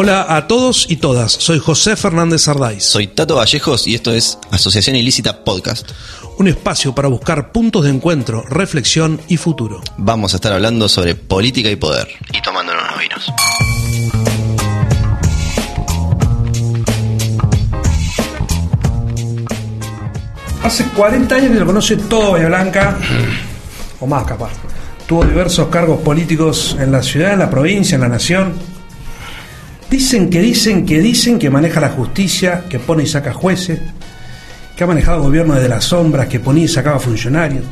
Hola a todos y todas, soy José Fernández Sardáis. Soy Tato Vallejos y esto es Asociación Ilícita Podcast. Un espacio para buscar puntos de encuentro, reflexión y futuro. Vamos a estar hablando sobre política y poder. Y tomándonos unos vinos. Hace 40 años que lo conoce todo Bahía Blanca, o más capaz. Tuvo diversos cargos políticos en la ciudad, en la provincia, en la nación. Dicen que dicen que dicen que maneja la justicia, que pone y saca jueces, que ha manejado gobierno desde las sombras, que ponía y sacaba funcionarios,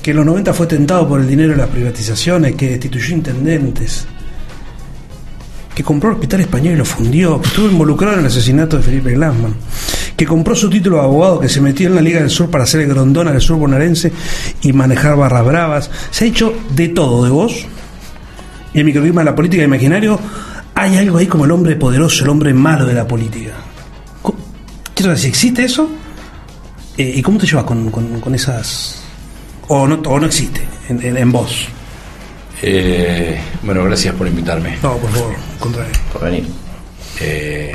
que en los 90 fue tentado por el dinero de las privatizaciones, que destituyó intendentes, que compró el hospital español y lo fundió, que estuvo involucrado en el asesinato de Felipe Glassman, que compró su título de abogado, que se metió en la Liga del Sur para ser el grondona del sur bonaerense y manejar barras bravas. Se ha hecho de todo de vos. Y el microclima de la política imaginario hay algo ahí como el hombre poderoso, el hombre malo de la política. Quiero decir, ¿existe eso? Eh, ¿Y cómo te llevas con, con- con esas... O no, o no existe en, en- en vos? Eh, bueno, gracias por invitarme, No, por favor, contrario. por venir. Eh,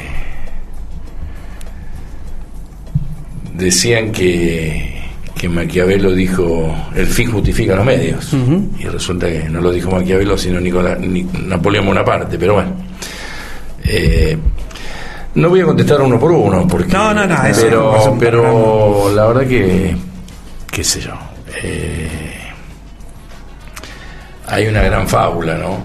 decían que, que Maquiavelo dijo, el fin justifica los medios. Y resulta que no lo dijo Maquiavelo, sino Nicolás, Ni- Napoleón Bonaparte, pero bueno. Eh, no voy a contestar uno por uno, porque, No, no, no, pero, pero la verdad que, qué sé yo, eh, hay una gran fábula, ¿no? Eh,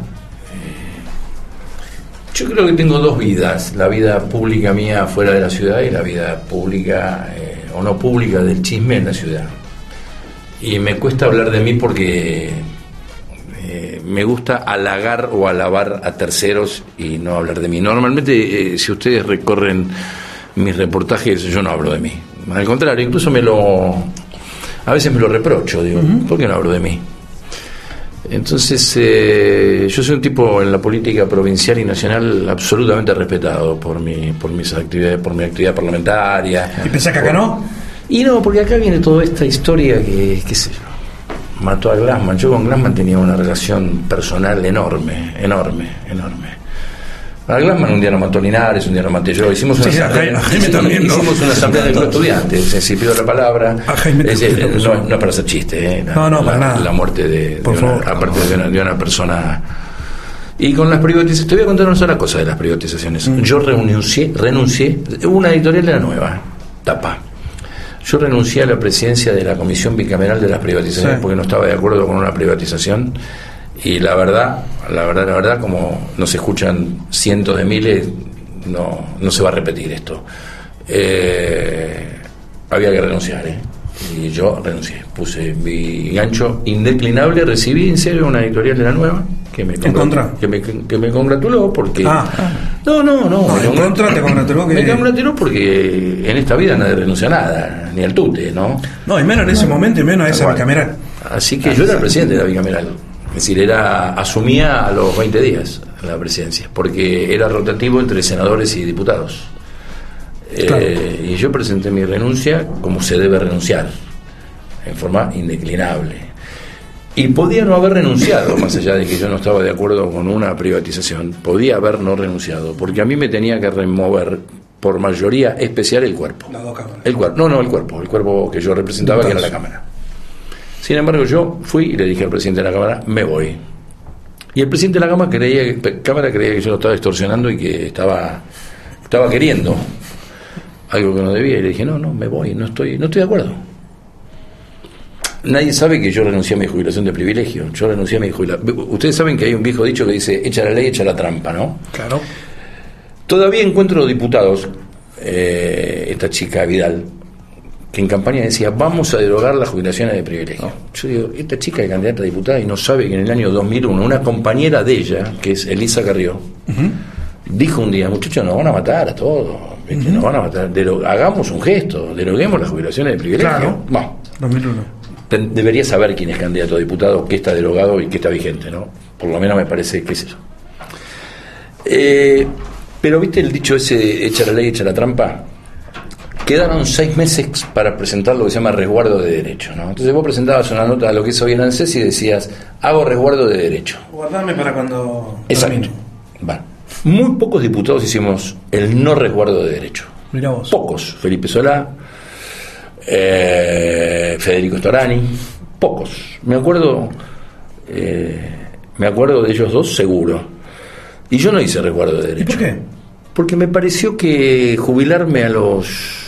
Yo creo que tengo dos vidas, la vida pública mía fuera de la ciudad y la vida pública o no pública del chisme en la ciudad. Y me cuesta hablar de mí porque eh, me gusta halagar o alabar a terceros y no hablar de mí. Normalmente, eh, si ustedes recorren mis reportajes, yo no hablo de mí. Al contrario, incluso me lo. A veces me lo reprocho, digo, ¿por qué no hablo de mí? Entonces, eh, yo soy un tipo en la política provincial y nacional absolutamente respetado por mi, por mis actividades, por mi actividad parlamentaria. ¿Y pensás que acá no? Y no, porque acá viene toda esta historia que, qué sé yo, mató a Glassman. Yo con Glassman tenía una relación personal enorme, enorme, enorme. A Glassman un día lo mató Linares, un día lo maté yo. Hicimos una Sí, asamblea, Jaime- a Jaime hicimos- también, ¿no? hicimos una asamblea de los estudiantes. Se si pido la palabra. A Jaime Es también. decir, no, no es para hacer chiste, ¿eh? La- No, no, la, para nada. La muerte de, de Por una- favor. aparte de una, de una persona. Y con las privatizaciones, te voy a contar una sola cosa de las privatizaciones. Mm. Yo renuncié, renuncié, una editorial era nueva, tapa. Yo renuncié a la presidencia de la Comisión Bicameral de las Privatizaciones Sí. porque no estaba de acuerdo con una privatización y la verdad, la verdad, la verdad, como nos escuchan cientos de miles, no, no se va a repetir esto. Eh, había que renunciar, ¿eh? Y yo renuncié, puse mi gancho indeclinable, recibí en serio una editorial de la nueva que me, ¿En contra? que me, que me congratuló porque... Ah. No, no, no. No, me en contra te congratuló que- Me congratuló porque en esta vida nadie renuncia a nada, ni al tute, ¿no? No, y menos en ese momento y menos a esa bicameral. Así que yo era el presidente de la bicameral. Es decir, era, asumía a los 20 días la presidencia, porque era rotativo entre senadores y diputados. Eh, y yo presenté mi renuncia como se debe renunciar, en forma indeclinable. Y podía no haber renunciado, más allá de que yo no estaba de acuerdo con una privatización, podía haber no renunciado, porque a mí me tenía que remover por mayoría especial el cuerpo. Las dos cámaras. El cuerpo, no, no, el cuerpo, el cuerpo que yo representaba, que era la Cámara. Sin embargo, yo fui y le dije al presidente de la Cámara, me voy. Y el presidente de la Cámara creía, que- Cámara creía que yo lo estaba extorsionando y que estaba, estaba queriendo algo que no debía. Y le dije, no, no, me voy, no estoy, no estoy de acuerdo. Nadie sabe que yo renuncié a mi jubilación de privilegio. Yo renuncié a mi jubilación. Ustedes saben que hay un viejo dicho que dice, echa la ley, echa la trampa, ¿no? Claro. Todavía encuentro diputados, eh, esta chica Vidal, que en campaña decía, vamos a derogar las jubilaciones de privilegio. Yo digo, esta chica es candidata a diputada y no sabe que en el año 2001 una compañera de ella, que es Elisa Carrió, dijo un día, muchachos, nos van a matar a todos, ¿viste? nos van a matar, hagamos un gesto, deroguemos las jubilaciones de privilegio. Claro. Bueno, 2001. ten- debería saber quién es candidato a diputado, qué está derogado y qué está vigente, ¿no? Por lo menos me parece, qué sé yo. Eh, pero viste el dicho ese, echa la ley, echa la trampa. Quedaron seis meses para presentar lo que se llama resguardo de derecho. ¿no? Entonces vos presentabas una nota de lo que es hoy en ANSES y decías, hago resguardo de derecho. Guardame para cuando Exacto. Bueno, muy pocos diputados hicimos el no resguardo de derecho. Mirá vos. Pocos. Felipe Solá, eh, Federico Storani, pocos. Me acuerdo, eh, me acuerdo de ellos dos seguro. Y yo no hice resguardo de ¿Y derecho. por qué? Porque me pareció que jubilarme a los,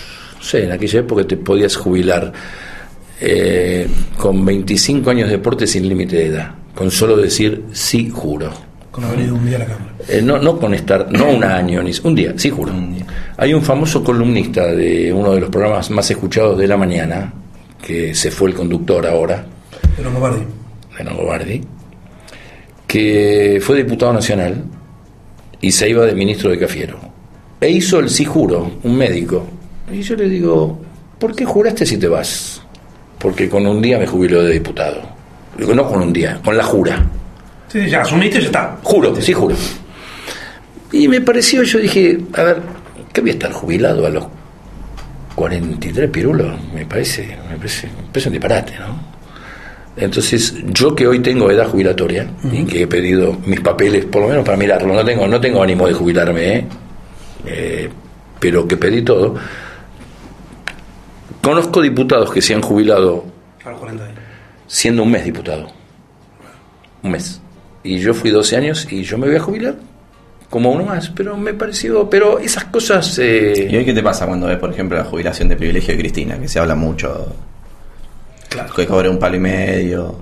sé, en aquella época te podías jubilar eh, con 25 años de deporte sin límite de edad, con solo decir sí juro. Con haber ido un día a la cámara. Eh, no, no con estar, no un año, ni un día, sí juro. Hay un famoso columnista de uno de los programas más escuchados de la mañana, que se fue el conductor ahora, De Longobardi. de Longobardi, que fue diputado nacional y se iba de ministro de Cafiero. E hizo el sí juro, un médico. Y yo le digo, ¿por qué juraste si te vas? Porque con un día me jubiló de diputado. Digo, no con un día, con la jura. Sí, ya asumiste y ya está. Juro, sí juro. Y me pareció, yo dije, a ver, ¿qué voy a estar jubilado a los 43 pirulos? Me parece, me parece, me parece un disparate, ¿no? Entonces, yo que hoy tengo edad jubilatoria y que he pedido mis papeles, por lo menos para mirarlo, no tengo, no tengo ánimo de jubilarme, ¿eh? Eh, pero que pedí todo. Conozco diputados que se han jubilado A los 40 años. siendo un mes diputado. Un mes. Y yo fui 12 años y yo me voy a jubilar como uno más. Pero me pareció. Pero esas cosas. eh, ¿Y hoy qué te pasa cuando ves, por ejemplo, la jubilación de privilegio de Cristina? Que se habla mucho. Claro. Que cobre un palo y medio.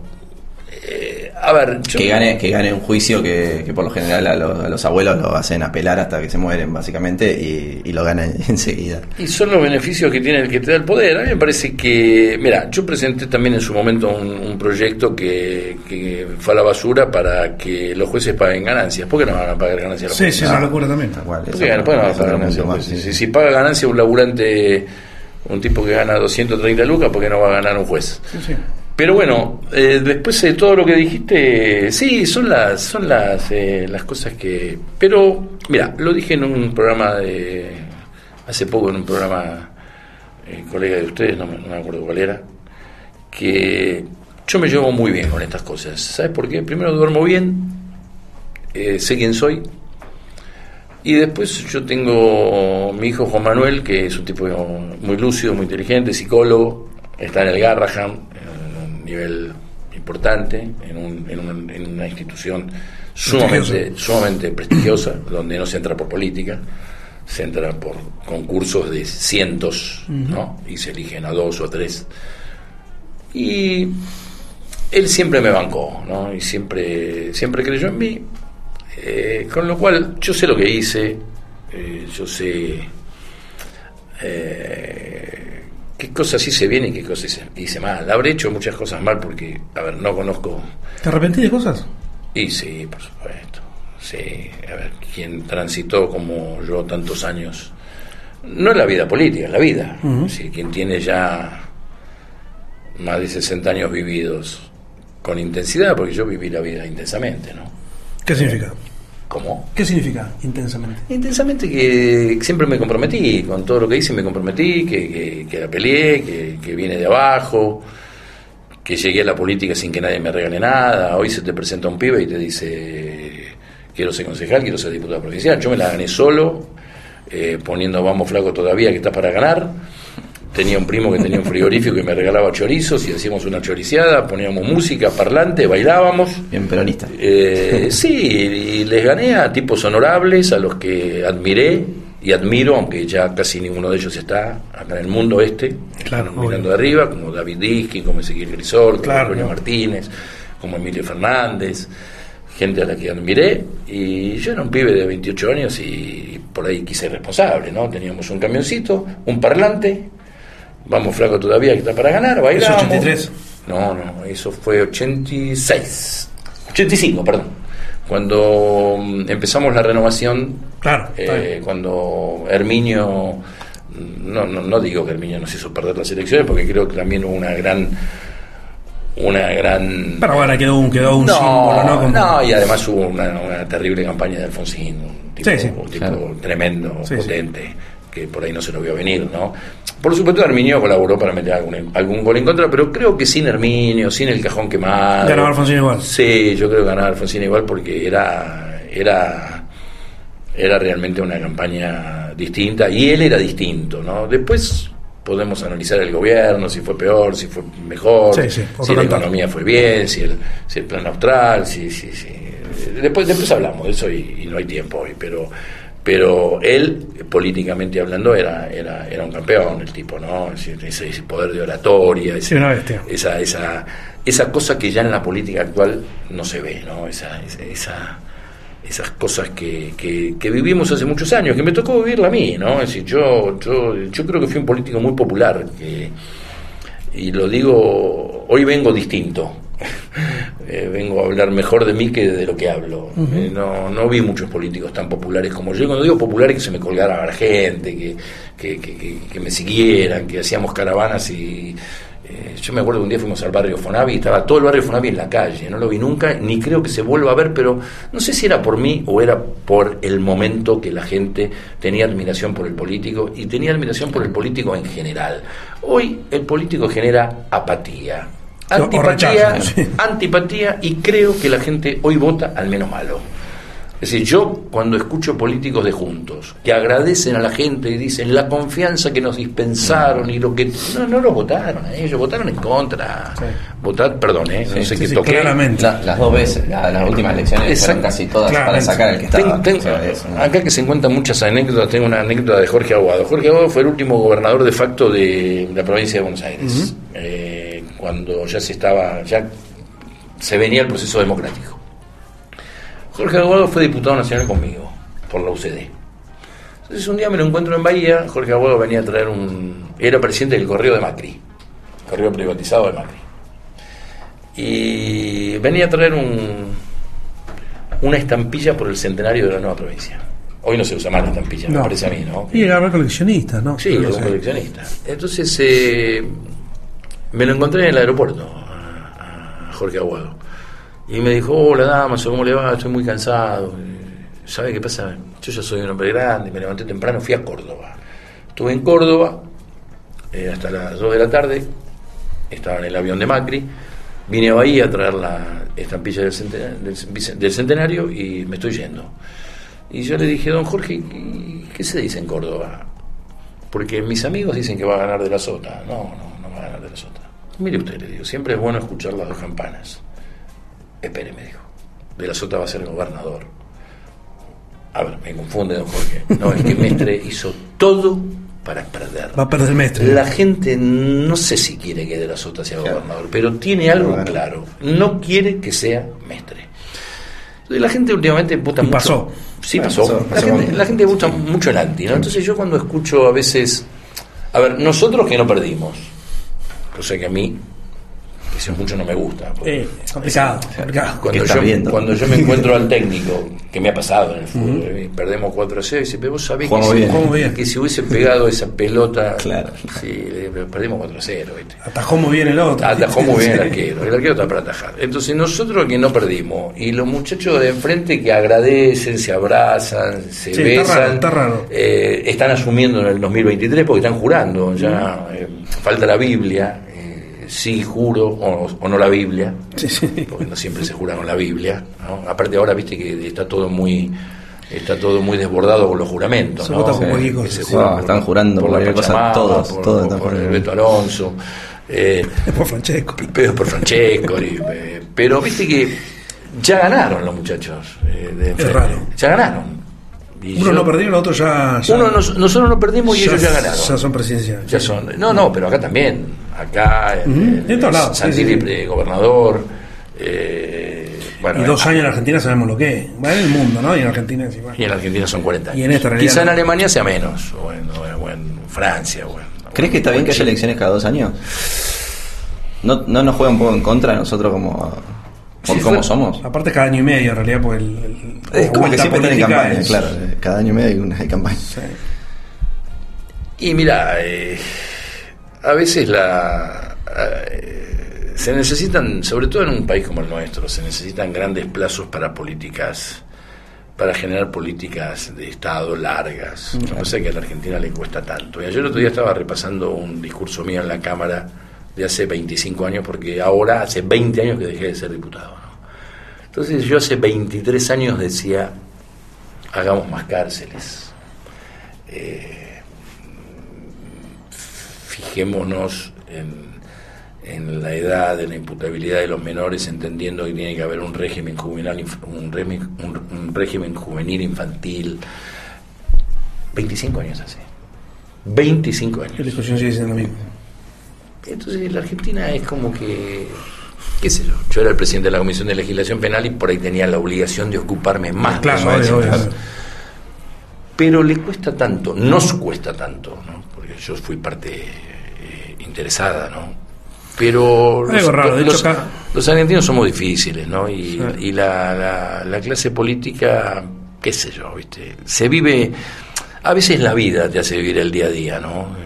A ver, yo- Que gane, que gane un juicio que, que por lo general a los, a los abuelos lo hacen apelar hasta que se mueren, básicamente, y, y lo ganan enseguida. Y son los beneficios que tiene el que te da el poder. A mí me parece que, mira, yo presenté también en su momento un, un proyecto que, que fue a la basura para que los jueces paguen ganancias. ¿Por qué no van a pagar ganancias los Sí, jueces? sí, es una locura también. ¿Por qué no va a pagar ganancias? más, sí, si, sí. si paga ganancia un laburante, un tipo que gana 230 lucas, ¿por qué no va a ganar un juez? Sí, sí. Pero bueno, eh, después de todo lo que dijiste, sí, son las son las eh, las cosas que. Pero mira, lo dije en un programa de hace poco en un programa eh, colega de ustedes, no me, no me acuerdo cuál era, que yo me llevo muy bien con estas cosas. ¿Sabes por qué? Primero duermo bien, eh, sé quién soy. Y después yo tengo mi hijo Juan Manuel, que es un tipo muy lúcido, muy inteligente, psicólogo, está en el Garrahan, nivel importante, en, un- en un- en una institución sumamente, sumamente prestigiosa, donde no se entra por política, se entra por concursos de cientos, ¿no? Y se eligen a dos o a tres. Y él siempre me bancó, ¿no? Y siempre, siempre creyó en mí. Eh, con lo cual, yo sé lo que hice, eh, yo sé eh, qué cosas hice bien y qué cosas hice, mal. Habré hecho muchas cosas mal porque, a ver, no conozco. ¿Te arrepentís de cosas? Y sí, por supuesto. Sí, a ver, quien transitó como yo tantos años. No es la vida política, es la vida. Sí, quien tiene ya más de 60 años vividos con intensidad, porque yo viví la vida intensamente, ¿no? ¿Qué significa? ¿Cómo? ¿Qué significa intensamente? Intensamente que siempre me comprometí, con todo lo que hice me comprometí, que, que, que la peleé, que, que vine de abajo, que llegué a la política sin que nadie me regale nada. Hoy se te presenta un pibe y te dice, quiero ser concejal, quiero ser diputado provincial. Yo me la gané solo, eh, poniendo vamos flaco todavía que estás para ganar. Tenía un primo que tenía un frigorífico y me regalaba chorizos y hacíamos una choriciada, poníamos música, parlante, bailábamos. Bien peronista. Eh, sí, y les gané a tipos honorables, a los que admiré y admiro, aunque ya casi ninguno de ellos está acá en el mundo este, Claro, mirando obvio. de arriba, como David Diskin, como Ezequiel Grisol, como Claro, Antonio claro. Martínez, como Emilio Fernández, gente a la que admiré, y yo era un pibe de 28 años y por ahí quise responsable, ¿no? Teníamos un camioncito, un parlante, vamos flaco todavía que está para ganar, bailábamos. 83? No, no, eso fue 86. 85, perdón. Cuando mm, empezamos la renovación, Claro, eh, cuando Herminio, mm, no, no, no digo que Herminio nos hizo perder las elecciones, porque creo que también hubo una gran, una gran... Pero bueno, quedó un, quedó un no, símbolo, ¿no? Como- no, y además hubo una, una terrible campaña de Alfonsín, un tipo, Sí, sí, un tipo claro. tremendo, Sí, sí. potente, que por ahí no se nos vio venir, ¿no? Por supuesto, Herminio colaboró para meter algún, algún gol en contra, pero creo que sin Herminio, sin el cajón quemado. Ganaba Alfonsín igual. Sí, yo creo que ganaba Alfonsín igual porque era, era, era realmente una campaña distinta y él era distinto, ¿no? Después podemos analizar el gobierno, si fue peor, si fue mejor, Sí, sí, otro si la cantar. economía fue bien, si el, si el plan austral, si, si, si. Después, después hablamos de eso y, y no hay tiempo hoy, pero pero él, políticamente hablando, era, era, era un campeón, el tipo, ¿no? Ese, poder de oratoria, Sí, una bestia. esa, esa, esa cosa que ya en la política actual no se ve, ¿no? Esa, esa, esa- esas cosas que, que, que vivimos hace muchos años, que me tocó vivirla a mí, ¿no? Es decir, yo, yo, yo creo que fui un político muy popular, que, y lo digo, hoy vengo distinto. Eh, vengo a hablar mejor de mí que de lo que hablo. Eh, no, no vi muchos políticos tan populares como yo. Cuando digo populares, que se me colgara la gente, que, que, que- que- que me siguieran, que hacíamos caravanas y. eh, yo me acuerdo que un día fuimos al barrio Fonavi y estaba todo el barrio Fonavi en la calle. No lo vi nunca, ni creo que se vuelva a ver, pero no sé si era por mí o era por el momento que la gente tenía admiración por el político y tenía admiración por el político en general. Hoy el político genera apatía. Antipatía, sí. antipatía y creo que la gente hoy vota al menos malo. Es decir, yo cuando escucho políticos de juntos que agradecen a la gente y dicen la confianza que nos dispensaron y lo que... No, no lo votaron a ellos, votaron en contra. Sí. Votar, perdón, ¿eh? no sé sí, qué sí, toqué. claramente. La- las dos veces, la- las últimas elecciones Exacto. fueron casi todas para sacar al que estaba. una- acá que se encuentran muchas anécdotas, tengo una anécdota de Jorge Aguado. Jorge Aguado fue el último gobernador de facto de la provincia de Buenos Aires, eh, cuando ya se estaba, ya se venía el proceso democrático. Jorge Aguado fue diputado nacional conmigo, por la UCD. Entonces un día me lo encuentro en Bahía, Jorge Aguado venía a traer un... era presidente del correo de Macri, correo privatizado de Macri. Y venía a traer un, una estampilla por el centenario de la nueva provincia. Hoy no se usa más la estampilla, me No. parece a mí, ¿no? Y agarrar coleccionistas, ¿no? Sí, sí. coleccionista. Entonces eh, me lo encontré en el aeropuerto, a, Jorge Aguado. Y me dijo, hola Damaso, ¿cómo le va? Estoy muy cansado. Eh, ¿Sabe qué pasa? Yo ya soy un hombre grande, me levanté temprano, fui a Córdoba. Estuve en Córdoba eh, hasta las 2 de la tarde, estaba en el avión de Macri, vine a Bahía a traer la estampilla del del, centenario y me estoy yendo. Y yo le dije, don Jorge, ¿qué- ¿qué se dice en Córdoba? Porque mis amigos dicen que va a ganar de la sota. No, no, no va a ganar de la sota. Mire usted, le digo, siempre es bueno escuchar las dos campanas. Espere, me dijo. De la sota va a ser gobernador. A ver, me confunde, don Jorge. No, es que Mestre hizo todo para perder. Va a perder mestre. La gente no sé si quiere que de la sota sea gobernador, pero tiene algo Bueno. claro. No quiere que sea Mestre. La gente últimamente vota Y mucho. pasó. Sí, Bueno, pasó. pasó, la, pasó gente, la gente vota mucho el anti, ¿no? Entonces yo cuando escucho a veces. A ver, nosotros que no perdimos, cosa que a mí, que si mucho no me gusta. porque- Eh, complicado, complicado. ¿Qué cuando yo, viendo? cuando yo me encuentro al técnico, que me ha pasado en el fútbol, y perdemos 4 a 0, y dice, pero vos sabés que si, bien. Que si hubiese pegado esa pelota, Claro. sí, perdimos 4 a 0, ¿viste? Atajó muy bien el otro. Atajó muy bien el arquero, el arquero está para atajar. Entonces nosotros que no perdimos, y los muchachos de enfrente que agradecen, se abrazan, se Sí, está besan, raro, está raro. eh, están asumiendo en el 2023 porque están jurando, ya eh, falta la Biblia, eh, sí juro, o, o no la Biblia, Sí, sí. porque no siempre se jura con la Biblia, ¿no? aparte ahora viste que está todo muy está todo muy desbordado con los juramentos, ¿no? por que cosa, se sí. No, están jurando por la cualquier cosa, todos, por, todos están por el. Beto Alonso, eh, Por Francesco. pero por Francesco, y, eh, pero viste que ya ganaron los muchachos. eh, de enfrente. raro. Ya ganaron. Y Uno yo- no perdió, el otro ya. ya- uno nos- nosotros no perdimos y ellos ya ganaron. Ya son presidenciales. Ya son. No, no, pero acá también. Acá, en, en todos lados, Santilli, sí, sí. eh, gobernador. eh, bueno, Y dos años en Argentina sabemos lo que es. Va en el mundo, ¿no? Y en Argentina es igual. Y en Argentina son 40 años. Y en esta realidad Quizá en. Alemania sea menos, o en, o en- Francia. O en- ¿Crees que está bien en que haya elecciones cada dos años? ¿No, no nos juega un poco en contra nosotros como, por Sí, cómo fue- somos? Aparte, cada año y medio, en realidad, porque el. el- Es como que siempre están en campaña, es- claro. Cada año y medio hay una hay campaña. Sí. Y mira, eh, a veces la eh, se necesitan, sobre todo en un país como el nuestro, se necesitan grandes plazos para políticas para generar políticas de Estado largas. Lo que pasa es que a la Argentina le cuesta tanto. Y ayer el otro día estaba repasando un discurso mío en la Cámara de hace 25 años, porque ahora hace 20 años que dejé de ser diputado. ¿no? Entonces yo hace 23 años decía, hagamos más cárceles. Eh, fijémonos en, en, la edad de la imputabilidad de los menores, entendiendo que tiene que haber un régimen juvenil, un, régimen, un, un régimen juvenil infantil. 25 años hace. 25 años. La discusión sigue siendo lo mismo. Entonces la Argentina es como que, qué sé yo, yo era el presidente de la Comisión de Legislación Penal y por ahí tenía la obligación de ocuparme más. Claro, de eso, obvio, ¿entendés? obvio. Pero le cuesta tanto, nos cuesta tanto, ¿no? porque yo fui parte interesada, ¿no? Pero Algo raro, los, hecho, los argentinos somos difíciles, ¿no? Y, Sí. y la, la- la clase política, qué sé yo, ¿viste? Se vive, a veces la vida te hace vivir el día a día, ¿no?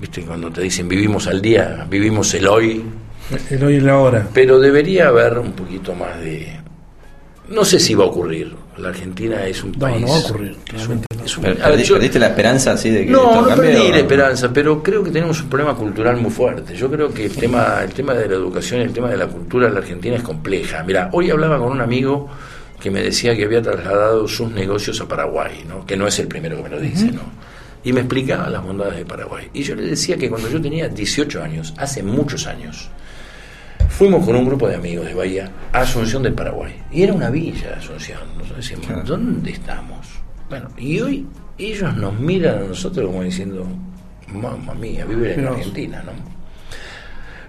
¿Viste? Cuando te dicen vivimos al día, vivimos el hoy, El hoy y la hora. pero debería haber un poquito más de... No sé si va a ocurrir. La Argentina es un No, país... no va a ocurrir, es un- claramente no. es un- Pero a ver, perdi- yo- ¿Perdiste la esperanza así de que no, esto no cambie, perdí o- la esperanza, pero creo que tenemos un problema cultural muy fuerte. Yo creo que el tema, el tema de la educación, el tema de la cultura en la Argentina es compleja. Mira, hoy hablaba con un amigo que me decía que había trasladado sus negocios a Paraguay, ¿no? que no es el primero que me lo dice, ¿no? Y me explicaba las bondades de Paraguay. Y yo le decía que cuando yo tenía 18 años, hace muchos años, fuimos con un grupo de amigos de Bahía a Asunción del Paraguay. Y era una villa Asunción. Nosotros decíamos, Claro. ¿dónde estamos? Bueno, y hoy ellos nos miran a nosotros como diciendo, mamma mía, viven en Pero- Argentina, ¿no?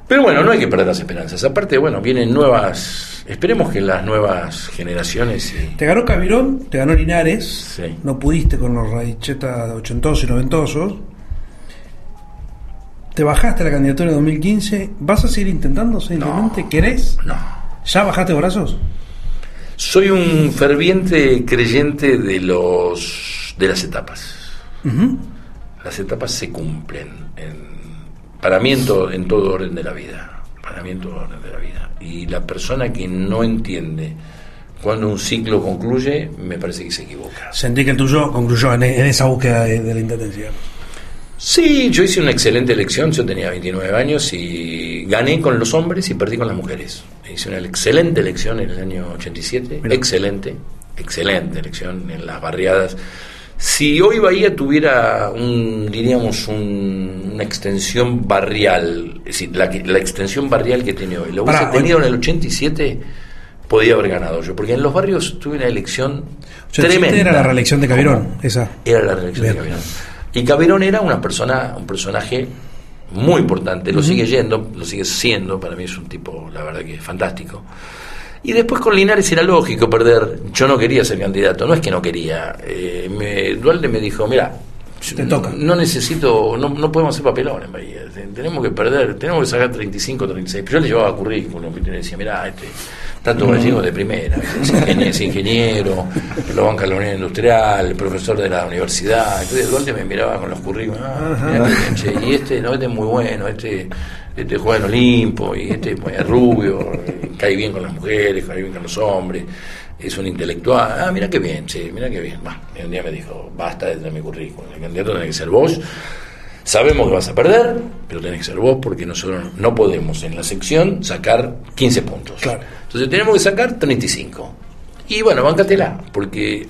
Pero bueno, no hay que perder las esperanzas. Aparte, bueno, vienen nuevas, esperemos que las nuevas generaciones... y- Te ganó Cabirón, te ganó Linares. Sí. No pudiste con los radichetas ochentosos y noventosos. Te bajaste a la candidatura de 2015. ¿Vas a seguir intentando simplemente? ¿Querés? No. ¿Ya bajaste brazos? Soy un ferviente creyente de los de las etapas. Las etapas se cumplen en- para mí en todo, en todo orden de la vida. Para mí en todo orden de la vida. Y la persona que no entiende cuando un ciclo concluye, me parece que se equivoca. Sentí que el tuyo concluyó en, en esa búsqueda de, de la intendencia. Sí, yo hice una excelente elección, yo tenía 29 años y gané con los hombres y perdí con las mujeres. Hice una excelente elección en el año 87, Mira. excelente, excelente elección en las barriadas. Si hoy Bahía tuviera un, diríamos, un- una extensión barrial, es decir, la, la extensión barrial que tiene hoy, lo hubiese tenido en el 87, podía haber ganado yo, porque en los barrios tuve una elección 87 tremenda. era la reelección de Cabirón, esa. Era la reelección de. Cabirón. Y Cabirón era una persona, un personaje muy importante, lo sigue yendo, lo sigue siendo, para mí es un tipo, la verdad que fantástico. Y después con Linares era lógico perder, yo no quería ser candidato, no es que no quería, eh, me, Dualde me dijo, mira, Te toca. no necesito, no, no podemos hacer papelón en Bahía, te- tenemos que perder, tenemos que sacar 35, 36, yo le llevaba currículum, y le decía, mira, este, tanto gallego de primera, es ingeniero, es ingeniero, lo banca la Unión Industrial, profesor de la universidad, entonces Duarte me miraba con los currículums, ah, y este, no, este es muy bueno, este, este juega en Olimpo, y este es rubio, cae bien con las mujeres, cae bien con los hombres, es un intelectual, ah, mira qué bien, che, mira qué bien, Bah, y un día me dijo, basta de tener mi currículum, el candidato tiene que ser vos, Sabemos que vas a perder, pero tenés que ser vos porque nosotros no podemos en la sección sacar 15 puntos. Claro. Entonces tenemos que sacar 35. Y bueno, bancatela, porque.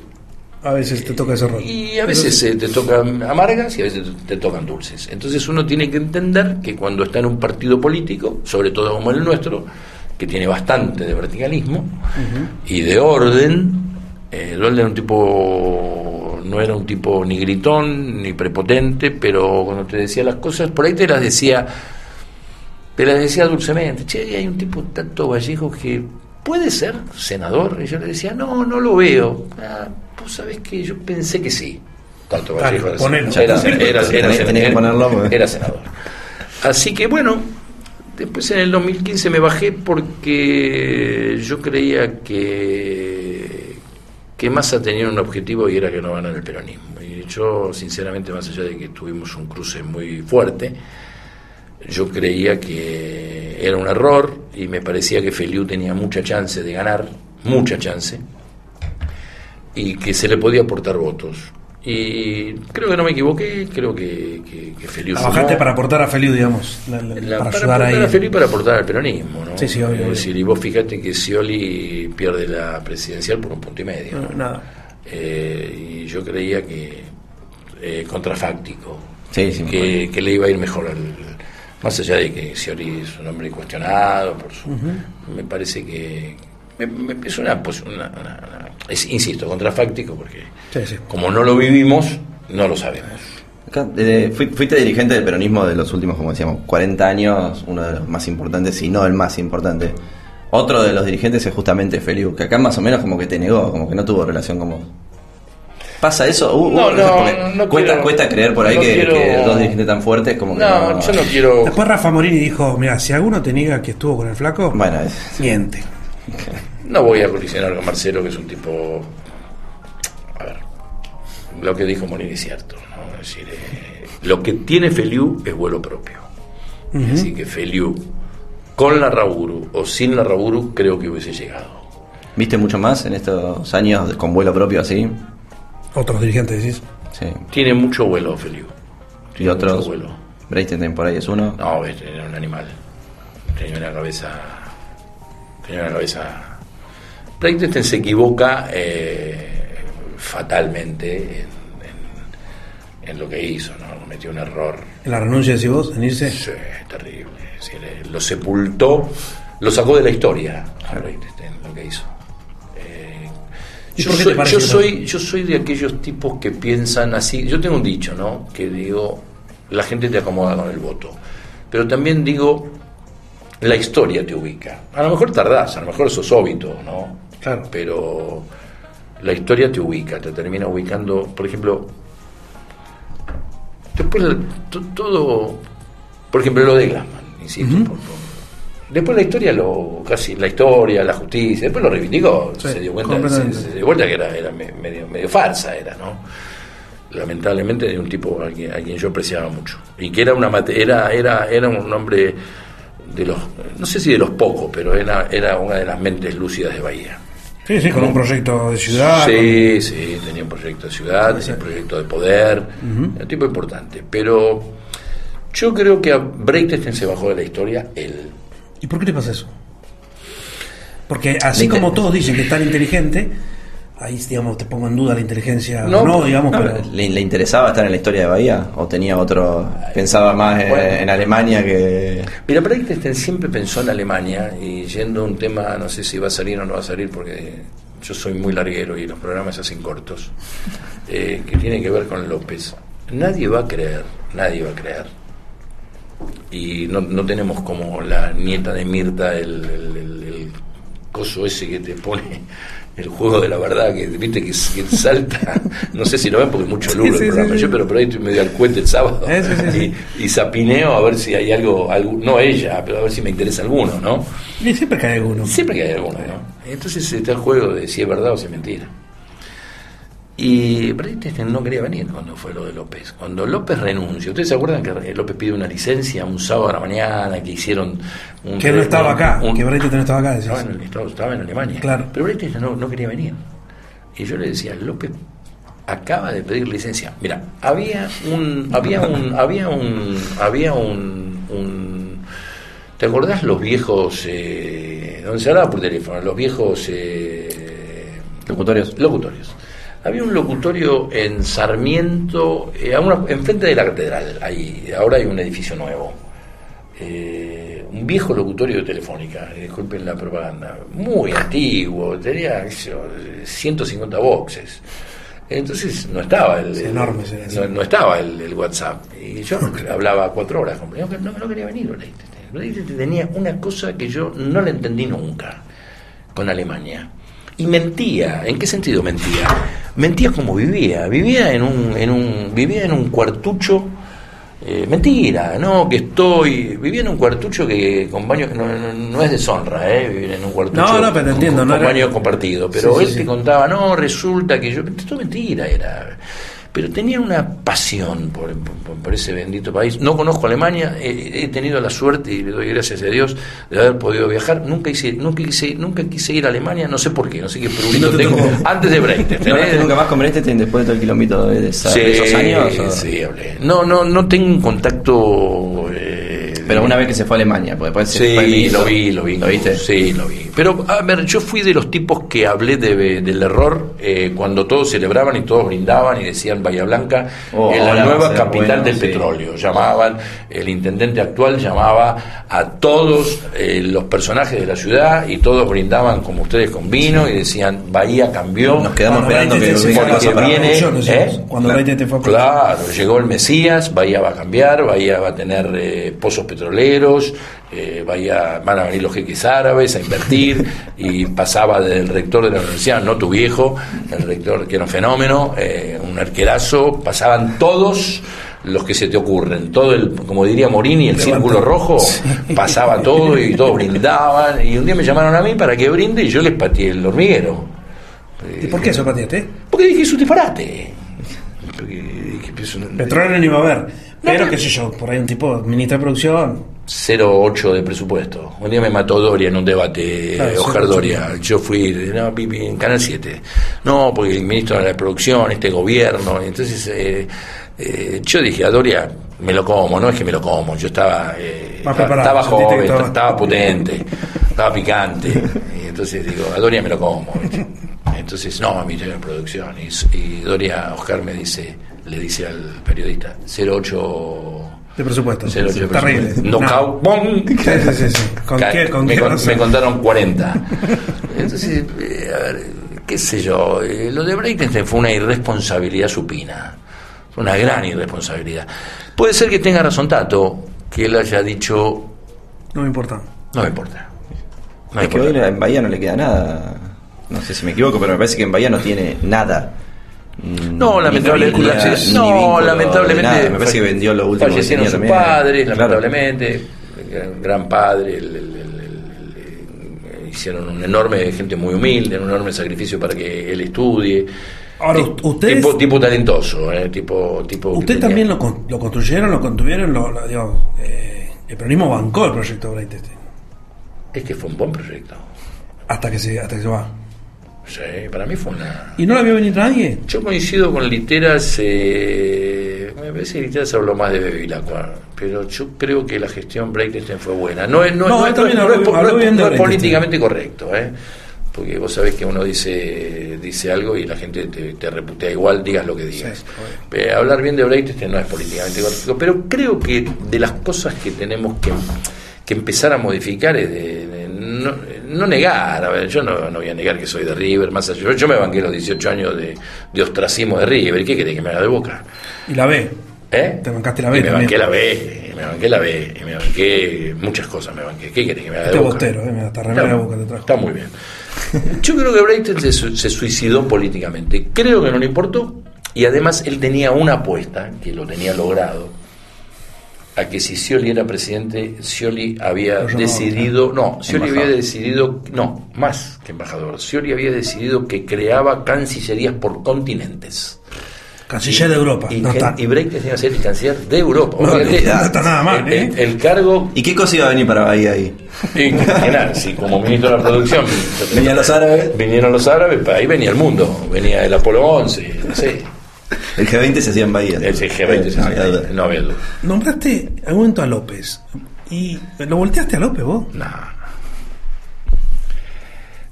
A veces te toca ese rol. Y a veces eh, te tocan amargas y a veces te, tocan dulces. Entonces uno tiene que entender que cuando está en un partido político, sobre todo como el nuestro, que tiene bastante de verticalismo y de orden, eh, Dualde era un tipo, no era un tipo ni gritón ni prepotente, pero cuando te decía las cosas, por ahí te las decía, te las decía dulcemente. Che, hay un tipo tanto Vallejo que puede ser senador. Y yo le decía, no, no lo veo. Ah, vos sabés que yo pensé que sí. Tanto Vallejo era, ponelo. era, era senador. Así que bueno, después en el 2015 me bajé porque yo creía que, que Massa tenía un objetivo y era que no ganara el peronismo. Y yo, sinceramente, más allá de que tuvimos un cruce muy fuerte, yo creía que era un error y me parecía que Feliu tenía mucha chance de ganar, mucha chance. y que se le podía aportar votos. Y creo que no me equivoqué, creo que, que, que Feliu Trabajaste para aportar a Feliu, digamos, la- la- La- para para ayudar ahí. a Feliu y para aportar al peronismo, ¿no? Sí, sí, obvio, Es obvio. decir, y vos fíjate que Scioli pierde la presidencial por un punto y medio. No, ¿no? nada. Eh, y yo creía que eh, contrafáctico, Sí, sí, que, que le iba a ir mejor al, más allá de que Scioli es un hombre cuestionado por su, me parece que me- me- es una, pues, una- una- una- es, insisto contrafáctico porque Sí, sí. como no lo vivimos no lo sabemos Acá, eh, fui- fuiste dirigente del peronismo de los últimos, como decíamos, 40 años, uno de los más importantes, si no el más importante. Otro de los dirigentes es justamente Feliu, que acá más o menos como que te negó, como que no tuvo relación con vos. ¿Pasa eso? Uh, uh, No, no, no cuesta, quiero- cuesta creer por ahí no que, quiero- que dos dirigentes tan fuertes como que no, no... yo no quiero Después Rafa Morini dijo, mira, si alguno te niega que estuvo con el flaco, Bueno, es- miente. No voy a colisionar con Marcelo, que es un tipo. A ver, lo que dijo Morini es cierto. ¿no? Es decir, eh, lo que tiene Feliu es vuelo propio. Es decir, que Feliu, con la Raburu o sin la Raburu, creo que hubiese llegado. ¿Viste mucho más en estos años con vuelo propio así? Otros dirigentes decís. Sí. Tiene mucho vuelo, Feliu. Y Tiene otros... mucho vuelo. Breitenstein por ahí es uno. No, era un animal. Tenía una cabeza. Tenía una cabeza. Breitenstein se equivoca eh, fatalmente en, en- en lo que hizo, ¿no? Cometió un error. En la renuncia decís vos, en irse. Sí, terrible. Lo sepultó, lo sacó de la historia a Breitenstein, lo que hizo. Eh, ¿Y yo soy, yo, soy, yo soy de aquellos tipos que piensan así. Yo tengo un dicho, ¿no? Que digo, la gente te acomoda con el voto. Pero también digo, la historia te ubica. A lo mejor tardás, a lo mejor sos óbito, ¿no? Claro. Pero la historia te ubica, te termina ubicando. Por ejemplo, después todo. Por ejemplo, lo de Glassman, insisto. por- por- después la historia, lo casi la historia, la justicia, después lo reivindicó. Sí, se dio cuenta, se, dio cuenta que era, era me- medio, medio farsa, era, ¿no? Lamentablemente de un tipo a quien, a quien yo apreciaba mucho. Y que era una era, era, era un hombre de los, no sé si de los pocos, pero era, era una de las mentes lúcidas de Bahía. Sí, sí, con un proyecto de ciudad. Sí, sí, tenía un proyecto de ciudad, tenía un proyecto de poder, era un tipo importante. Pero yo creo que a Breitestein se bajó de la historia él. ¿Y por qué le pasa eso? Porque así inter- como todos dicen que es tan inteligente, ahí digamos te pongo en duda la inteligencia No, o no, digamos, No, pero ¿le, le interesaba estar en la historia de Bahía? ¿O tenía otro... pensaba más en, Bueno. en Alemania que... Mira, Breitestein siempre pensó en Alemania y yendo a un tema, no sé si va a salir o no va a salir porque yo soy muy larguero y los programas se hacen cortos, eh, que tiene que ver con López. Nadie va a creer, nadie va a creer. Y no, no tenemos como la nieta de Mirta el, el- el- el coso ese que te pone el juego de la verdad, que viste que, que salta, no sé si lo ven porque es mucho luz Sí, el programa, sí, sí. yo pero por ahí estoy medio al cuente el sábado y, y zapineo a ver si hay algo, algo, no ella, pero a ver si me interesa alguno, ¿no? y siempre cae alguno. Siempre que hay alguno, ¿no? Entonces está el juego de si es verdad o si es mentira. Y Breitestein no quería venir cuando fue lo de López. Cuando López renunció, ¿ustedes se acuerdan que López pide una licencia un sábado a la mañana, que hicieron un... Que no estaba acá, un- que Breitestein no estaba acá, decís. estaba en, el estaba en Alemania. Claro. Pero Breitestein no, no quería venir. Y yo le decía, López acaba de pedir licencia. Mira, había un, había un, había un, había un, un- ¿te acordás los viejos, eh, donde se hablaba por teléfono, los viejos eh, Locutorios. locutorios? Había un locutorio en Sarmiento, eh, a una- enfrente de la catedral, ahí, ahora hay un edificio nuevo. Eh, un viejo locutorio de Telefónica, eh, disculpen la propaganda, muy antiguo, tenía qué sé yo, 150 boxes. Entonces no estaba el, Es enorme no, no estaba el, el WhatsApp. Y yo hablaba cuatro horas con no, no, no quería venir tenía una cosa que yo no la entendí nunca con Alemania. Y mentía. ¿En qué sentido mentía? Mentía como vivía. Vivía en un, en un, vivía en un cuartucho. eh, mentira, no, que estoy. Vivía en un cuartucho que con baño. No, no- no es deshonra, ¿eh? Vivir en un cuartucho. No, no, pero con- entiendo, Con, no con era- baño compartido. Pero Sí, sí, él te sí. contaba, no, resulta que yo. Esto es mentira, era. Pero tenía una pasión por, por- por ese bendito país. No conozco Alemania, he, he tenido la suerte y le doy gracias a Dios de haber podido viajar. Nunca hice, nunca quise, nunca quise ir a Alemania, no sé por qué, no sé qué No te tengo. Antes de Breitner. ¿No hablaste nunca más con Breitstein después de todo el kilómetro de, esa- de esos años? o- Sí, hablé. No, no, no tengo un contacto. eh, Pero una vez que se fue a Alemania, porque después se fue al Sí, lo vi, lo vi. ¿Lo viste? Sí, lo vi. Pero, a ver, yo fui de los tipos que hablé de- del error eh, cuando todos celebraban y todos brindaban y decían Bahía Blanca Oh, es la nueva capital bueno, del sí. petróleo. Llamaban, el intendente actual llamaba a todos eh, los personajes de la ciudad y todos brindaban como ustedes con vino y decían Bahía cambió. Nos quedamos esperando que para viene, decimos. ¿eh? Cuando Claro. Fue a Claro, llegó el Mesías, Bahía va a cambiar, Bahía va a tener eh, pozos petroleros, eh, Bahía, van a venir los jeques árabes a invertir, y pasaba del rector de la universidad, no tu viejo, el rector que era un fenómeno, eh, un arquerazo, pasaban todos los que se te ocurren, todo el, como diría Morini, el círculo rojo, pasaba todo y todos brindaban, y un día me llamaron a mí para que brinde y yo les pateé el hormiguero. ¿Y por qué eso, pateaste? Porque dije, es un disparate. Petróleo no iba a haber. Pero, qué sé yo, por ahí un tipo ministro de producción. 0,8 de presupuesto. Un día me mató Doria en un debate, Claro, Oscar 0,8. Doria. Yo fui, no, en Canal 7. No, porque el ministro de la producción, este gobierno. Entonces, eh, eh, yo dije a Doria, me lo como, no es que me lo como. Yo estaba, eh, estaba, preparado, estaba joven, estaba- estaba potente, estaba picante. Y entonces digo, a Doria me lo como. Entonces, no, ministerio de producción. Y, y Doria, Oscar me dice, le dice al periodista, 0,8 De presupuesto. 0,8 de Terrible. Knockout, ¡bum! Sí, sí, sí, sí. ¿Con Ca- qué? ¿Con me, qué con- razón? me contaron 40. Entonces, eh, a ver, qué sé yo, eh, lo de Breitenstein fue una irresponsabilidad supina. Fue una gran irresponsabilidad. Puede ser que tenga razón Tato, que él haya dicho, No me importa. no me importa. No me Es que hoy importa. en Bahía no le queda nada. No sé si me equivoco, pero me parece que en Bahía no tiene nada. Mm, No, ni ni no, vínculo, lamentablemente, de nada. Me parece que vendió lo último que fallecieron sus también. padres, Claro. lamentablemente, gran, padre, el- el- el- el- el- hicieron un enorme, gente muy humilde, un enorme sacrificio para que él estudie. Ahora, ustedes- tipo, tipo talentoso, eh, tipo, tipo. que ¿Usted tenía- también lo, con- lo construyeron, lo contuvieron? Lo, lo- digo, eh, el peronismo bancó el proyecto Breitestein. Es que fue un buen proyecto. Hasta que se, hasta que se va. Sí, para mí fue una. ¿Y no la vio venir nadie? Yo coincido con Literas, eh, me parece que Literas habló más de Bevilacqua, pero yo creo que la gestión Breitenstein fue buena. No, es- no, No, es- también no habló- es, po- habló no es- bien de no es Breitenstein. políticamente correcto, ¿eh? porque vos sabés que uno dice dice algo y la gente te, te reputea igual, digas lo que digas. Sí. Eh, hablar bien de Breitenstein no es políticamente correcto, pero creo que de las cosas que tenemos que, que empezar a modificar es de, de no, no negar, a ver, yo no, no voy a negar que soy de River, más allá, yo, yo me banqué los 18 años de, de ostracismo de River, ¿qué querés que me haga de boca? Y la ve. ¿Eh? Te bancaste la B Y Me banqué la B, y me banqué la B, y me banqué muchas cosas, me banqué. ¿Qué querés que me haga de Este boca? bostero, eh, hasta remera de Está- boca te trajo. Está muy bien. Yo creo que Breiten se, se suicidó políticamente. Creo que no le importó. Y además él tenía una apuesta, que lo tenía logrado, a que si Scioli era presidente, Scioli había decidido, no, Scioli había decidido, no, más que embajador, Scioli había decidido que creaba cancillerías por continentes. Canciller de Europa. Y, no y tenía que ser el canciller de Europa. No, no está nada mal, el, ¿eh? el- cargo ¿Y qué cosa iba a venir para Bahía ahí? y, general, si como ministro de la producción Venían los árabes. vinieron los árabes, para ahí venía el mundo, venía el Apolo 11, no sé, El G20 se hacía en Bahía. el G20, No había duda. no había duda. Nombraste en algún momento a López. ¿Y lo volteaste a López vos? No.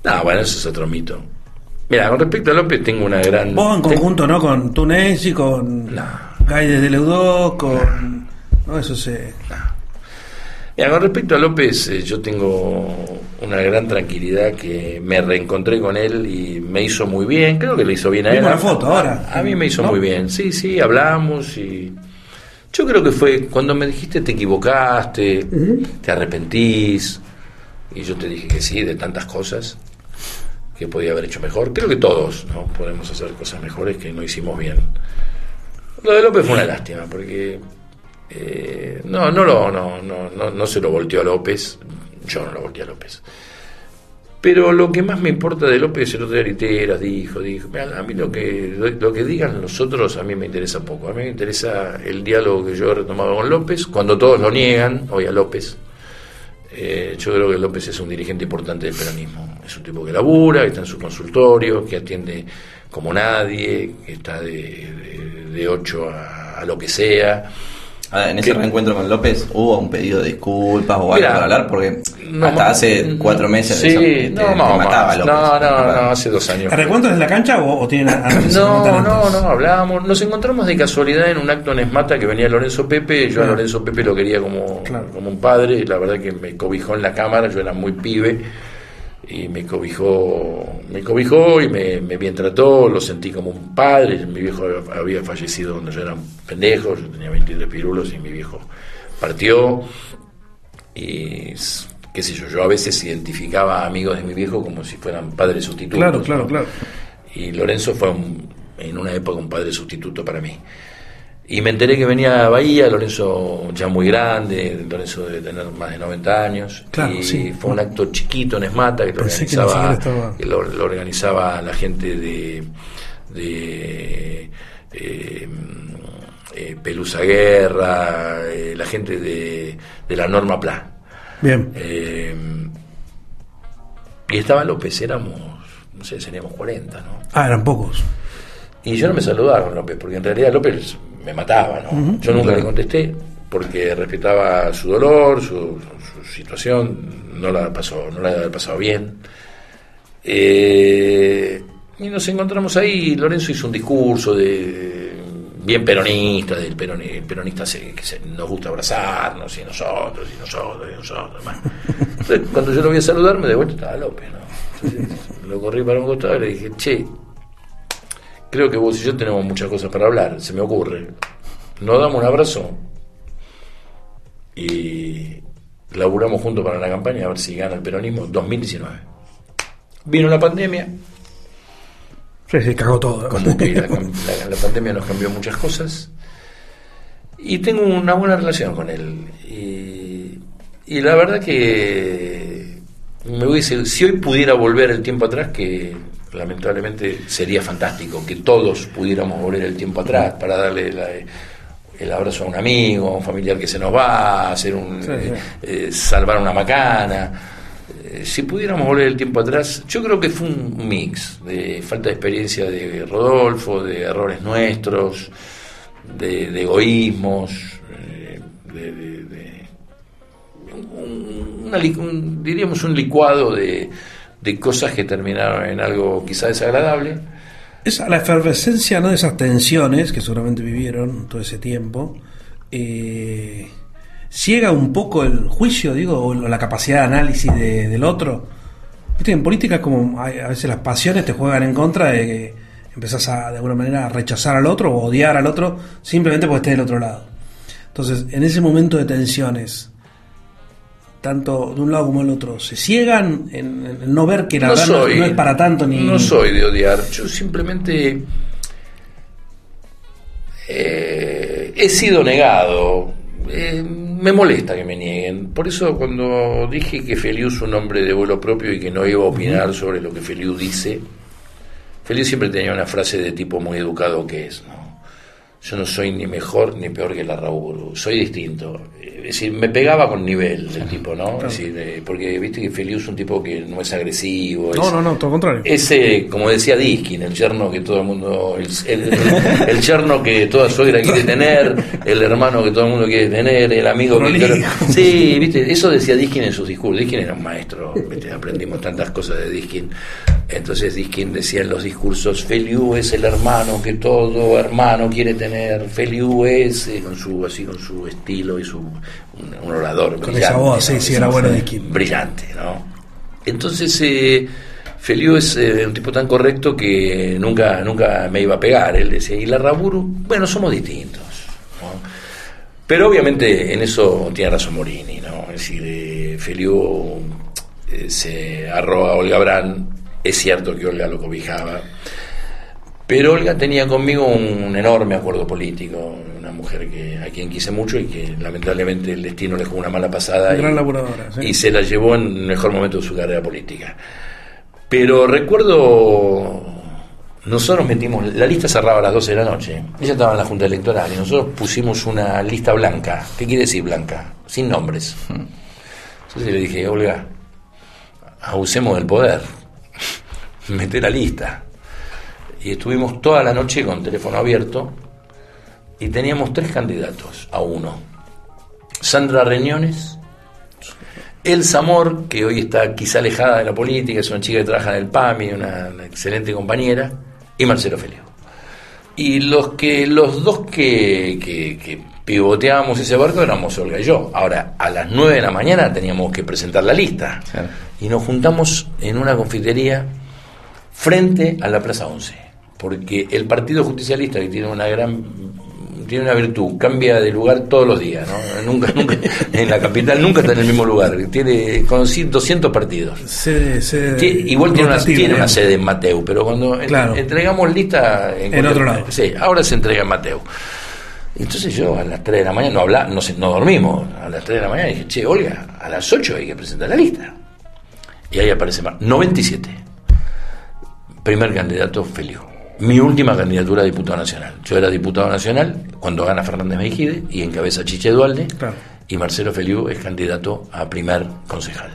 No, bueno, eso es otro mito. Mira, con respecto a López tengo una gran... Vos en tengo- conjunto, ¿no? Con Tunesi, con No. Gaides de Leudó, con... No, eso se... Mira, con respecto a López, eh, yo tengo una gran tranquilidad que me reencontré con él y me hizo muy bien. Creo que le hizo bien a él. Vimos la A- foto ahora. A, mí me hizo ¿No? muy bien. Sí, sí, hablamos y. Yo creo que fue cuando me dijiste te equivocaste, te arrepentís, y yo te dije que sí, de tantas cosas que podía haber hecho mejor. Creo que todos ¿no? podemos hacer cosas mejores que no hicimos bien. Lo de López fue una lástima, porque eh, no, no, lo, no, no, no, no se lo volteó a López, yo no lo volteé a López. Pero lo que más me importa de López, el otro día dijo, dijo, "Mirá, a mí lo que, lo que digan los otros a mí me interesa poco. A mí me interesa el diálogo que yo he retomado con López, cuando todos lo niegan, hoy a López. Eh, yo creo que López es un dirigente importante del peronismo. Es un tipo que labura, que está en su consultorio, que atiende como nadie, que está de, de, de 8 a, a lo que sea. Ah, en ese ¿Qué? reencuentro con López hubo un pedido de disculpas o algo Mira, para hablar, porque no, hasta hace cuatro meses Sí, eso, te- no, te más, mataba más. López. No, no, no, hace dos años. ¿El recuento es en la cancha o, o tienen antes? No, no, no, hablábamos, nos encontramos de casualidad en un acto en Esmata que venía Lorenzo Pepe, yo a. Lorenzo Pepe lo quería como, Claro. como un padre, la verdad que me cobijó en la cámara, yo era muy pibe, y me cobijó, me cobijó y me, me bien trató, lo sentí como un padre, mi viejo había fallecido cuando yo era un pendejo, yo tenía 23 pirulos y mi viejo partió, y qué sé yo, yo a veces identificaba a amigos de mi viejo como si fueran padres sustitutos. Claro, claro, ¿no? claro. Y Lorenzo fue un- en una época un padre sustituto para mí. Y me enteré que venía a Bahía, Lorenzo ya muy grande, Lorenzo debe tener más de 90 años. Claro, y sí. fue un acto chiquito en Esmata que lo Pensé organizaba, siquiera estaba- que lo, lo organizaba la gente de, de eh, eh, Pelusa Guerra, eh, la gente de, de la Norma Pla. Bien. Eh, y estaba López, éramos, no sé, seríamos 40, ¿no? Ah, eran pocos. Y yo no me saludaba con López, porque en realidad López me mataba, ¿no? yo nunca le contesté, porque respetaba su dolor, su, su- su situación, no la pasó, no la había pasado bien. Eh, y nos encontramos ahí, Lorenzo hizo un discurso de bien peronista, del peroni- el peronista se- que se- nos gusta abrazarnos, y nosotros, y nosotros, y nosotros. bueno. Entonces, cuando yo lo voy a saludar, de vuelta estaba López, ¿no? Entonces, lo corrí para un costado y le dije, che, creo que vos y yo tenemos muchas cosas para hablar, se me ocurre. Nos damos un abrazo y laburamos juntos para la campaña a ver si gana el peronismo 2019. Vino la pandemia, Sí, se cagó todo. como que la, la- la pandemia nos cambió muchas cosas y tengo una buena relación con él y, y la verdad que me hubiese, si hoy pudiera volver el tiempo atrás que lamentablemente sería fantástico que todos pudiéramos volver el tiempo atrás para darle la- el abrazo a un amigo, a un familiar que se nos va, hacer un Sí, sí. eh, eh, salvar una macana eh, si pudiéramos volver el tiempo atrás, yo creo que fue un mix de falta de experiencia de Rodolfo, de errores nuestros, de, de egoísmos, eh, de, de- de- un- una un- diríamos un licuado de, de cosas que terminaron en algo quizá desagradable. Esa, la efervescencia ¿no? de esas tensiones que seguramente vivieron todo ese tiempo, eh, ciega un poco el juicio, digo, o la capacidad de análisis de- del otro. Viste, en política como a veces las pasiones te juegan en contra de que empezás a, de alguna manera a rechazar al otro o odiar al otro simplemente porque estés del otro lado. Entonces, en ese momento de tensiones, tanto de un lado como del otro, se ciegan en, en no ver que la verdad no- no es para tanto ni... No soy de odiar, yo simplemente eh, he sido negado. Eh, me molesta que me nieguen. Por eso cuando dije que Feliu es un hombre de vuelo propio y que no iba a opinar sobre lo que Feliu dice, Feliu siempre tenía una frase de tipo muy educado que es, ¿no? Yo no soy ni mejor ni peor que la Raúl, soy distinto. Es decir, me pegaba con nivel del tipo, ¿no? Es decir, eh, porque viste que Feliu es un tipo que no es agresivo. No, es- no, no, todo lo contrario. ese, como decía Diskin, el yerno que todo el mundo, el, el- el- el yerno que toda suegra quiere tener, el hermano que todo el mundo quiere tener, el amigo que. Sí, viste, eso decía Diskin en sus discursos. Diskin era un maestro, ¿viste? aprendimos tantas cosas de Diskin. Entonces Diskin decía en los discursos, Feliu es el hermano que todo hermano quiere tener, Feliu es, eh, con su, así con su estilo y su, un, un orador Con brillante, esa voz, sí, ¿no? sí, era bueno Diskin. brillante, ¿no? Entonces, eh, Feliu es eh, un tipo tan correcto que nunca, nunca me iba a pegar. Él decía, y la Raburu, bueno, somos distintos, ¿no? Pero obviamente en eso tiene razón Morini, ¿no? Es decir, eh, Feliu eh, se arroba a Olga Brand, es cierto que Olga lo cobijaba, pero Olga tenía conmigo un enorme acuerdo político, una mujer que a quien quise mucho y que lamentablemente el destino le jugó una mala pasada y, Gran laburadora, sí. y se la llevó en el mejor momento de su carrera política. Pero recuerdo, nosotros metimos, la lista cerraba a las 12 de la noche, ella estaba en la Junta Electoral y nosotros pusimos una lista blanca. ¿Qué quiere decir blanca? Sin nombres. Entonces le dije, Olga, abusemos del poder, mete la lista. Y estuvimos toda la noche con teléfono abierto y teníamos tres candidatos a uno. Sandra Reñones, Elsa Amor, que hoy está quizá alejada de la política, es una chica que trabaja en el PAMI, una, una excelente compañera, y Marcelo Felio. Y los que los dos que, que, que pivoteábamos ese barco éramos Olga y yo. Ahora, a las 9 de la mañana teníamos que presentar la lista. Claro. Y nos juntamos en una confitería frente a la Plaza 11. Porque el Partido Justicialista, que tiene una gran tiene una virtud, cambia de lugar todos los días, ¿no? Nunca, nunca, en la capital nunca está en el mismo lugar. Tiene conocí 200 partidos. Sede Tie- Igual tiene una, tiene una sede en Mateu, pero cuando en- Claro. entregamos lista En cualquier- otro lado. Sí, ahora se entrega en Mateu. Entonces yo a las 3 de la mañana no habla, no, no dormimos. A las 3 de la mañana dije, che, Olga, a las 8 hay que presentar la lista. Y ahí aparece más. 97. Primer candidato, Felio. Mi última candidatura a diputado nacional. Yo era diputado nacional cuando gana Fernández Mejide y encabeza Chiche Dualde. Claro. Y Marcelo Feliu es candidato a primer concejal.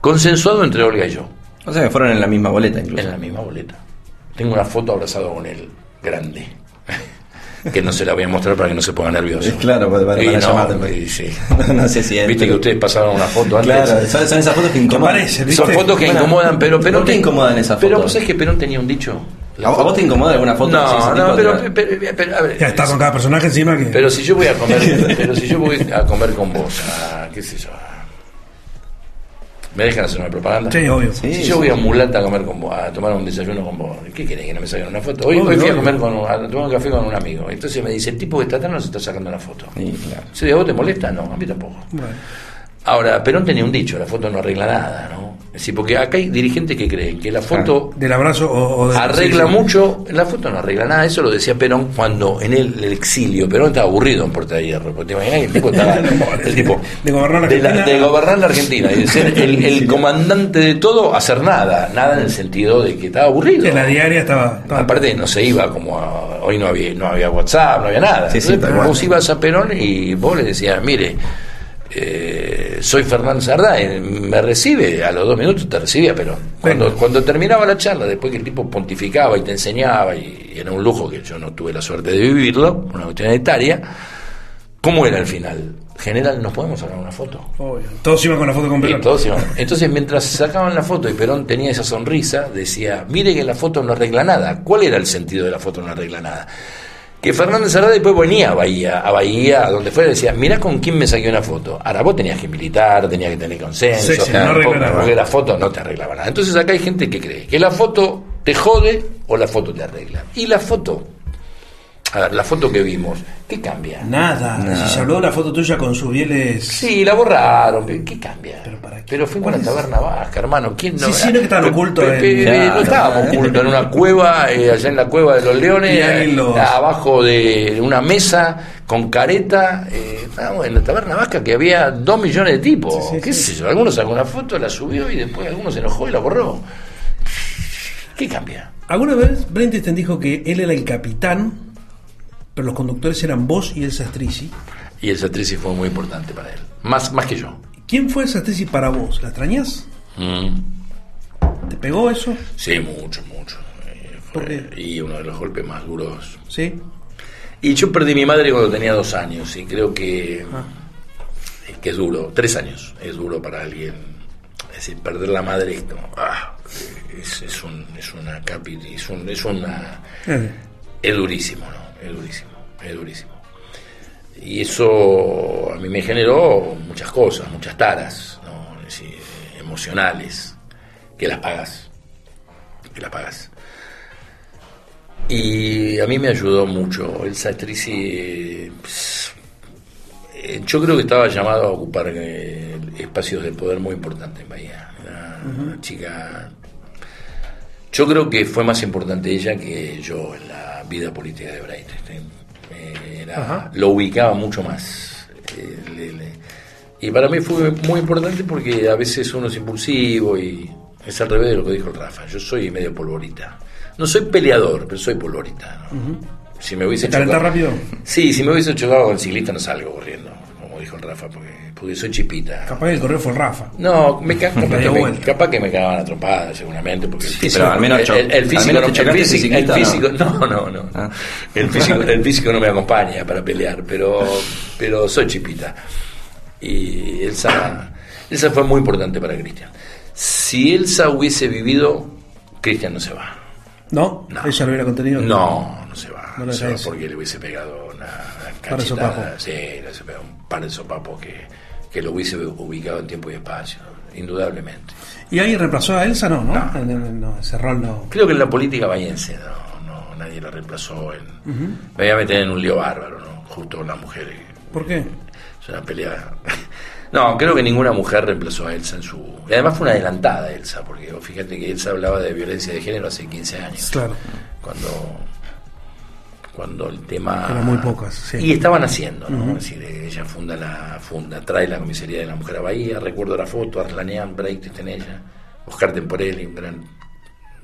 Consensuado entre Olga y yo, O sea que fueron en la misma boleta incluso. en la misma boleta. Tengo una foto abrazado con él, grande. que no se la voy a mostrar para que no se ponga nervioso. Es claro, para, para, Y para no, llamarte. y sí. no sé si es, Viste que pero- ustedes pasaron una foto antes. Claro, son, son esas fotos que incomodan. Son fotos que Bueno, incomodan, pero Perón. ¿Por qué incomodan esas Pero fotos? vos sabés que Perón tenía un dicho. ¿A, vos te incomoda alguna foto? así, No, tipo no, de- pero, pero, pero, a ver, Ya está con cada personaje encima que. pero si yo voy a comer, pero si yo voy a comer con vos, a, qué sé yo. ¿Me dejan hacer una propaganda? Sí, obvio. Sí. Si yo voy a Mulata a comer con vos, a tomar un desayuno con vos, ¿qué querés que no me saquen una foto? Hoy, Obvio, hoy fui a comer con, a tomar un café con un amigo. Entonces me dice, el tipo que está atrás no se está sacando una foto. Sí, claro. ¿Sí, ¿A vos te molesta? No, a mí tampoco. Bueno. Ahora, Perón tenía un dicho, la foto no arregla nada, ¿no? Decir, porque acá hay dirigentes que creen que la foto Del abrazo o, o del- arregla sí, sí. mucho, la foto no arregla nada, eso lo decía Perón cuando en el, el exilio, Perón estaba aburrido en Puerta de Hierro, porque te el tipo estaba, el tipo, De gobernar la de, la- Argentina. de gobernar la Argentina y de ser el, el comandante de todo, hacer nada, nada en el sentido de que estaba aburrido. En la diaria estaba. estaba- Aparte no se iba como a- hoy no había no había WhatsApp, no había nada. Sí, sí, Entonces, vos ibas a Perón y vos le decías, mire, eh, soy Fernán Sardá, eh, me recibe, a los dos minutos te recibía Perón. Cuando, cuando terminaba la charla, después que el tipo pontificaba y te enseñaba, y, y era un lujo que yo no tuve la suerte de vivirlo, una cuestión etaria, ¿cómo era el final? General, ¿nos podemos sacar una foto? Obvio. Todos iban con la foto con Perón. todos iban. Entonces, mientras sacaban la foto y Perón tenía esa sonrisa, decía, mire que la foto no arregla nada. ¿Cuál era el sentido de la foto no arregla nada? Que Fernández Sarada después venía a Bahía, a Bahía, a donde fuera, y decía, mirá con quién me saqué una foto. Ahora vos tenías que militar, tenías que tener consenso, Sí, sí, no porque la foto no te arreglaba nada. Entonces acá hay gente que cree que la foto te jode o la foto te arregla. Y la foto, a ver, la foto que vimos, ¿qué cambia? Nada. Si se habló de la foto tuya con sus bieles. Sí, la borraron, ¿qué cambia? ¿Pero para qué? Pero fuimos a la taberna vasca, hermano. ¿Quién no? Sí, sí, no que estaban ocultos en- Claro. no estábamos ocultos en una cueva, eh, allá en la cueva de los leones, eh, los- abajo de una mesa con careta. eh, estábamos en la taberna vasca que había dos millones de tipos. Sí, sí, ¿Qué sí. sé yo? Algunos sacó una foto, la subió y después algunos se enojó y la borró. ¿Qué cambia? ¿Alguna vez Brentinstein dijo que él era el capitán, pero los conductores eran vos y el Sastrici? Y el Satrici fue muy importante para él. Más, más que yo. ¿Quién fue el Sastrici para vos? ¿La extrañás? Mm. ¿Te pegó eso? Sí, mucho, mucho. Eh, ¿Por fue- qué? y uno de los golpes más duros ¿Sí? Y yo perdí mi madre cuando tenía dos años y creo que, Ah. es que es duro, tres años, es duro para alguien. Es decir, perder la madre es como, ah, es, es un, es una capi, es, un- es una, Eh, es durísimo, ¿no? Es durísimo, es durísimo. Y eso a mí me generó muchas cosas, muchas taras, ¿no? Decir, emocionales, que las pagas, que las pagas. Y a mí me ayudó mucho. El Satrici, pues, eh, yo creo que estaba llamado a ocupar eh, espacios de poder muy importantes en Bahía. Era una chica. Yo creo que fue más importante ella que yo en la vida política de Bright. Era- lo ubicaba mucho más. Eh, le- le- y para mí fue muy importante porque a veces uno es impulsivo y Es al revés de lo que dijo el Rafa. Yo soy medio polvorita. No soy peleador, pero soy polvorita. ¿no? Si me hubiese ¿Te calentás chocado- rápido? Sí, si me hubiese chocado con el ciclista no salgo corriendo, como dijo el Rafa, porque, porque soy chipita. Capaz que el correo fue Rafa. No, me ca- capaz, que me, capaz que me cagaban a seguramente, porque el físico, pero al menos el, el al físico, menos no, el físico, el físico- no, no, no. Ah. El físico, el físico no me acompaña para pelear, pero, pero soy chipita. Y Elsa, Elsa fue muy importante para Cristian. Si Elsa hubiese vivido, Cristian no se va. ¿No? No. Ella lo hubiera contenido. No, no se va. No se va porque le hubiese pegado una, una Par de cachetada. sopapos. Sí, le hubiese pegado un par de sopapos que, que lo hubiese ubicado en tiempo y espacio, indudablemente. ¿Y ahí reemplazó a Elsa? No, ¿no? No. No, ese rol no. Creo que en la política bahiense no, no, nadie la reemplazó. En, Me voy a meter en un lío bárbaro, ¿no? Justo con las mujeres. ¿Por qué? Es una pelea. No, creo que ninguna mujer reemplazó a Elsa en su. Y además fue una adelantada Elsa, porque fíjate que Elsa hablaba de violencia de género hace 15 años. Claro. Cuando. Cuando el tema. Eran muy pocas, sí. Y estaban haciendo, ¿no? Es decir, ella funda la. funda, trae la comisaría de la mujer a Bahía, recuerdo la foto, Arlanean, Break está en ella, Oscar Temporelli, un gran,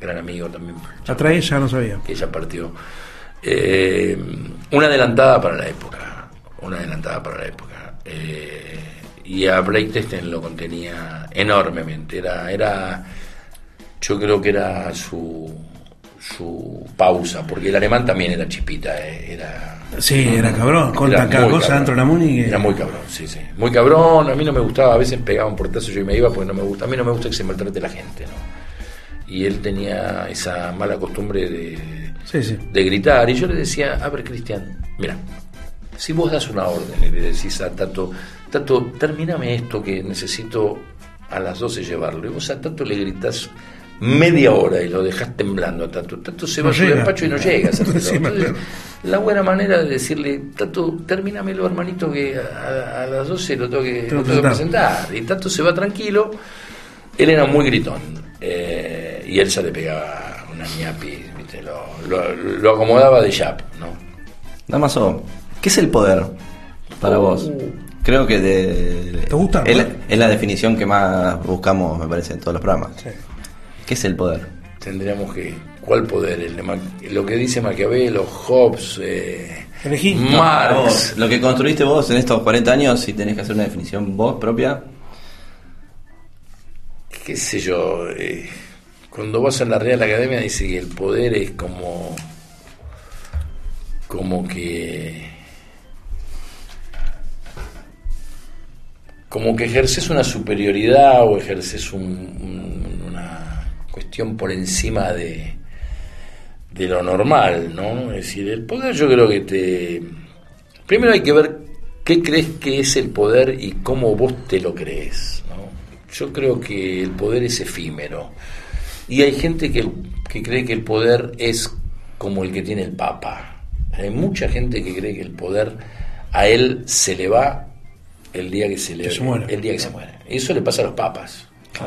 gran amigo también La trae ella, no sabía. que ella partió. Eh, una adelantada para la época, una adelantada para la época. Eh, y a Breitesten lo contenía enormemente. Era, era, yo creo que era su, su pausa, porque el alemán también era chipita, eh, era Sí, era cabrón. Conta cada cosa dentro de la Muni. Era muy cabrón, sí, sí. Muy cabrón, a mí no me gustaba, a veces pegaba un portazo yo y me iba porque no me gusta. A mí no me gusta que se maltrate la gente, ¿no? Y él tenía esa mala costumbre de, Sí, sí. de gritar. Y yo le decía, a ver, Cristian, mira, si vos das una orden y le decís a Tato, Tato, termíname esto que necesito a las 12 llevarlo. Y vos a Tato le gritás media hora y lo dejás temblando a Tato. Tato se No va a su llega. despacho y no llega. Encima, Entonces, la buena manera de decirle, Tato, termínamelo, hermanito, que a, a las 12 lo tengo que, Tengo lo que tengo que presentar. Y Tato se va tranquilo. Él era muy gritón. eh, y Elsa le pegaba una ñapi, ¿viste? Lo, lo- lo acomodaba de chap, ¿no? Damaso, ¿qué es el poder para vos? Creo que de, ¿Te gusta es, la, poder? es la definición que más buscamos, me parece, en todos los programas. Sí. ¿Qué es el poder? Tendríamos que. ¿Cuál poder? El de Ma- lo que dice Maquiavelo, Hobbes, eh, Elegí. Marx. Vos, lo que construiste vos en estos 40 años, si tenés que hacer una definición vos propia, qué sé yo, eh, cuando vas a la Real Academia dice que el poder es como, como que, como que ejerces una superioridad o ejerces un- un- una cuestión por encima de, de lo normal, ¿no? Es decir, el poder yo creo que te... Primero hay que ver qué crees que es el poder y cómo vos te lo crees, ¿no? Yo creo que el poder es efímero. Y hay gente que, que cree que el poder es como el que tiene el Papa. Hay mucha gente que cree que el poder a él se le va el día que se le Que se muere. el día que se muere. Eso le pasa a los papas. Es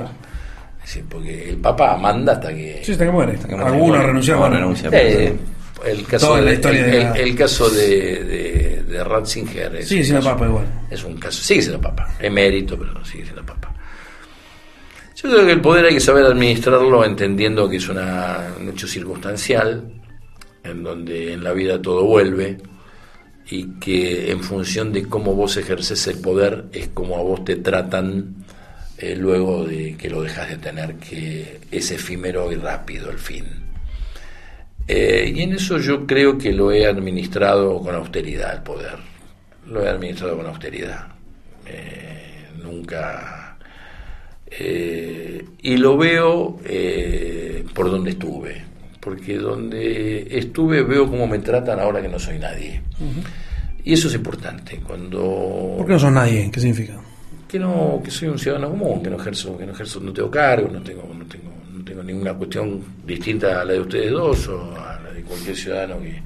decir, porque el Papa manda hasta que Sí, hasta que muere. que muere. Algunos renunciaron. Algunos renuncian. eh, el caso Toda la de, historia el, de la- el- el caso de, de, de Ratzinger es Sigue siendo papa igual. es un caso sigue siendo papa emérito pero sigue siendo papa yo creo que el poder hay que saber administrarlo entendiendo que es una, un hecho circunstancial en donde en la vida todo vuelve y que en función de cómo vos ejerces el poder es como a vos te tratan eh, luego de que lo dejas de tener, que es efímero y rápido el fin. Eh, y en eso yo creo que lo he administrado con austeridad el poder. Lo he administrado con austeridad. Eh, nunca. y lo veo por donde estuve. Porque donde estuve veo cómo me tratan ahora que no soy nadie. Y eso es importante. Cuando ¿Por qué no sos nadie? ¿Qué significa? Que no que soy un ciudadano común que no ejerzo que no ejerzo no tengo cargo no tengo no tengo no tengo ninguna cuestión distinta a la de ustedes dos o a la de cualquier ciudadano que,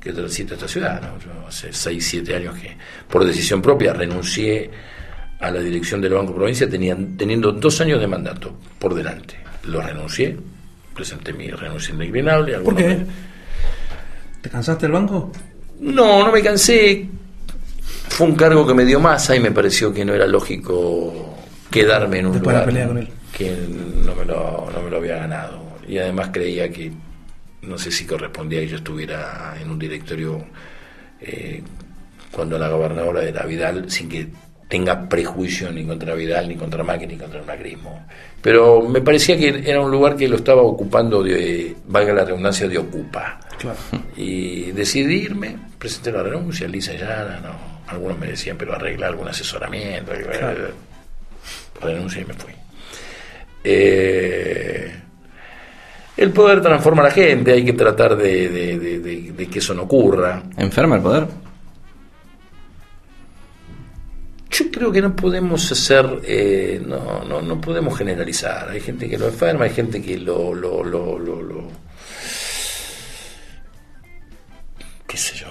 que transita esta ciudad ¿no? yo hace 6, 7 años que por decisión propia renuncié a la dirección del Banco Provincia tenían, teniendo dos años de mandato por delante lo renuncié presenté mi renuncia indeclinable ¿Por qué? me- ¿Te cansaste del banco? no, no me cansé. Fue un cargo que me dio masa y me pareció que no era lógico quedarme en un Después lugar. pelea con él. que no me lo, no me lo había ganado. Y además creía que, no sé si correspondía que yo estuviera en un directorio eh, cuando la gobernadora era Vidal, sin que tenga prejuicio ni contra Vidal, ni contra Macri, ni contra el macrismo. Pero me parecía que era un lugar que lo estaba ocupando, de, valga la redundancia, de ocupa. Y decidí irme, presenté la renuncia, lisa llana, no. Algunos me decían, pero arregla algún asesoramiento. Renuncia y me fui. Eh, el poder transforma a la gente, hay que tratar de que eso no ocurra. ¿Enferma el poder? Yo creo que no podemos hacer, eh, no, no, no, podemos generalizar. Hay gente que lo enferma, hay gente que lo, lo, lo, lo, qué sé yo,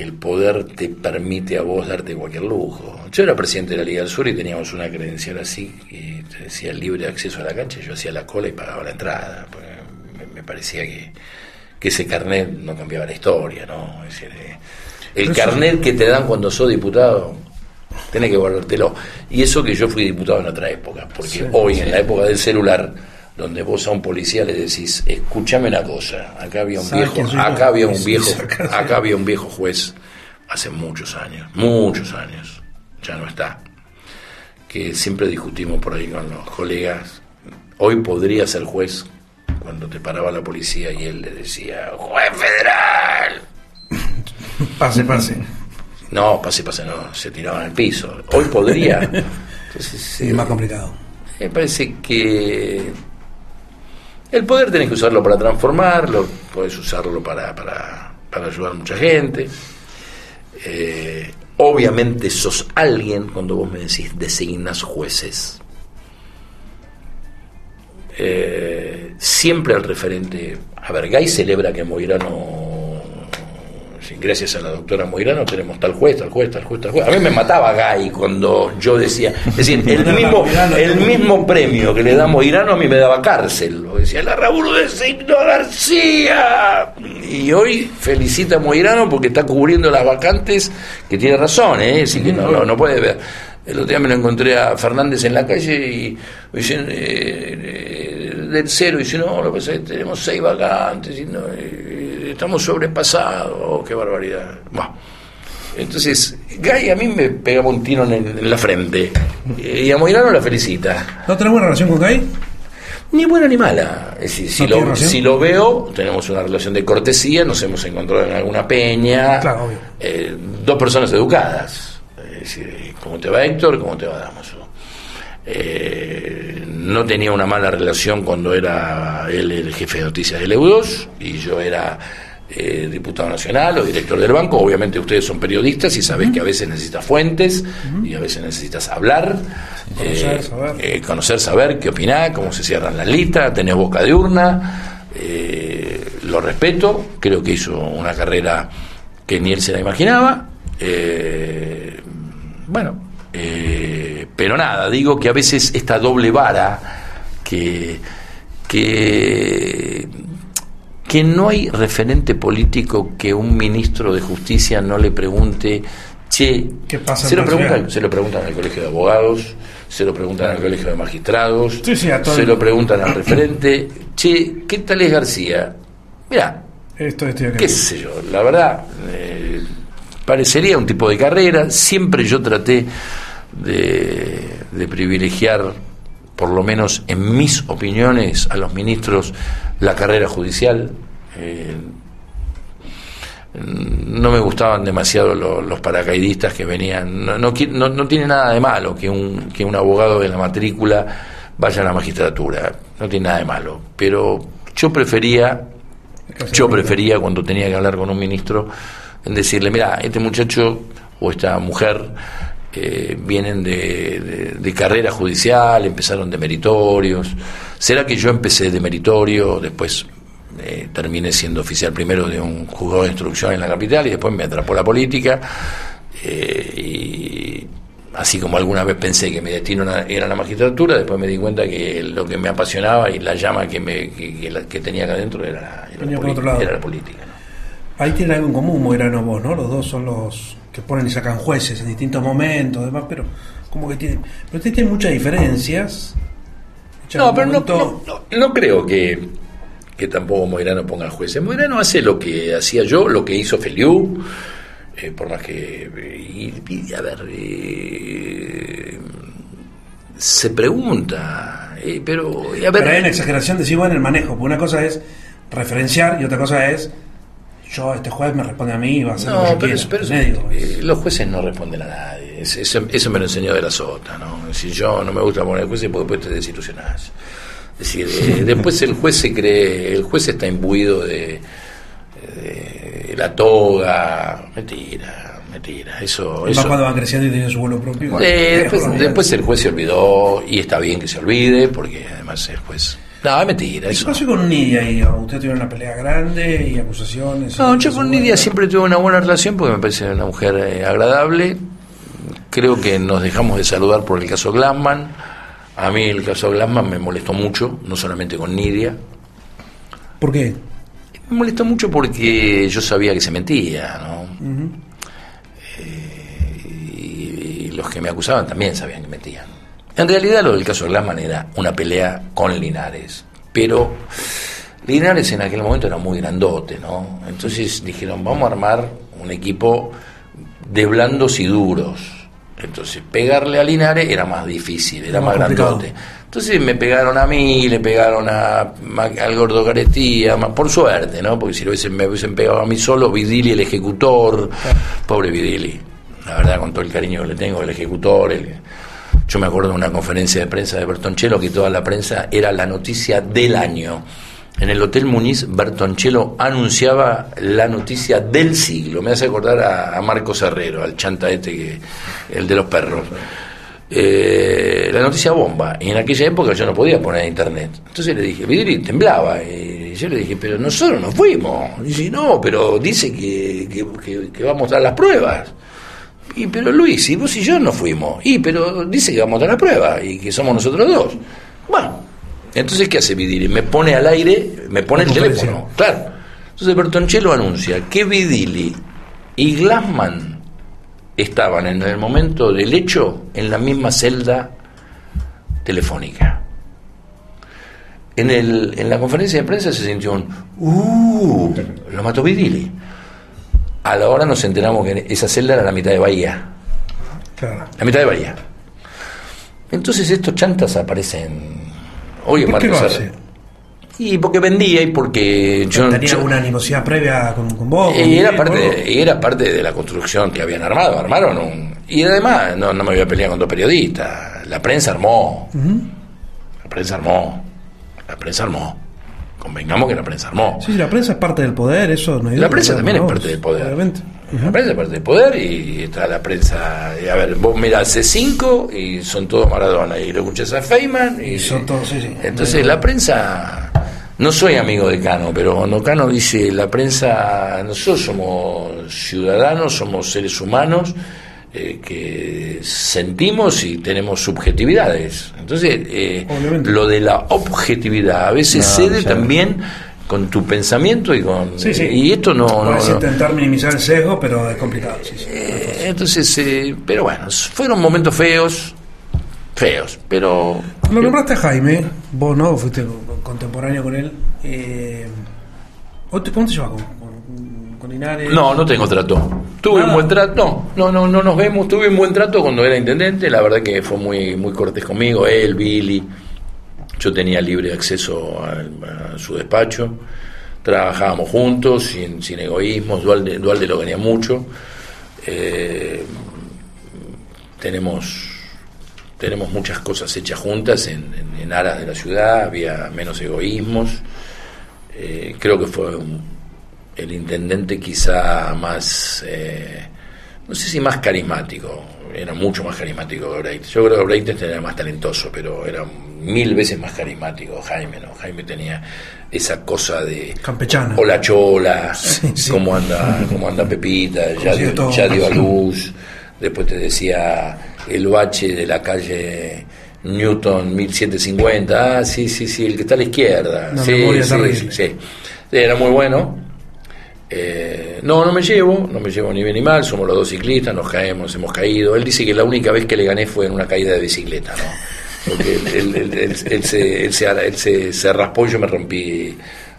que el poder te permite a vos darte cualquier lujo. Yo era presidente de la Liga del Sur y teníamos una credencial así que te decía libre acceso a la cancha, yo hacía la cola y pagaba la entrada. Me, parecía que, que, ese carnet no cambiaba la historia, ¿no? Es decir, eh, el carnet que te dan cuando sos diputado tenés que guardártelo. Y eso que yo fui diputado en otra época, porque hoy, en la época del celular, donde vos a un policía le decís, escúchame una cosa, acá había un viejo, acá había un viejo, acá había un viejo juez hace muchos años, muchos años, ya no está, que siempre discutimos por ahí con los colegas, hoy podría ser juez cuando te paraba la policía y él le decía, juez federal. Pase, pase. No, pase, pase, no, se tiraban al piso. Hoy podría. es más complicado. Me parece que el poder tenés que usarlo para transformarlo, podés usarlo para, para, para ayudar a mucha gente. Eh, obviamente sos alguien cuando vos me decís designas jueces. Eh, siempre el referente. A ver, Gay celebra que Moirano gracias a la doctora Moirano tenemos tal juez, tal juez, tal juez, tal juez. A mí me mataba Gay cuando yo decía, es decir, el mismo, el mismo premio que le da Moirano a mí me daba cárcel. Lo decía, la Raúl designó a García. Y hoy felicita a Moirano porque está cubriendo las vacantes, que tiene razón, ¿eh? Es que no, no, puede ver. El otro día me lo encontré a Fernández en la calle y me dicen, eh, eh, del cero, y dice, no, lo que pasa es que tenemos seis vacantes, y no, estamos sobrepasados, oh, qué barbaridad. Entonces, Gay a mí me pegaba un tiro en, la frente y a Moirano la felicita. ¿No tenés buena relación con Gay? Ni buena ni mala. si, lo, si, lo, veo, tenemos una relación de cortesía, nos hemos encontrado en alguna peña. Claro, obvio. Eh, dos personas educadas. ¿cómo te va Héctor? ¿Cómo te va Damaso? Eh, no tenía una mala relación cuando era él el jefe de noticias del EU2 y yo era eh, diputado nacional o director del banco. Obviamente ustedes son periodistas y sabés que a veces necesitas fuentes y a veces necesitas hablar, conocer, eh, saber. Eh, conocer, saber qué opinás, cómo se cierran las listas, tenés boca de urna. lo respeto, creo que hizo una carrera que ni él se la imaginaba. bueno, pero nada, digo que a veces esta doble vara que, que que no hay referente político que un ministro de justicia no le pregunte, che, ¿Qué pasa se, lo preguntan, se lo preguntan al colegio de abogados, se lo preguntan al colegio de magistrados, se lo preguntan al referente, che, ¿qué tal es García? Mira, Esto, qué sé yo, la verdad, eh, parecería un tipo de carrera, siempre yo traté de, de privilegiar por lo menos en mis opiniones, a los ministros la carrera judicial. Eh, no me gustaban demasiado los, paracaidistas que venían. No, no, no, tiene nada de malo que un, que un abogado de la matrícula vaya a la magistratura. No tiene nada de malo. Pero yo prefería, yo prefería cuando tenía que hablar con un ministro, en decirle, mira, este muchacho o esta mujer eh, vienen de, carrera judicial, empezaron de meritorios. ¿Será que yo empecé de meritorio, después eh, terminé siendo oficial primero de un juzgado de instrucción en la capital y después me atrapó la política? Eh, y así como alguna vez pensé que mi destino era la magistratura, después me di cuenta que lo que me apasionaba y la llama que, me, que, tenía acá adentro era, la, política. Ahí tienen algo en común, Moirano vos, ¿no? Los dos son los que ponen y sacan jueces en distintos momentos, demás, pero como que tienen, pero tienen muchas diferencias No, pero no, momento- no, no- no creo que, que tampoco Moirano ponga al juez. Moirano hace lo que hacía yo, lo que hizo Feliu, eh, por más que... y- y, a ver, eh, se pregunta, eh, pero... A ver, Pero hay una exageración de bueno, el manejo. Porque una cosa es referenciar y otra cosa es, yo, este juez me responde a mí y va a lo que No, eh, los jueces no responden a nadie. Es- Eso, eso me lo enseñó de la sota, ¿no? Si yo no me gusta poner jueces, porque después te desilusionás. Es decir, eh, después el juez se cree, el juez está imbuido de, de la toga. Mentira, mentira. Eso, Más eso cuando van creciendo y tienen su vuelo propio. eh, después, después el juez se olvidó y está bien que se olvide porque además el juez... No, es mentira. ¿Qué Eso. pasó con Nidia ahí? Usted tuvo una pelea grande y acusaciones. No, y yo con. Nidia siempre tuve una buena relación porque me parece una mujer eh, agradable. Creo que nos dejamos de saludar por el caso Glassman. A mí el caso Glassman me molestó mucho, no solamente con Nidia. ¿Por qué? Me molestó mucho porque yo sabía que se mentía, ¿no? Eh, y, y los que me acusaban también sabían que mentían. En realidad lo del caso Glassman era una pelea con Linares, pero Linares en aquel momento era muy grandote, ¿no? Entonces dijeron, vamos a armar un equipo de blandos y duros. Entonces pegarle a Linares era más difícil, era más grandote. Entonces me pegaron a mí, le pegaron a, al gordo Carestía, ma- por suerte, ¿no? Porque si lo hubiesen, me hubiesen pegado a mí solo, Vidili el ejecutor, pobre Vidili, la verdad con todo el cariño que le tengo, el ejecutor, el- yo me acuerdo de una conferencia de prensa de Bertoncello que toda la prensa era la noticia del año. En el Hotel Muniz, Bertoncello anunciaba la noticia del siglo. Me hace acordar a, a Marcos Herrero, al chanta este, que, el de los perros. Eh, la noticia bomba. Y en aquella época yo no podía poner internet. Entonces le dije, Vidiri temblaba. Y yo le dije, pero nosotros no fuimos. Y dice, no, pero dice que, que, que- que vamos a dar las pruebas. Y pero Luis, y vos y yo no fuimos. Y pero dice que vamos a dar la prueba y que somos nosotros dos. Bueno, entonces ¿qué hace Vidili? Me pone al aire, me pone el teléfono. Claro. Entonces Bertoncello anuncia que Vidili y Glassman estaban en el momento del hecho en la misma celda telefónica. En, el, en la conferencia de prensa se sintió un ¡Uh! Lo mató Vidili. A la hora nos enteramos que esa celda era la mitad de Bahía. Claro. La mitad de Bahía. Entonces estos chantas aparecen. Oye, ¿Por qué lo hace? Y porque vendía y porque yo. ¿Tenía alguna animosidad previa con, con vos? con y era parte, de, era parte de la construcción que habían armado. Armaron un. Y además, no, no me voy a pelear con dos periodistas. La prensa armó. La prensa armó. La prensa armó. Convengamos que la prensa armó. Sí, la prensa es parte del poder, eso no hay La prensa también es parte del poder. Obviamente. La prensa es parte del poder y está la prensa. y a ver, vos mirás C5 y son todos Maradona. Y lo escuchás a Feynman y. Y son todos, sí, sí. Entonces la prensa. No soy amigo de Cano, pero cuando Cano dice la prensa, nosotros somos ciudadanos, somos seres humanos eh, que sentimos y tenemos subjetividades. Entonces, eh, lo de la objetividad a veces No, cede también con tu pensamiento y con Sí, sí. y esto no, no, Puedes no. intentar minimizar el sesgo, pero es complicado. Sí, sí. Eh, entonces eh, pero bueno fueron momentos feos feos pero Lo nombraste a Jaime, vos no, fuiste co- contemporáneo con él. Eh, ¿vos te- ¿Cómo te llevas con, Linares? no no tengo trato. Tuve Nada. un buen trato. No no no no nos vemos. Tuve un buen trato cuando era intendente. La verdad que fue muy muy cortés conmigo. Él Billy. Yo tenía libre acceso al- a, su despacho. Trabajábamos juntos sin, sin egoísmos Dualde, Dualde lo quería mucho. Eh, tenemos tenemos muchas cosas hechas juntas en, en- en aras de la ciudad, había menos egoísmos. Eh, creo que fue un- el intendente quizá más, eh, no sé si más carismático, era mucho más carismático que Breite. Yo creo que Breite era más talentoso, pero era mil veces más carismático Jaime, ¿no? Jaime tenía esa cosa de Campechana. hola chola, Sí, sí. cómo anda, cómo anda Pepita, ya dio, ya dio a luz, después te decía el bache de la calle Newton 1750, ah, sí, sí, sí, el que está a la izquierda, sí, sí, sí, sí. era muy bueno. Eh, no, no me llevo, no me llevo ni bien ni mal, somos los dos ciclistas, nos caemos, hemos caído. Él dice que la única vez que le gané fue en una caída de bicicleta, ¿no? Porque él, él- él- se, él se- él se- se raspó y yo me rompí.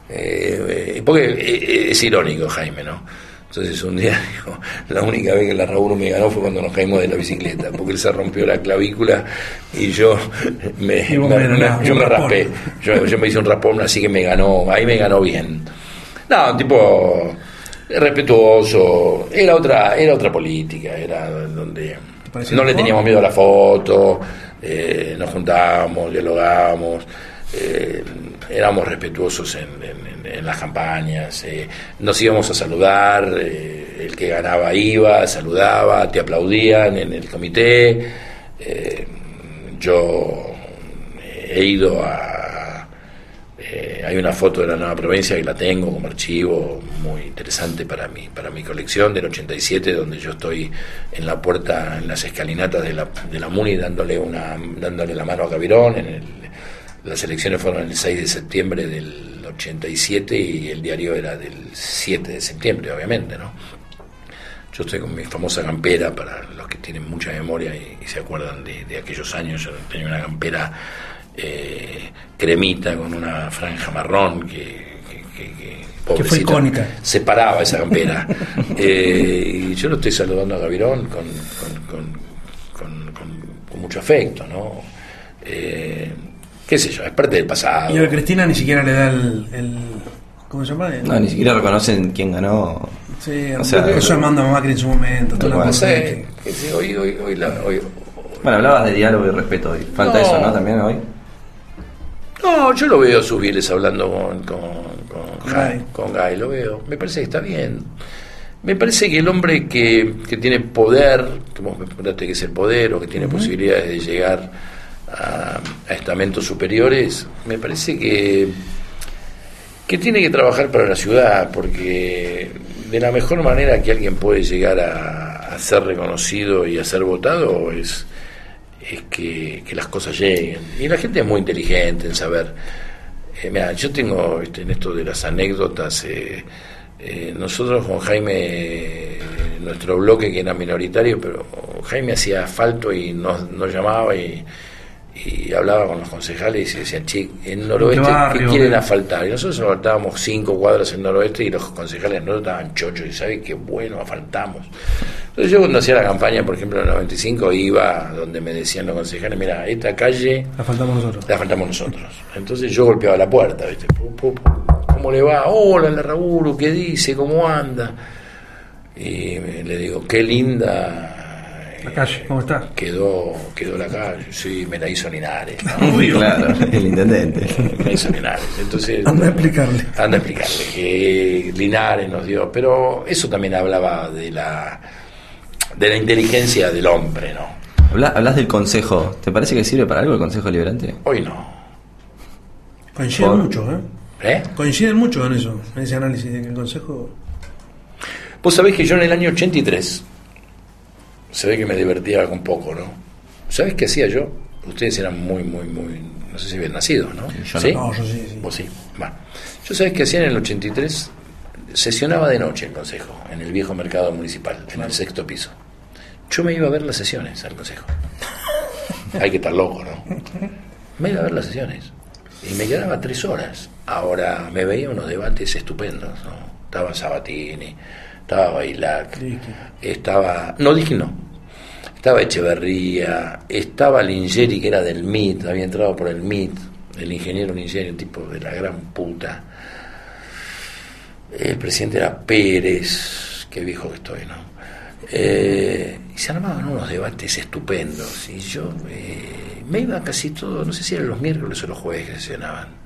eh, eh, porque eh, es irónico, Jaime, ¿no? Entonces un día dijo, la única vez que la Raúl me ganó fue cuando nos caímos de la bicicleta, porque él se rompió la clavícula y yo me, Y me- yo raspé. Yo, yo me hice un raspón, así que me ganó, ahí me ganó bien. No, un tipo respetuoso, era otra, era otra política, era donde no le teníamos miedo a la foto, eh, nos juntábamos, dialogábamos, eh, éramos respetuosos en, en- en- en las campañas, eh, nos íbamos a saludar, eh, el que ganaba iba, saludaba, te aplaudían en el comité, yo he ido a... eh, hay una foto de la nueva provincia que la tengo como archivo muy interesante para mí, para mi colección del 87, donde yo estoy en la puerta, en las escalinatas de la, de la MUNI, dándole, una, dándole la mano a Gavirón. En el- las elecciones fueron el 6 de septiembre del 87 y el diario era del 7 de septiembre, obviamente, ¿no? Yo estoy con mi famosa campera, para los que tienen mucha memoria y, y se acuerdan de, de aquellos años, yo tenía una campera eh, cremita con una franja marrón que, que- que- que, fue icónica. separaba esa campera. Eh, y yo lo estoy saludando a Gavirón con, con- con- con- con- con mucho afecto, ¿no? Eh, qué sé yo, es parte del pasado. Y a Cristina ni siquiera le da el. el- ¿Cómo se llama? El- No, ni siquiera reconocen quién ganó. Sí, o sea, eso manda a Macri en su momento. No cosa sé, que- hoy, hoy, hoy, la- hoy- Bueno, hablabas de diálogo y respeto hoy. Falta No. eso, ¿no? También hoy. No, yo lo veo a sus Viles hablando con, con, con. Jai- con Guy, lo veo. Me parece que está bien. Me parece que el hombre que, que tiene poder, que vos me preguntaste qué es el poder, o que tiene posibilidades de llegar a, a estamentos superiores, me parece que, que tiene que trabajar para la ciudad, porque de la mejor manera que alguien puede llegar a, a ser reconocido y a ser votado es es que, que las cosas lleguen. Y la gente es muy inteligente en saber. Eh, mira, yo tengo viste, en esto de las anécdotas, eh, eh, nosotros con Jaime, nuestro bloque que era minoritario, pero Jaime hacía asfalto y nos, nos llamaba y, y hablaba con los concejales y decían, che, en noroeste, ¿qué barrio, quieren qué? asfaltar? Y nosotros asfaltábamos cinco cuadras en noroeste y los concejales no estaban chochos y saben qué bueno, asfaltamos. Entonces yo cuando hacía la campaña, por ejemplo en el 95, iba donde me decían los concejales, mira, esta calle La faltamos nosotros. la faltamos nosotros. Entonces yo golpeaba la puerta, ¿viste? ¿Cómo le va? Hola, la Raúl, ¿qué dice? ¿Cómo anda? Y le digo, qué linda. La calle, ¿cómo está? Quedó, quedó la calle, sí, me la hizo Linares. ¿no? claro, el intendente. me la hizo Linares. Entonces, Anda a explicarle. Anda a explicarle que Linares nos dio, pero eso también hablaba de la de la inteligencia del hombre, ¿no? Habla- hablas del consejo. ¿Te parece que sirve para algo el consejo deliberante? Hoy no. Coinciden Por- mucho, ¿eh? ¿Eh? Coinciden mucho en eso, en ese análisis de que el Consejo. Vos sabés que yo en el año 83, se ve que me divertía un poco, ¿no? ¿Sabés qué hacía yo? Ustedes eran muy, muy, muy, no sé si habían nacido, ¿no? Yo no. ¿Sí? No, yo sí, sí. Vos sí. Bueno, yo sabés qué hacía en el 83, sesionaba de noche el consejo, en el viejo mercado municipal, en el sexto piso. Yo me iba a ver las sesiones al consejo. Hay que estar loco, ¿no? Me iba a ver las sesiones. Y me quedaba tres horas. Ahora me veía unos debates estupendos, ¿no? Estaba Sabatini, estaba Bailac, estaba. No, dije no. Estaba Echeverría, estaba Lingeri, que era del MIT, había entrado por el MIT, el ingeniero Lingeri, un tipo de la gran puta. El presidente era Pérez, qué viejo que estoy, ¿no? Eh, y se armaban unos debates estupendos. Y yo eh, me iba casi todo, no sé si eran los miércoles o los jueves que sesionaban.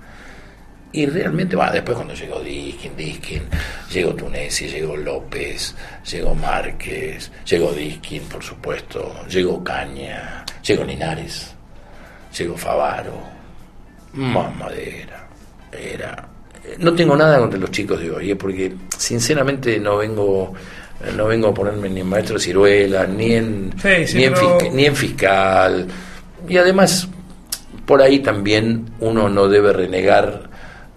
Y realmente, va, después cuando llegó Diskin, Diskin, llegó Tunesi, llegó López, llegó Márquez, llegó Diskin, por supuesto, llegó Caña, llegó Linares, llegó Favaro, mamadera, era... No tengo nada contra los chicos de hoy, ¿eh? porque sinceramente no vengo no vengo a ponerme ni en maestro ciruela, ni en, Sí, sí, ni, en ni en fiscal. Y además, por ahí también uno no debe renegar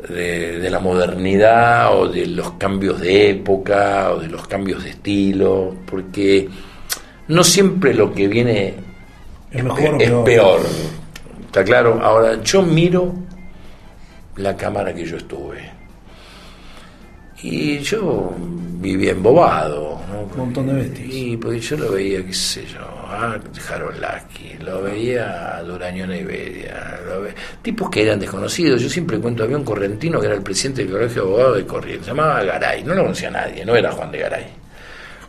de, de la modernidad o de los cambios de época o de los cambios de estilo, porque no siempre lo que viene Es mejor es peor. peor. ¿Está claro? Ahora, yo miro la cámara que yo estuve. Y yo vivía embobado. ¿no? Un montón de bestias. Y porque yo lo veía, qué sé yo, a Harold Lasky, lo veía a Durañona Iberia, lo ve- tipos que eran desconocidos. Yo siempre cuento, había un correntino que era el presidente del Colegio de Abogados de Corrientes, se llamaba Garay, no lo conocía nadie, no era Juan de Garay.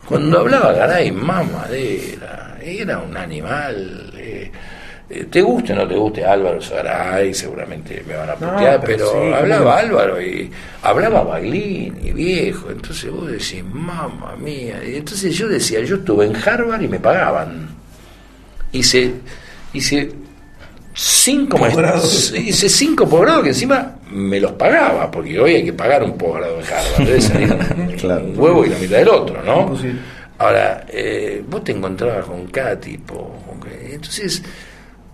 Cuando hablaba Garay, mamadera, era un animal. eh, te guste o no te guste Álvaro Garay, seguramente me van a No, putear, pero pero, sí, ¿cómo hablaba? Álvaro y hablaba Baglini, viejo. Entonces vos decís, mamá mía. Y entonces yo decía, yo estuve en Harvard y me pagaban. Hice, hice cinco Posgrados. hice cinco posgrados que encima me los pagaba, porque hoy hay que pagar un posgrado en Harvard, debe salir un, Claro. un huevo y la mitad del otro, ¿no? Ahora, eh, vos te encontrabas con cada tipo, entonces,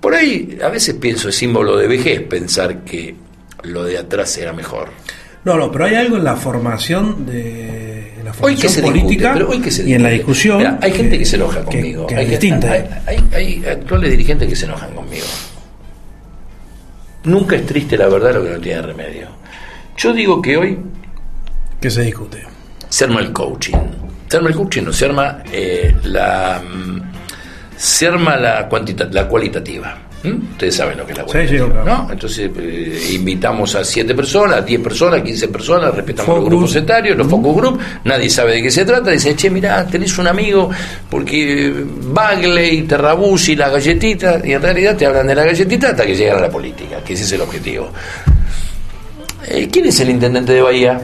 por ahí a veces pienso es símbolo de vejez pensar que lo de atrás era mejor. No, no, pero hay algo en la formación de en la Hoy que formación se política discute, pero hoy que se y en la discusión. Mira, hay gente que se enoja conmigo. que hay, distinta. hay, hay- hay actuales dirigentes que se enojan conmigo. Nunca es triste la verdad lo que no tiene remedio. Yo digo que hoy que se discute. se arma el coaching. Se arma el coaching, no se arma eh, la mm, se arma la cuantita- la cualitativa. ¿Mm? Ustedes saben lo que es la Sí, cualitativa, sí, claro. ¿no? Entonces eh, invitamos a 7 personas, 10 personas, 15 personas, respetamos Focus. los grupos etarios, los focus group, nadie sabe de qué se trata, dice, che, mirá, tenés un amigo, porque Bagley, Terrabuzzi, la galletita, y en realidad te hablan de la galletita hasta que llegan a la política, que ese es el objetivo. Eh, ¿Quién es el intendente de Bahía?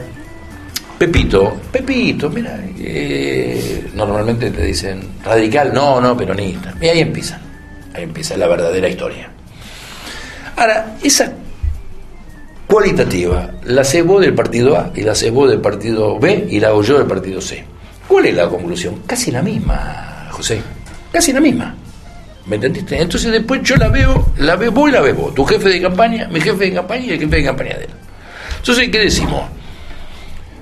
Pepito, Pepito, mira, eh, normalmente te dicen radical, no, no, peronista. Y ahí empieza, ahí empieza la verdadera historia. Ahora, esa cualitativa la vos del partido A y la vos del partido B y la hago yo del partido C. ¿Cuál es la conclusión? Casi la misma, José, casi la misma. ¿Me entendiste? Entonces después yo la veo, la veo y la ves vos, tu jefe de campaña, mi jefe de campaña y el jefe de campaña de él. Entonces, ¿qué decimos?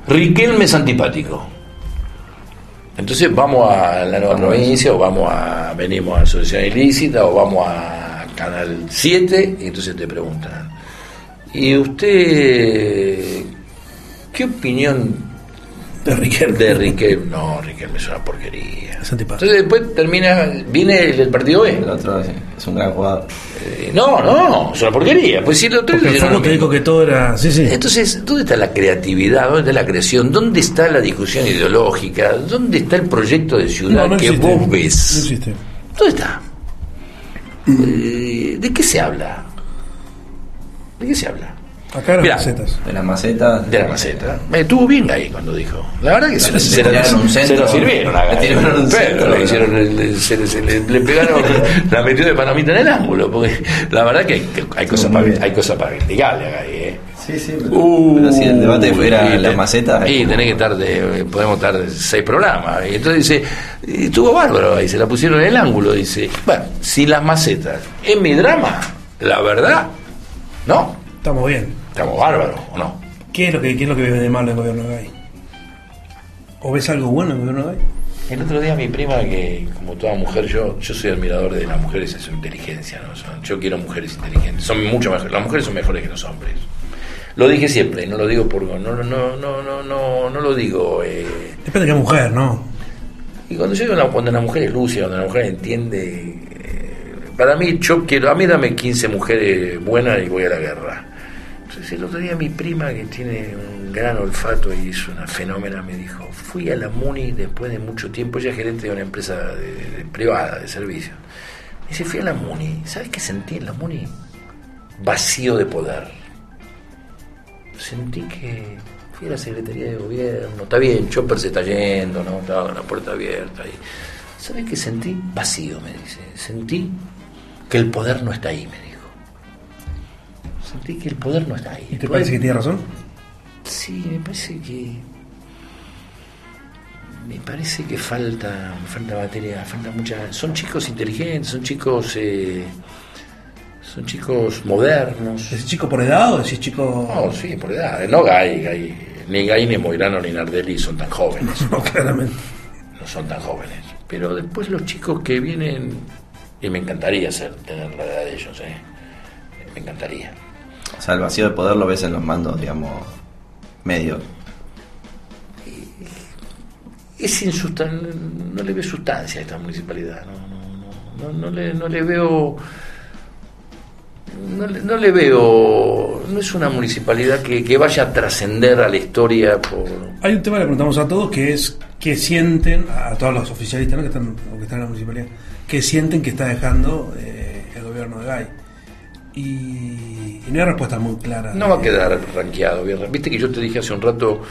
Riquelme es antipático. Entonces vamos a la nueva provincia o vamos a venimos a Asociación Ilícita o vamos a Canal 7 y entonces te preguntan, ¿y usted qué opinión De Riquelme. de Riquelme? No, Riquelme es una porquería. Es antipático. Entonces después termina, viene el partido El B. otro sí, es un gran jugador. Eh, no, no, es una porquería. Pues si el otro el foco lo te dijo que todo era. Sí, sí. Entonces, ¿dónde está la creatividad? ¿Dónde está la creación? ¿Dónde está la discusión ideológica? ¿Dónde está el proyecto de ciudad No, no que existe. vos No ves? existe. ¿Dónde está? Eh, ¿De qué se habla? ¿De qué se habla? Acá eran Mirá. macetas. De las macetas. De la maceta. Me estuvo bien ahí cuando dijo. La verdad que se, Le se, un se centro. lo sirvieron a Le tiraron un Pero centro, le, se- se- le- le pegaron, la metió de panamita en el ángulo. Porque la verdad que hay, hay cosas para hay cosas para criticarle acá ahí, ¿eh? Sí, sí. Pero, Uh, pero si el debate fuera las macetas. Y tenés que estar de, podemos estar de seis programas. Y entonces dice, y estuvo bárbaro ahí, se la pusieron en el ángulo. Dice, bueno, si las macetas es mi drama, la verdad, ¿no? Estamos bien. Estamos bárbaros, ¿o no? ¿Qué es lo que, qué es lo que ves de malo en el gobierno de Gay? ¿O ves algo bueno en el gobierno de Gay? El otro día mi prima, que como toda mujer, yo yo soy admirador de las mujeres en su inteligencia, ¿no? Son- yo quiero mujeres inteligentes, son mucho mejores, las mujeres son mejores que los hombres. Lo dije siempre, no lo digo por no no no no no no, no lo digo eh, Depende de qué mujer, ¿no? Y cuando yo digo la- cuando la mujer es lúcida, cuando la mujer entiende, eh, para mí yo quiero, a mí dame 15 mujeres buenas y voy a la guerra. Entonces el otro día mi prima que tiene un gran olfato y es una fenómena me dijo, fui a la MUNI después de mucho tiempo, ella es gerente de una empresa privada de servicios. Me dice, fui a la MUNI, ¿sabes qué sentí en la MUNI? Vacío de poder. Sentí que fui a la Secretaría de Gobierno, está bien, Chopper se está yendo, ¿no? Estaba con la puerta abierta. Y, ¿Sabes qué sentí? Vacío, me dice. Sentí que el poder no está ahí, me dijo. Sentí que el poder no está ahí. ¿Y te poder- parece que tiene razón? Sí, me parece que. Me parece que falta, falta materia, falta mucha. Son chicos inteligentes, son chicos. eh, son chicos modernos. ¿Decís chico por edad o decís chico.? No, sí, por edad. No Gay, Gay. Ni Gay, ni Moirano, ni Nardelli son tan jóvenes. No, claramente. No son tan jóvenes. Pero después los chicos que vienen, y me encantaría ser, tener la edad de ellos, ¿eh? me encantaría. O sea, el vacío de poder lo ves en los mandos, digamos, medios. Es insustan no le veo sustancia a esta municipalidad, no, no, no, no, no le, no le veo no, le- no le veo, no es una municipalidad que, que vaya a trascender a la historia por... Hay un tema que le preguntamos a todos que es que sienten, a todos los oficialistas ¿no? que, están, o que están en la municipalidad, que sienten que está dejando eh, el gobierno de Gay. Y, y no hay respuesta muy clara. No va a quedar ranqueado, bien. Viste que yo te dije hace un rato,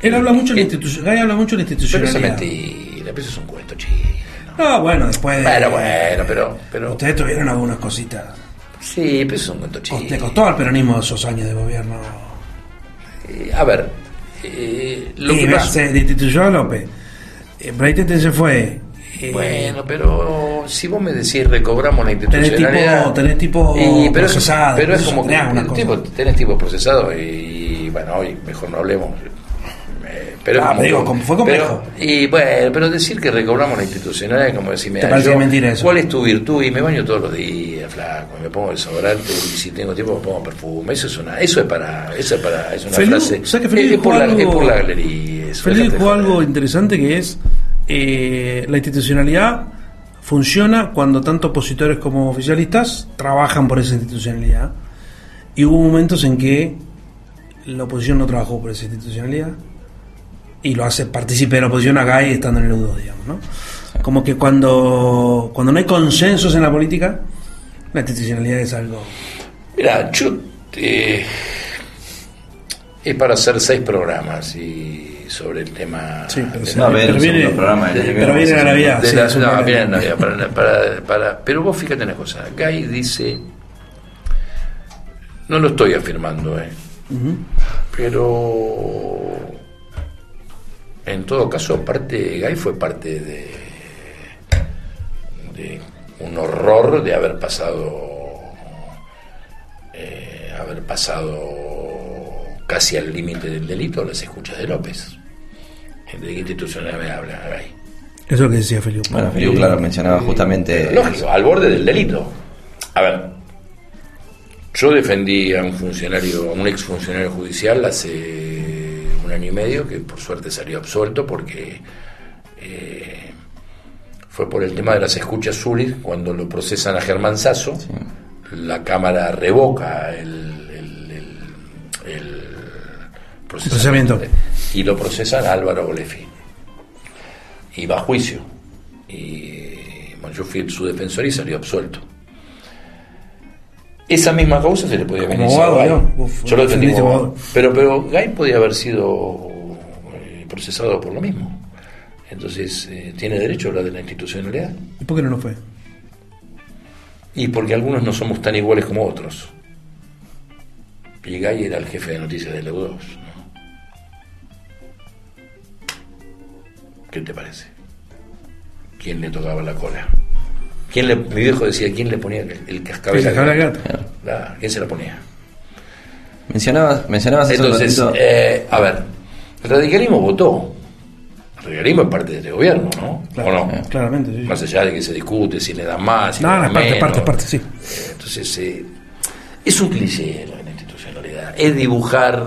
Él habla mucho de la institución, habla mucho de la pero esa mentira, pero eso es un cuento chino. No, bueno, después de. Bueno, bueno, pero... pero Ustedes tuvieron algunas cositas. sí, pero eso es un cuento chino. Le costó al peronismo esos años de gobierno. Eh, a ver, eh, lo y que se destituyó a López. Eh, Braitete se fue. Eh, Bueno, pero si vos me decís recobramos la Tenés institucionalidad. tipo- tenés tipo y, pero procesado, Es, pero es como que tenés tipo, tenés tipo procesado y, bueno, hoy mejor no hablemos. Eh, Pero Ah, como digo, como fue complejo. pero- y bueno, pero decir que recobramos la institucionalidad es como decirme, ¿Te parece yo, mentira eso? ¿cuál es tu virtud? Y me baño todos los días, flaco, me pongo desodorante y si tengo tiempo me pongo perfume. Eso es una, eso es para, eso es para, es una Feliu- frase. ¿sabes que Feliu es, por la, algo- es por la galería. Eso, Felipe déjate dijo algo interesante que es eh, la institucionalidad funciona cuando tanto opositores como oficialistas trabajan por esa institucionalidad. Y hubo momentos en que la oposición no trabajó por esa institucionalidad y lo hace partícipe de la oposición acá y estando en el U2, digamos, ¿no? Como que cuando, cuando no hay consensos en la política, la institucionalidad es algo... Mira, yo eh, es para hacer seis programas y sobre el tema. Sí, pero de sí, la- Va a haber un viene- programa que pero viene, viene la Navidad. de sí, la- eso no, viene. viene Navidad, para, para- para- pero vos fíjate una cosa, Gay dice, no lo estoy afirmando, eh, pero en todo caso parte Gay fue parte de, de un horror de haber pasado eh, haber pasado casi al límite del delito las escuchas de López. ¿De qué institucionalidad me habla Gay? Eso es lo que decía Felipe. Bueno, Feliu, claro, mencionaba justamente. Lógico, al borde del delito. A ver, yo defendí a un funcionario, a un ex funcionario judicial hace un año y medio que por suerte salió absuelto porque eh, fue por el tema de las escuchas Zurich cuando lo procesan a Germán Sasso, la Cámara revoca el- el- el procesamiento y lo procesan a Álvaro Bolefi y va a juicio. Y bueno, yo fui su defensor y salió absuelto. Esa misma causa se le podía. Uf, Yo lo defendí como. Pero, pero Gay podía haber sido eh, procesado por lo mismo. Entonces, eh, tiene derecho a hablar de la institucionalidad. ¿Y por qué no lo fue? Y porque algunos no somos tan iguales como otros. Y Gay era el jefe de noticias de EU2. ¿No? ¿Qué te parece? ¿Quién le tocaba la cola? ¿Quién le, mi viejo decía, ¿quién le ponía el, el cascabel? El cascabel al al gato? gato. Claro, ¿Quién se la ponía? Mencionabas, mencionabas Entonces, eh, a ver, el radicalismo votó. El radicalismo es parte de este gobierno, ¿no? Claro, ¿O no? Claramente, sí. Más allá de que se discute si le dan más, si No, le no, dan es parte, menos. parte, parte, sí. Eh, Entonces, eh, es un cliché la institucionalidad. Es dibujar,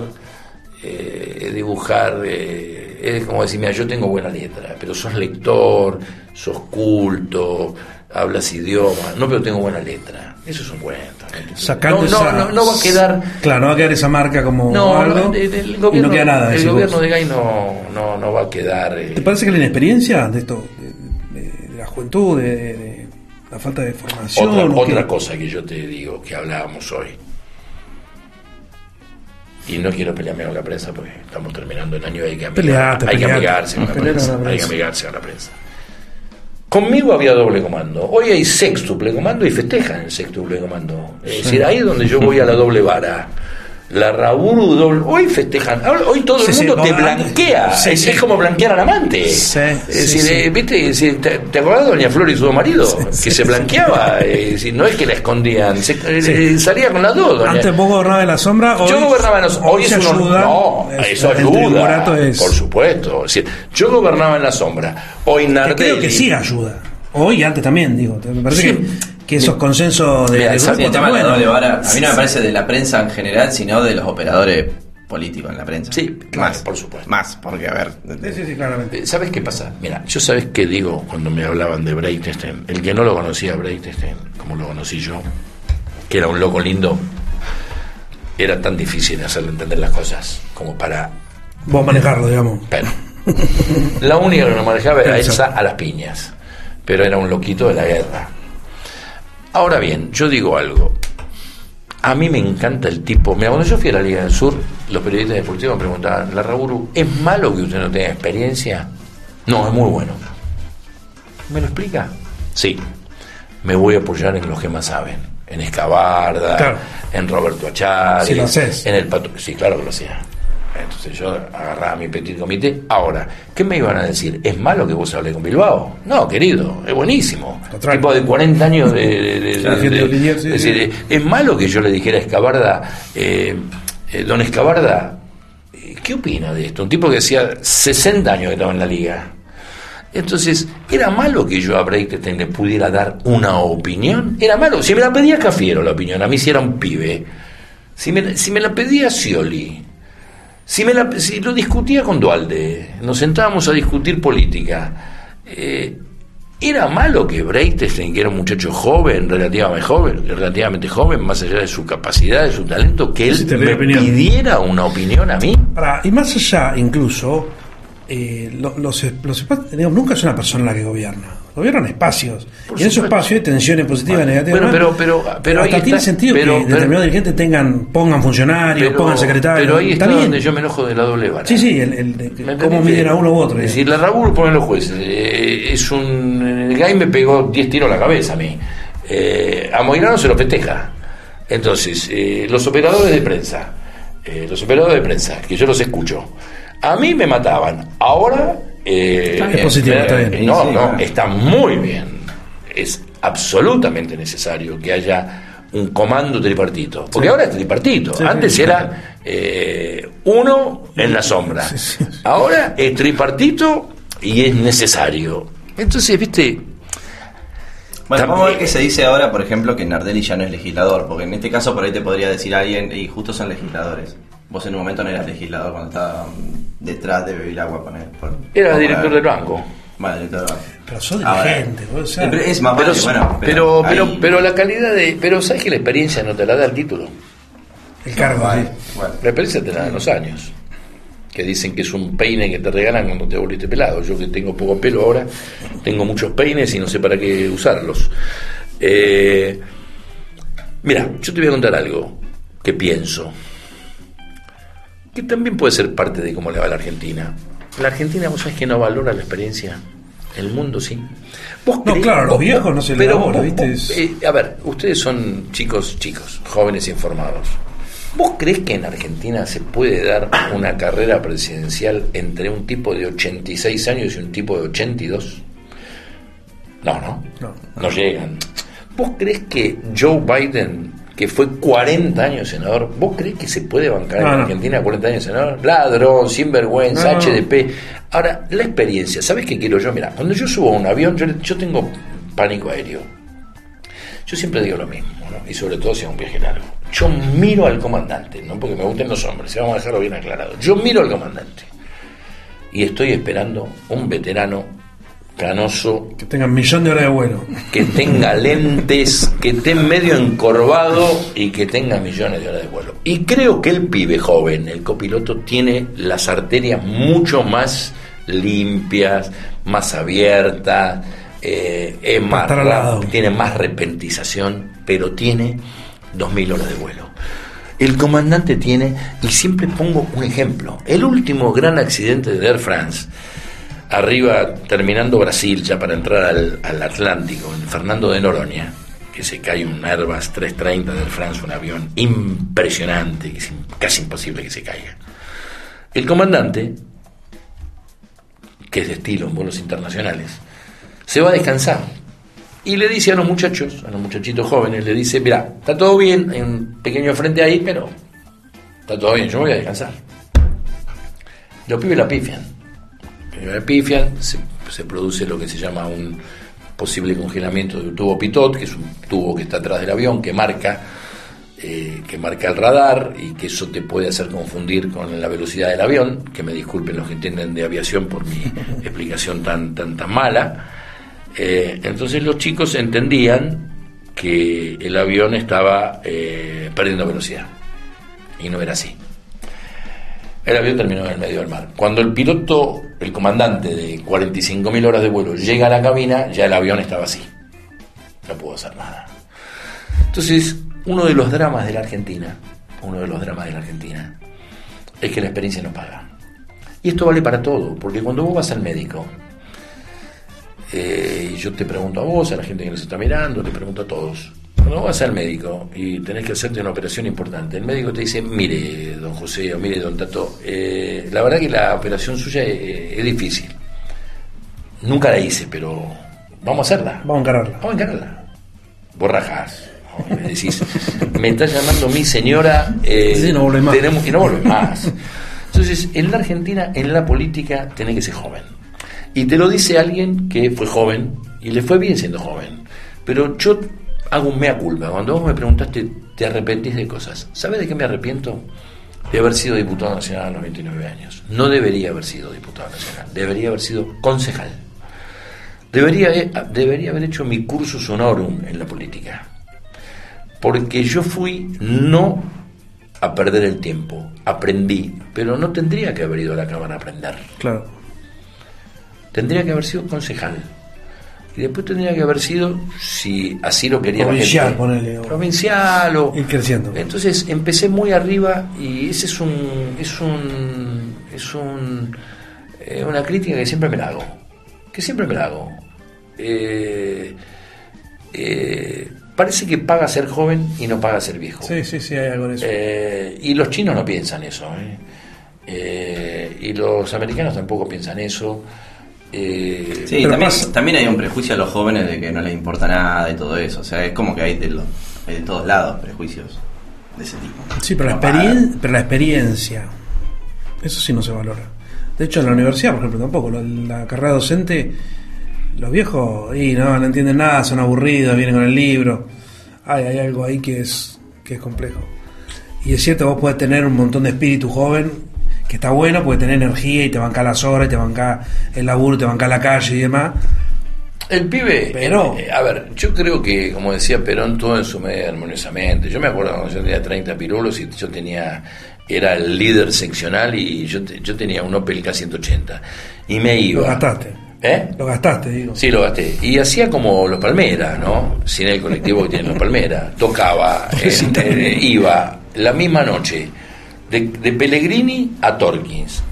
eh, es dibujar, eh, es como decir, mira, yo tengo buena letra, pero sos lector, sos culto, hablas idioma, no, pero tengo buena letra. Eso es un cuento. Sacando no, no, no, no va a quedar... Claro, no va a quedar esa marca como No, algo. el, el y gobierno, no queda nada. el vos. gobierno de Gay no, no, no va a quedar... eh, ¿Te parece que la inexperiencia de esto, de, de- de la juventud, de, de la falta de formación? Otra, otra cosa que yo te digo, que hablábamos hoy. Y no quiero pelearme con la prensa porque estamos terminando el año y hay que, amigar- Peleate, hay que amigarse con la prensa. Hay que amigarse con la prensa. Conmigo había doble comando. Hoy hay sextuple comando y festejan el sextuple comando. Es decir, ahí es donde yo voy a la doble vara. La Raburu doble. Hoy festejan. Hoy todo Sí, el sí, mundo te no, blanquea. sí, es, como blanquear al amante. Es decir, eh, ¿viste? ¿te, te acordás de Doña Flor y su marido? que se blanqueaba. eh, Es decir, no es que la escondían. se- eh, salía con las dos. doña- Antes vos gobernabas en la sombra. Hoy, yo gobernaba en los hoy es se un ayuda. no Es- eso ayuda es- por supuesto es decir, yo gobernaba en la sombra hoy Nardelli creo que sí ayuda. Hoy y antes también, digo. Me parece que, que esos consensos de, Mira, esa- grupo el tema de vara, a mí no me parece de la prensa en general, sino de los operadores políticos en la prensa. Sí, claro, más, por supuesto. Más, porque a ver. Sí, sí, claramente. Eh, ¿Sabes qué pasa? Mira, yo sabes qué digo cuando me hablaban de Breitstein. El que no lo conocía a Breitstein, como lo conocí yo, que era un loco lindo, era tan difícil hacerle entender las cosas como para... Vos manejarlo, digamos. Pero la única que no manejaba era. Elsa a las piñas, pero era un loquito de la guerra. Ahora bien, yo digo algo. A mí me encanta el tipo. Mira, cuando yo fui a la Liga del Sur, los periodistas deportivos me preguntaban, la Raburu, ¿es malo que usted no tenga experiencia? No, es muy bueno. ¿Me lo explica? Sí. Me voy a apoyar en los que más saben. En Escabarda, Claro. en Roberto Achari, en el Pato. Sí, claro que lo hacía. Entonces yo agarraba mi petit comité. Ahora, ¿qué me iban a decir? ¿Es malo que vos hables con Bilbao? No, querido, es buenísimo. Contrario. Tipo de 40 años de. es decir, es malo que yo le dijera a Escabarda, eh, eh, don Escabarda, ¿qué opina de esto? Un tipo que hacía 60 años que estaba en la liga. Entonces, ¿era malo que yo a Breitstein le pudiera dar una opinión? ¿Era malo? Si me la pedía Cafiero la opinión, a mí si era un pibe. Si me, si me la pedía Scioli, si, me la, si lo discutía con Dualde, nos sentábamos a discutir política, eh, ¿era malo que Breitstein, que era un muchacho joven, relativamente joven, relativamente joven, más allá de su capacidad, de su talento, que él me opinión. pidiera una opinión a mí? Y más allá, incluso, eh, lo- los, digamos, nunca es una persona la que gobierna. Gobiernan espacios. Por y en esos espacios hay tensiones positivas Bueno, negativas. bueno, ¿no? pero- pero- pero hasta tiene está, sentido pero- que determinados dirigentes tengan, pongan funcionarios, pongan secretarios. pero ahí está, donde yo me enojo de la doble vara. Sí, sí, el, el de- ¿Me cómo miden a uno u otro. Es decir, la Rabur ponen los jueces. eh, es un. El gay me pegó 10 tiros a la cabeza a mí. Eh, a Moirano se lo festeja. Entonces, eh, los operadores de prensa. los operadores de prensa, que yo los escucho. A mí me mataban. Ahora. Eh, Está bien. Es positivo, me- está bien. No, Sí, no, claro. está muy bien. Es absolutamente necesario que haya un comando tripartito. Porque ahora es tripartito. Sí, Antes sí. era eh, uno en la sombra. Ahora es tripartito y es necesario. Entonces, viste, Bueno, También- vamos a ver qué se dice ahora, por ejemplo, que Nardelli ya no es legislador, porque en este caso por ahí te podría decir alguien, y justo son legisladores. Vos en un momento no eras legislador cuando estaba detrás de Bevilagua, poner. por- era director del banco. Bueno, director del banco. Pero sos dirigente, vos, o sea, pero es más Pero, vale, bueno, pero, pero, ahí- pero la calidad de. Pero sabes que la experiencia no te la da el título. el cargo, sí. bueno. La experiencia te la dan los años. Que dicen que es un peine que te regalan cuando te volviste pelado. Yo que tengo poco pelo ahora, tengo muchos peines y no sé para qué usarlos. Eh, mira, yo te voy a contar algo que pienso. Que también puede ser parte de cómo le va a la Argentina. La Argentina, vos sabés que no valora la experiencia. El mundo sí. ¿Vos No, creés- claro, los vos- viejos no se pero elabora, ¿viste? eh, a ver, ustedes son chicos, chicos, jóvenes informados. ¿Vos crees que en Argentina se puede dar una carrera presidencial entre un tipo de 86 años y un tipo de 82? No, no. No. No llegan. ¿Vos crees que Joe Biden, que fue 40 años senador, ¿vos crees que se puede bancar No, en no. Argentina 40 años senador? Ladrón, sinvergüenza, No. HDP. Ahora, la experiencia, ¿sabes qué quiero yo? Mira, cuando yo subo a un avión, yo, yo tengo pánico aéreo. Yo siempre digo lo mismo, ¿no? y sobre todo si es un viaje largo. Yo miro al comandante, no porque me gusten los hombres, vamos a dejarlo bien aclarado. Yo miro al comandante y estoy esperando un veterano canoso Que tengan millón de horas de vuelo. que tenga lentes, que esté medio encorvado y que tenga millones de horas de vuelo. Y creo que el pibe joven, el copiloto, tiene las arterias mucho más limpias, más abiertas, eh, es más rap- tiene más repentización, pero tiene 2.000 horas de vuelo. El comandante tiene, y siempre pongo un ejemplo, el último gran accidente de Air France, arriba terminando Brasil ya para entrar al, Atlántico, en Fernando de Noroña, que se cae un Airbus 330 de Air France, un avión impresionante, que es casi imposible que se caiga. El comandante, que es de estilo en vuelos internacionales, se va a descansar. Y le dice a los muchachos, a los muchachitos jóvenes, le dice, mira, está todo bien, hay un pequeño frente ahí, pero está todo bien, yo voy a descansar. Los pibes la pifian. Pifian, se, se produce lo que se llama un posible congelamiento de un tubo pitot, que es un tubo que está atrás del avión, que marca, eh, que marca el radar y que eso te puede hacer confundir con la velocidad del avión, que me disculpen los que entienden de aviación por mi explicación tan, tan, tan mala. Eh, entonces los chicos entendían que el avión estaba eh, perdiendo velocidad y no era así. El avión terminó en el medio del mar. Cuando el piloto, el comandante de 45.000 horas de vuelo, llega a la cabina, ya el avión estaba así. No pudo hacer nada. Entonces, uno de los dramas de la Argentina, uno de los dramas de la Argentina, es que la experiencia no paga. Y esto vale para todo, porque cuando vos vas al médico, eh, yo te pregunto a vos, a la gente que nos está mirando, te pregunto a todos, cuando vas al médico y tenés que hacerte una operación importante, el médico te dice, mire, don José, o mire, don Tato, eh, la verdad que la operación suya es, difícil. Nunca la hice, pero vamos a hacerla. Vamos a encararla. Vamos a encararla. Borrajas. Me decís, me está llamando mi señora. Eh, Sí, no vuelve más. Tenemos que no volver más. Entonces, en la Argentina, en la política, tenés que ser joven. Y te lo dice alguien que fue joven y le fue bien siendo joven. Pero yo hago un mea culpa. Cuando vos me preguntaste, ¿te arrepentís de cosas? ¿Sabes de qué me arrepiento? De haber sido diputado nacional a los 29 años. No debería haber sido diputado nacional, debería haber sido concejal. Debería, eh, debería haber hecho mi curso honorum en la política. Porque yo fui no a perder el tiempo, aprendí, pero no tendría que haber ido a la Cámara a aprender. Claro. Tendría que haber sido concejal. Y después tendría que haber sido, si así lo quería Provincial, la gente, ponele, o- provincial o... Ir creciendo. Entonces empecé muy arriba y ese es un... Es un... Es un eh, una crítica que siempre me la hago. Que siempre me la hago. Eh, eh, parece que paga ser joven y no paga ser viejo. Sí, sí, sí, hay algo de eso. Eh, y los chinos no piensan eso. y los americanos tampoco piensan eso. Eh, Sí, Pero también, pasa- también hay un prejuicio a los jóvenes de que no les importa nada y todo eso. O sea, es como que hay de, lo- hay de todos lados prejuicios de ese tipo. Sí, pero la, No experien- pero la experiencia, eso sí no se valora. De hecho, en la universidad, por ejemplo, tampoco. La, la carrera docente, los viejos, y no, no entienden nada, son aburridos, vienen con el libro. Hay, hay algo ahí que es, que es complejo. Y es cierto, vos podés tener un montón de espíritu joven, que está bueno, puede tener energía y te banca las horas, y te banca el laburo, te banca la calle y demás. El pibe, Pero- eh, a ver, yo creo que, como decía Perón, todo en su medida armoniosamente. Yo me acuerdo cuando yo tenía 30 pirulos y yo tenía, era el líder seccional y yo, yo tenía un Opel K180. Y me iba. Lo gastaste. ¿Eh? Lo gastaste, digo. Sí, lo gasté. Y hacía como los Palmeras, ¿no? Sin el colectivo que tienen los Palmeras. Tocaba, eh, iba la misma noche de, de Pellegrini a Torkins.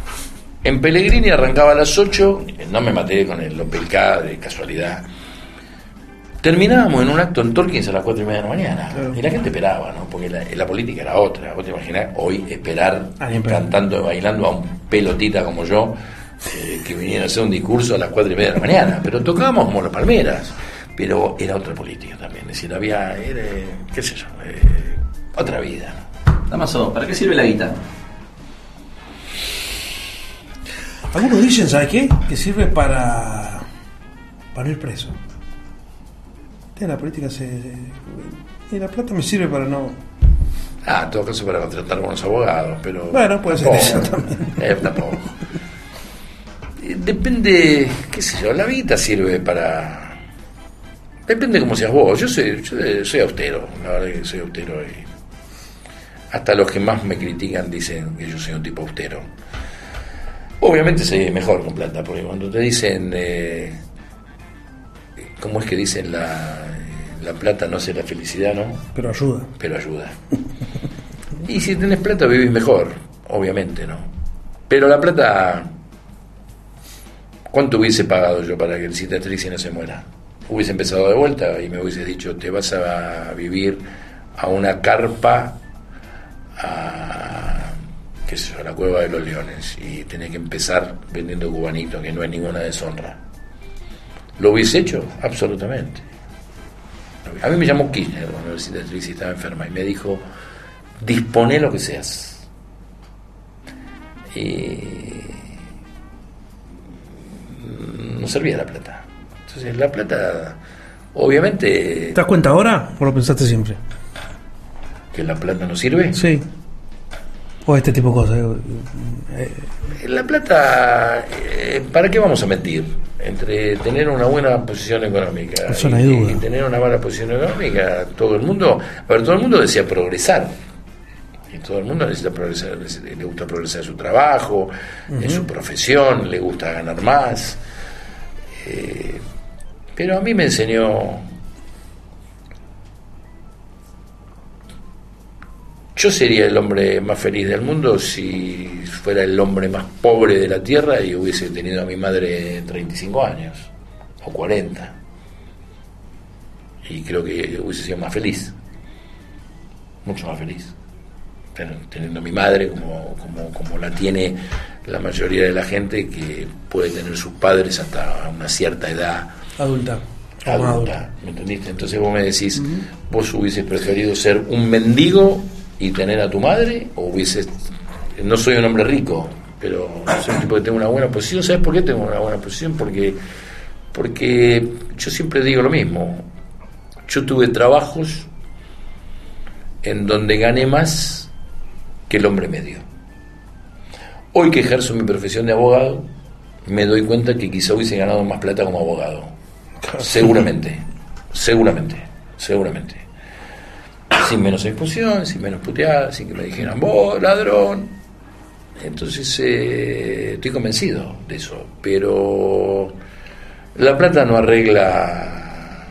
En Pellegrini arrancaba a las 8, no me maté con el Opel K de casualidad. Terminábamos en un acto en Torkins a las 4 y media de la mañana. Claro. Y la gente esperaba, ¿no? Porque la, la política era otra. Vos te imaginás hoy esperar cantando, bailando a un pelotita como yo, eh, que viniera a hacer un discurso a las 4 y media de la mañana. Pero tocábamos como los palmeras. Pero era otra política también. Es decir, había, era, qué sé yo, eh, otra vida. Damaso, ¿para qué sirve la guita? Algunos dicen, ¿sabes qué? Que sirve para, para ir preso. En la política se, Y la plata me sirve para no... Ah, en todo caso para contratar buenos abogados, pero... Bueno, puede ser tampoco, eso también. eh, tampoco. Eh, Depende, qué sé yo, la vida sirve para... Depende cómo seas vos. Yo soy, yo soy austero, la verdad que soy austero y... Hasta los que más me critican dicen que yo soy un tipo austero. Obviamente soy mejor con plata, porque cuando te dicen... Eh, ¿Cómo es que dicen la, la plata no hace la felicidad, no? Pero ayuda. pero ayuda. Y si tenés plata vivís mejor, obviamente, ¿no? Pero la plata, ¿cuánto hubiese pagado yo para que el Citatrixi no se muera? Hubiese empezado de vuelta y me hubiese dicho, te vas a vivir a una carpa, a, qué sé a la cueva de los leones y tenés que empezar vendiendo cubanito, que no es ninguna deshonra. ¿Lo hubiese hecho? Absolutamente. A mí me llamó Kirchner cuando Citatrixi estaba enferma y me dijo, dispone lo que seas. Y no servía la plata. Entonces, la plata, obviamente, ¿Te das cuenta ahora o lo pensaste siempre? Que la plata no sirve. Sí. O este tipo de cosas. eh, La plata, eh, ¿para qué vamos a mentir? Entre tener una buena posición económica Eso y, no hay duda. y tener una mala posición económica, todo el mundo, a ver, todo el mundo desea progresar. Y todo el mundo necesita progresar, le le gusta progresar en su trabajo, en su profesión, le gusta ganar más. Eh, pero a mí me enseñó Yo sería el hombre más feliz del mundo si fuera el hombre más pobre de la tierra y hubiese tenido a mi madre 35 años o 40. Y creo que hubiese sido más feliz, mucho más feliz, Ten- teniendo a mi madre como, como, como la tiene la mayoría de la gente que puede tener sus padres hasta una cierta edad adulta. adulta, ¿me entendiste? Entonces vos me decís, ¿vos hubieses preferido ser un mendigo y tener a tu madre? ¿O hubieses, no soy un hombre rico, pero soy un tipo que tengo una buena posición? ¿Sabes por qué tengo una buena posición? Porque, porque yo siempre digo lo mismo, yo tuve trabajos en donde gané más que el hombre medio. Hoy que ejerzo mi profesión de abogado, me doy cuenta que quizá hubiese ganado más plata como abogado. Seguramente, seguramente, seguramente. Sin menos exposición, sin menos puteadas, sin que me dijeran, vos, ladrón. Entonces, eh, estoy convencido de eso. Pero la plata no arregla,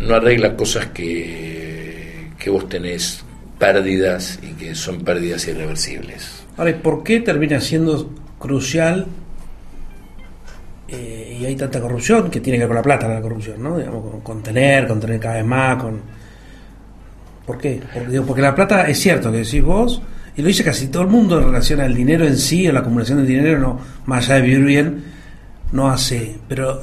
no arregla cosas que, vos tenés pérdidas y que son pérdidas irreversibles. Ahora, ¿y ¿por qué termina siendo crucial eh, y hay tanta corrupción que tiene que ver con la plata la corrupción, ¿no? Digamos, con, con tener, con tener cada vez más, con... ¿Por qué? Porque, digo, porque la plata es cierto que decís vos, y lo dice casi todo el mundo en relación al dinero en sí, o la acumulación del dinero, no, más allá de vivir bien, no hace... Pero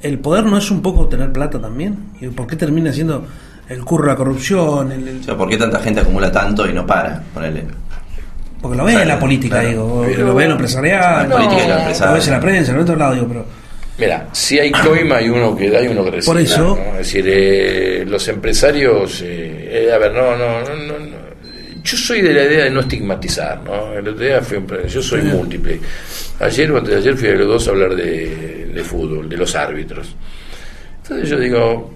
el poder no es un poco tener plata también. ¿Y ¿Por qué termina siendo el curro la corrupción? El, el- O sea, ¿por qué tanta gente acumula tanto y no para? Ponele. Porque lo ves en la política, claro. digo, Pero- lo ves en lo empresarial, La política y la lo empresaria. ves en la prensa, en otro lado, digo, pero Mira, si hay coima hay uno que da y uno que recibe. Por eso- ¿no? Es decir, eh, los empresarios, eh, eh, a ver, no, no, no, no, no. Yo soy de la idea de no estigmatizar, ¿no? El otro día fui yo soy múltiple. Ayer o antes de ayer fui a los dos a hablar de, de fútbol, de los árbitros. Entonces yo digo,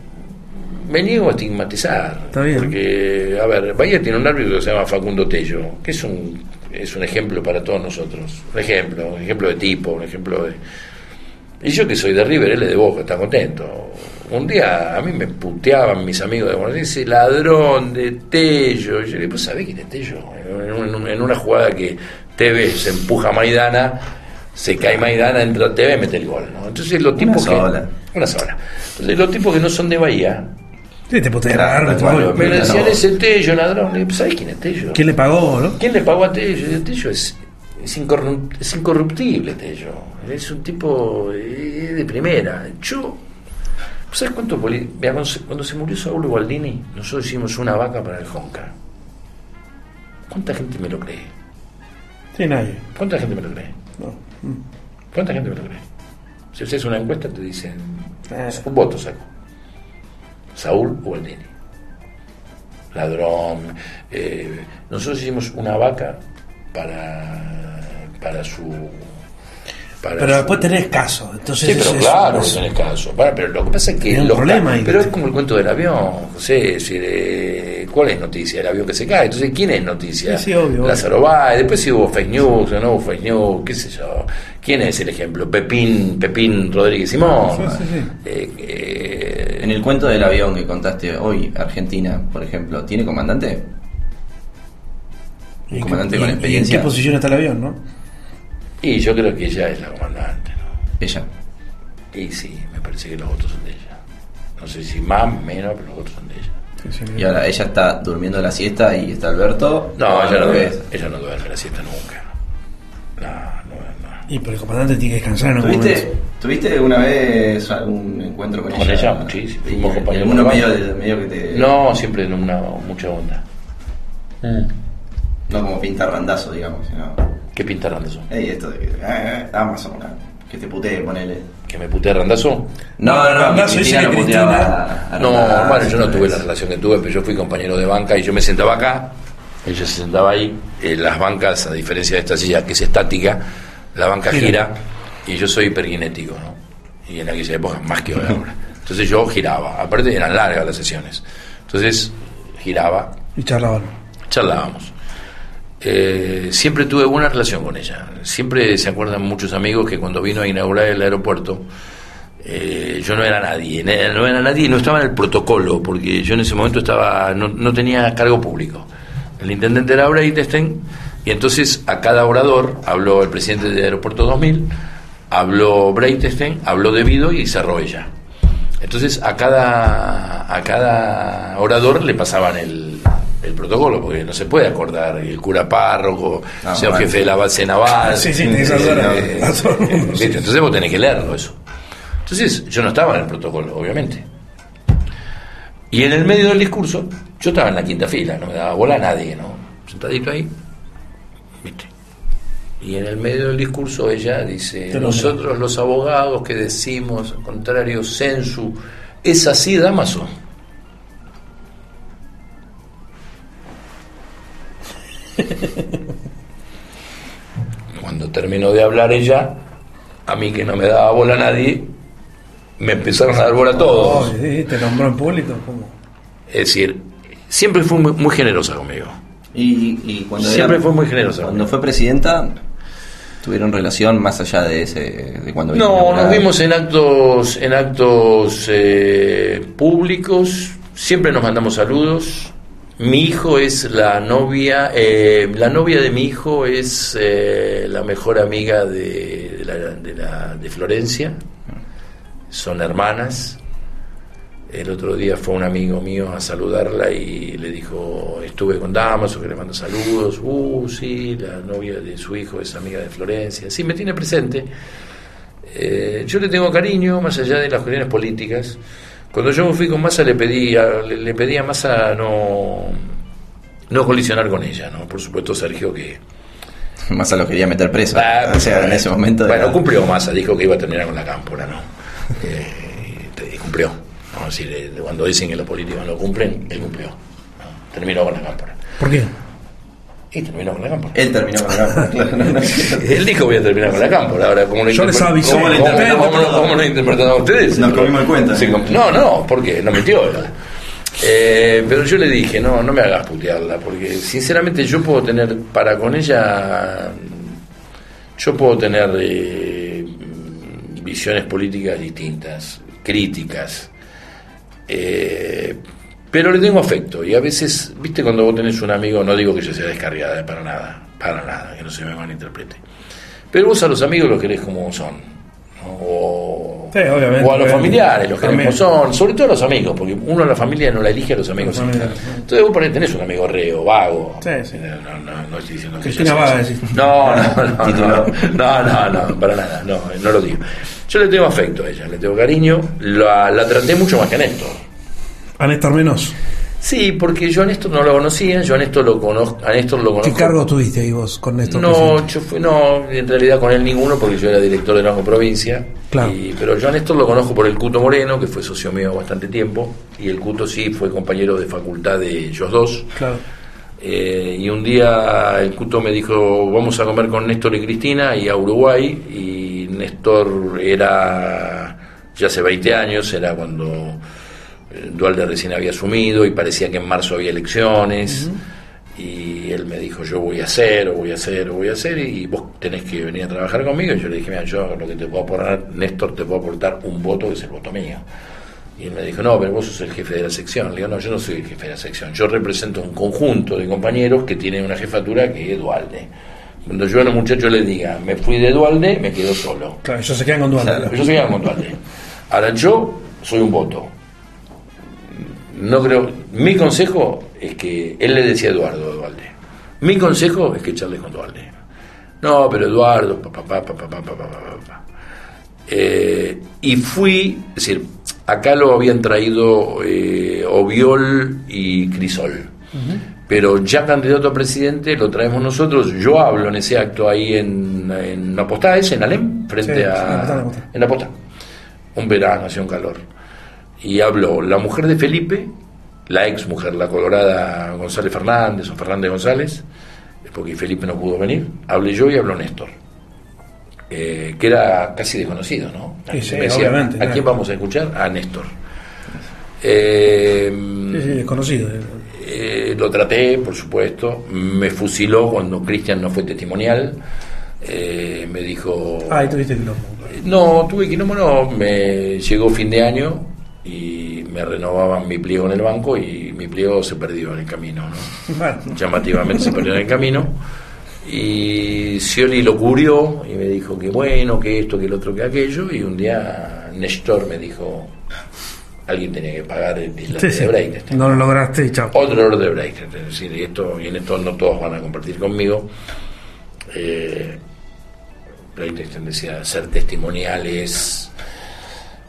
me niego a estigmatizar. Está bien. Porque, a ver, Bahía tiene un árbitro que se llama Facundo Tello, que es un, es un ejemplo para todos nosotros. Un ejemplo, un ejemplo de tipo, un ejemplo de... Y yo que soy de River, él es de Boca, está contento. Un día a mí me puteaban mis amigos de Buenos Aires, ese ladrón de Tello. Y yo le ¿vos sabés quién es Tello? En, un- en una jugada que TV se empuja a Maidana, se cae Maidana, entra TV, mete el gol. ¿no? Entonces los tipos sola. que... Una sola. Entonces los tipos que no son de Bahía, sí, te claro, te- me no. decían, ese Tello, ladrón. Le digo, ¿sabés quién es Tello? ¿Quién le pagó, no? ¿Quién le pagó a Tello? Y Tello es, es, incorru- es incorruptible, Tello. Es un tipo eh, de primera. Yo, ¿sabes cuánto Mira, cuando, se, cuando se murió Saúl Gualdini, nosotros hicimos una vaca para el Honka. ¿Cuánta gente me lo cree? Sí, nadie. ¿Cuánta gente me lo cree? No. ¿Cuánta gente me lo cree? Si haces una encuesta te dicen, Eh. un voto saco. Saúl Gualdini. Ladrón. eh, nosotros hicimos una vaca para, para su... para Pero después tenés caso, entonces Sí, pero es- claro, tenés caso. Pero lo que pasa es que. Los problema ca- pero es como el cuento del avión, José. decir, eh, ¿Cuál es noticia? El avión que se cae. Entonces, ¿quién es noticia? Sí, sí, obvio, Lázaro Báez. Después, si hubo fake news o no hubo fake news, qué sé yo. ¿Quién es el ejemplo? Pepín, Pepín Rodríguez Simón. Eh, eh, En el cuento del avión que contaste hoy, Argentina, por ejemplo, ¿tiene comandante? ¿Y Un en comandante con experiencia. ¿En qué posición está el avión, no? Y yo creo que ella es la comandante, ¿no? Ella. Y sí, me parece que los votos son de ella. No sé si más, menos, pero los votos son de ella. Sí, sí, Y ahora ella está durmiendo la siesta y está Alberto. No, ¿O ella no, duerme, ella no duerme la siesta nunca. No, no, no. Y pero el comandante tiene que descansar en algún ¿Tuviste, momento. ¿Tuviste una vez algún encuentro con, Con ella, muchísimo. Y, Fuimos compañeros alguno medio, de- medio que te. No, siempre en una mucha onda. No como pinta randazo, digamos, sino. ¿Qué pinta Randerson? Ey, esto de que. Eh, Amazon, ah, Que te putee, ponele. Que me putea Randazo. No, no, no, Randazo dice Cristina que lo puteaba a No, Randazo, bueno, yo no tuve la relación que tuve, pero yo fui compañero de banca y yo me sentaba acá, ella se sentaba ahí. En las bancas, a diferencia de esta silla que es estática, la banca Gira. gira, y yo soy hiperkinético, ¿no? Y en aquella época más que ahora. Entonces yo giraba, aparte eran largas las sesiones. Entonces giraba, Y charlaban. charlábamos. Eh, siempre tuve buena relación con ella. Siempre se acuerdan muchos amigos que cuando vino a inaugurar el aeropuerto, eh, yo no era nadie, no era nadie, no estaba en el protocolo, porque yo en ese momento estaba, no, no tenía cargo público. El intendente era Breitestein, y entonces a cada orador habló el presidente del Aeropuerto 2000, habló Breitestein, habló Debido y cerró ella. Entonces a cada, a cada orador le pasaban el, el protocolo, porque no se puede acordar el cura párroco, Ah, señor bueno, jefe de la base naval. Sí, sí, tenés Eh. ¿viste? Entonces vos tenés que leerlo eso. Entonces yo no estaba en el protocolo, obviamente. Y en el medio del discurso, yo estaba en la quinta fila, no me daba bola a nadie, ¿no? Sentadito ahí, ¿viste? Y en el medio del discurso ella dice, nosotros los abogados que decimos, al contrario, sensu, es así, Damaso. Cuando terminó de hablar ella, a mí que no me daba bola a nadie, me empezaron a dar bola a todos. Oh, sí, te nombró en público. ¿Cómo? Es decir, siempre fue muy, muy generosa conmigo. Y, y cuando Siempre era- fue muy generosa. Cuando fue presidenta, tuvieron relación más allá de ese, de cuando No, nos vimos en actos, en actos eh, públicos, siempre nos mandamos saludos. Mi hijo es la novia, eh, la novia de mi hijo es eh, la mejor amiga de, de la, de, la- de Florencia, son hermanas. El otro día fue un amigo mío a saludarla y le dijo, estuve con Damaso, que le mando saludos. Uh, sí, la novia de su hijo es amiga de Florencia. Sí, me tiene presente. Eh, yo le tengo cariño, más allá de las cuestiones políticas. Cuando yo me fui con Massa le pedí a, le, le pedí a Massa no, no colisionar con ella, ¿no? Por supuesto Sergio que... Más a lo quería meter preso. Ah, o sea, en ese momento. Bueno, era- cumplió Massa, dijo que iba a terminar con la cámpora, ¿no? Eh, y- y cumplió. ¿no? Es decir, eh, cuando dicen que los políticos no cumplen, él cumplió. ¿no? Terminó con la cámpora. ¿Por qué? Y terminó con la cámpora. Él terminó con la claro, no, no, Él dijo voy a terminar con la cámpora. Ahora, ¿cómo lo Yo les avisé. ¿Cómo lo ¿Cómo lo interpretan- interpretamos cómo lo- cómo lo interpretaron ustedes? Nos comimos cuento. Sí, com- no, no, porque no. ¿verdad? Eh, pero yo le dije, no, no me hagas putearla, porque sinceramente yo puedo tener, para con ella, yo puedo tener eh, visiones políticas distintas, críticas, eh, pero le tengo afecto y a veces, viste, cuando vos tenés un amigo, no digo que yo sea descarriada, para nada, para nada, que no se me malinterprete, pero vos a los amigos los querés como son, ¿no? o, Sí, obviamente, o a los familiares los querés como son, sobre todo a los amigos, porque uno a la familia no la elige a los amigos. Los sí. Entonces vos ponés, tenés un amigo reo, vago. Sí, sí. No, no, no estoy diciendo que Cristina yo sea Vaga, así. decís. No, no, no, no, no, no, no, para nada, no, no lo digo. Yo le tengo afecto a ella, le tengo cariño, la, la traté mucho más que a Néstor. A Néstor Menos. Sí, porque yo a Néstor no lo conocía, yo a Néstor lo conozco, a Néstor lo ¿Qué conozco. cargo tuviste ahí vos con Néstor? No, yo fui, no, en realidad con él ninguno, porque yo era director de Banco Provincia. Claro. Y- pero yo a Néstor lo conozco por el Cuto Moreno, que fue socio mío bastante tiempo, y el Cuto sí fue compañero de facultad de ellos dos. Claro. Eh, y un día el Cuto me dijo, vamos a comer con Néstor y Cristina y a Uruguay. Y Néstor era, ya hace 20 años, era cuando Dualde recién había asumido y parecía que en marzo había elecciones. Y él me dijo, yo voy a hacer, o voy a hacer, o voy a hacer, y vos tenés que venir a trabajar conmigo. Y yo le dije, mira, yo lo que te puedo aportar, Néstor, te puedo aportar un voto, que es el voto mío. Y él me dijo, no, pero vos sos el jefe de la sección. Le digo, no, yo no soy el jefe de la sección. Yo represento un conjunto de compañeros que tienen una jefatura que es Dualde. Cuando yo a los muchachos les diga, me fui de Dualde, me quedo solo. Claro, ellos se quedan con Duarte. Yo soy con Dualde. Ahora yo soy un voto. No creo. Mi consejo es que. Él le decía a Eduardo, Dualde. Mi consejo es que charles con Dualde. No, pero Eduardo, papá, papá, papá, papá, papá. Eh, y fui, es decir, acá lo habían traído eh, Oviol y Crisol. Pero ya candidato a presidente lo traemos nosotros. Yo hablo en ese acto ahí en, en Apostá, es en Alem, frente sí, a. En la Apostá. Un verano, hacía un calor y habló la mujer de Felipe, la ex mujer, la colorada González Fernández o Fernández González, porque Felipe no pudo venir. Hablé yo y habló Néstor. eh, que era casi desconocido, ¿no? Sí, sí, decía, ¿A claro. quién vamos a escuchar? A Néstor. Eh, Sí, sí, desconocido. eh, lo traté, por supuesto. Me fusiló cuando Cristian no fue testimonial. Eh, me dijo. Ah, ahí tuviste quilombo. No, tuve quilombo, no. Me llegó fin de año y me renovaban mi pliego en el banco y mi pliego se perdió en el camino, ¿no? Bueno, llamativamente se perdió en el camino. Y Scioli lo cubrió y me dijo que bueno, que esto, que el otro, que aquello. Y un día Néstor me dijo: alguien tenía que pagar el sí, de Breitestein. No lo lograste y chao. Otro error de Breitestein, es decir, y esto, y en esto no todos van a compartir conmigo. Eh, decía: ser testimonial es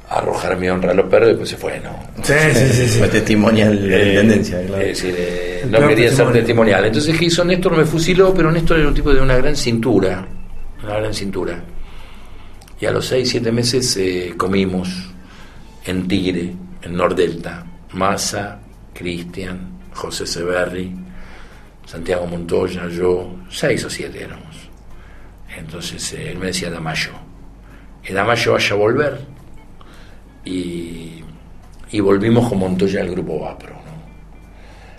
arrojar mi honra a los perros y después se fue, ¿no? Sí, sí, sí. sí. Fue testimonial de Eh, tendencia, claro. Es decir, eh, El no quería ser testimonio. testimonial. Entonces, ¿qué hizo Néstor? Me fusiló, pero Néstor era un tipo de una gran cintura. Una gran cintura. Y a los 6, 7 meses eh, comimos en Tigre, en Nordelta. Massa, Cristian, José Severri, Santiago Montoya, yo, seis o siete éramos. Entonces eh, él me decía Damayo. Y Damayo vaya a volver. Y, y volvimos con Montoya al grupo Vapro. ¿no?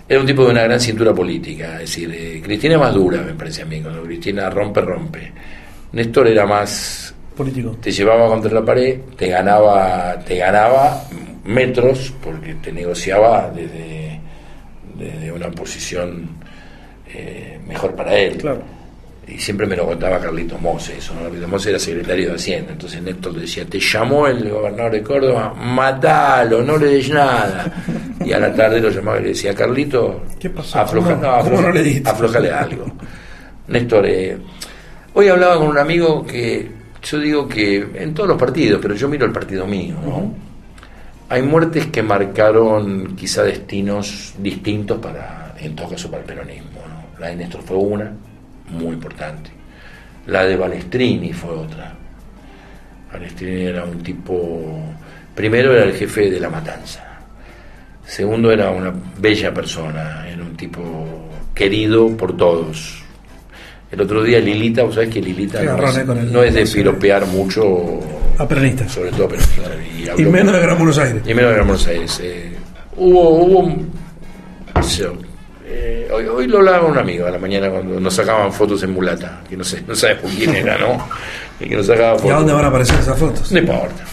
Era un tipo de una gran cintura política. Es decir, eh, Cristina es más dura, me parece a mí. Cuando Cristina rompe, rompe. Néstor era más Político. te llevaba contra la pared, te ganaba, te ganaba metros porque te negociaba desde, desde una posición eh, mejor para él. Claro. Y siempre me lo contaba Carlitos Mose, eso, ¿no? Carlitos Mose era secretario de Hacienda, entonces Néstor le decía, te llamó el gobernador de Córdoba, matalo, no le des nada. Y a la tarde lo llamaba y le decía, Carlito, ¿Qué pasó? afloja, ¿Cómo- no, afloja- no le aflojale algo. Néstor, eh, hoy hablaba con un amigo que yo digo que en todos los partidos, pero yo miro el partido mío, ¿no? Hay muertes que marcaron quizá destinos distintos para, en todo caso, para el peronismo. ¿no? La de Néstor fue una, muy importante. La de Balestrini fue otra. Balestrini era un tipo, primero era el jefe de la matanza, segundo era una bella persona, era un tipo querido por todos. El otro día Lilita, vos sabés que Lilita no es, eh, el- no es de piropear mucho, A peronistas. sobre todo peronistas. Y, menos de Gran Buenos Aires. y menos de Gran Buenos Aires. eh. hubo, hubo, sé yo, eh, hoy, hoy lo hablaba un amigo a la mañana cuando nos sacaban fotos en mulata, que no sé, no sabes por quién era, ¿no? Y que nos sacaba ¿Y fotos. a dónde van a aparecer esas fotos? No importa.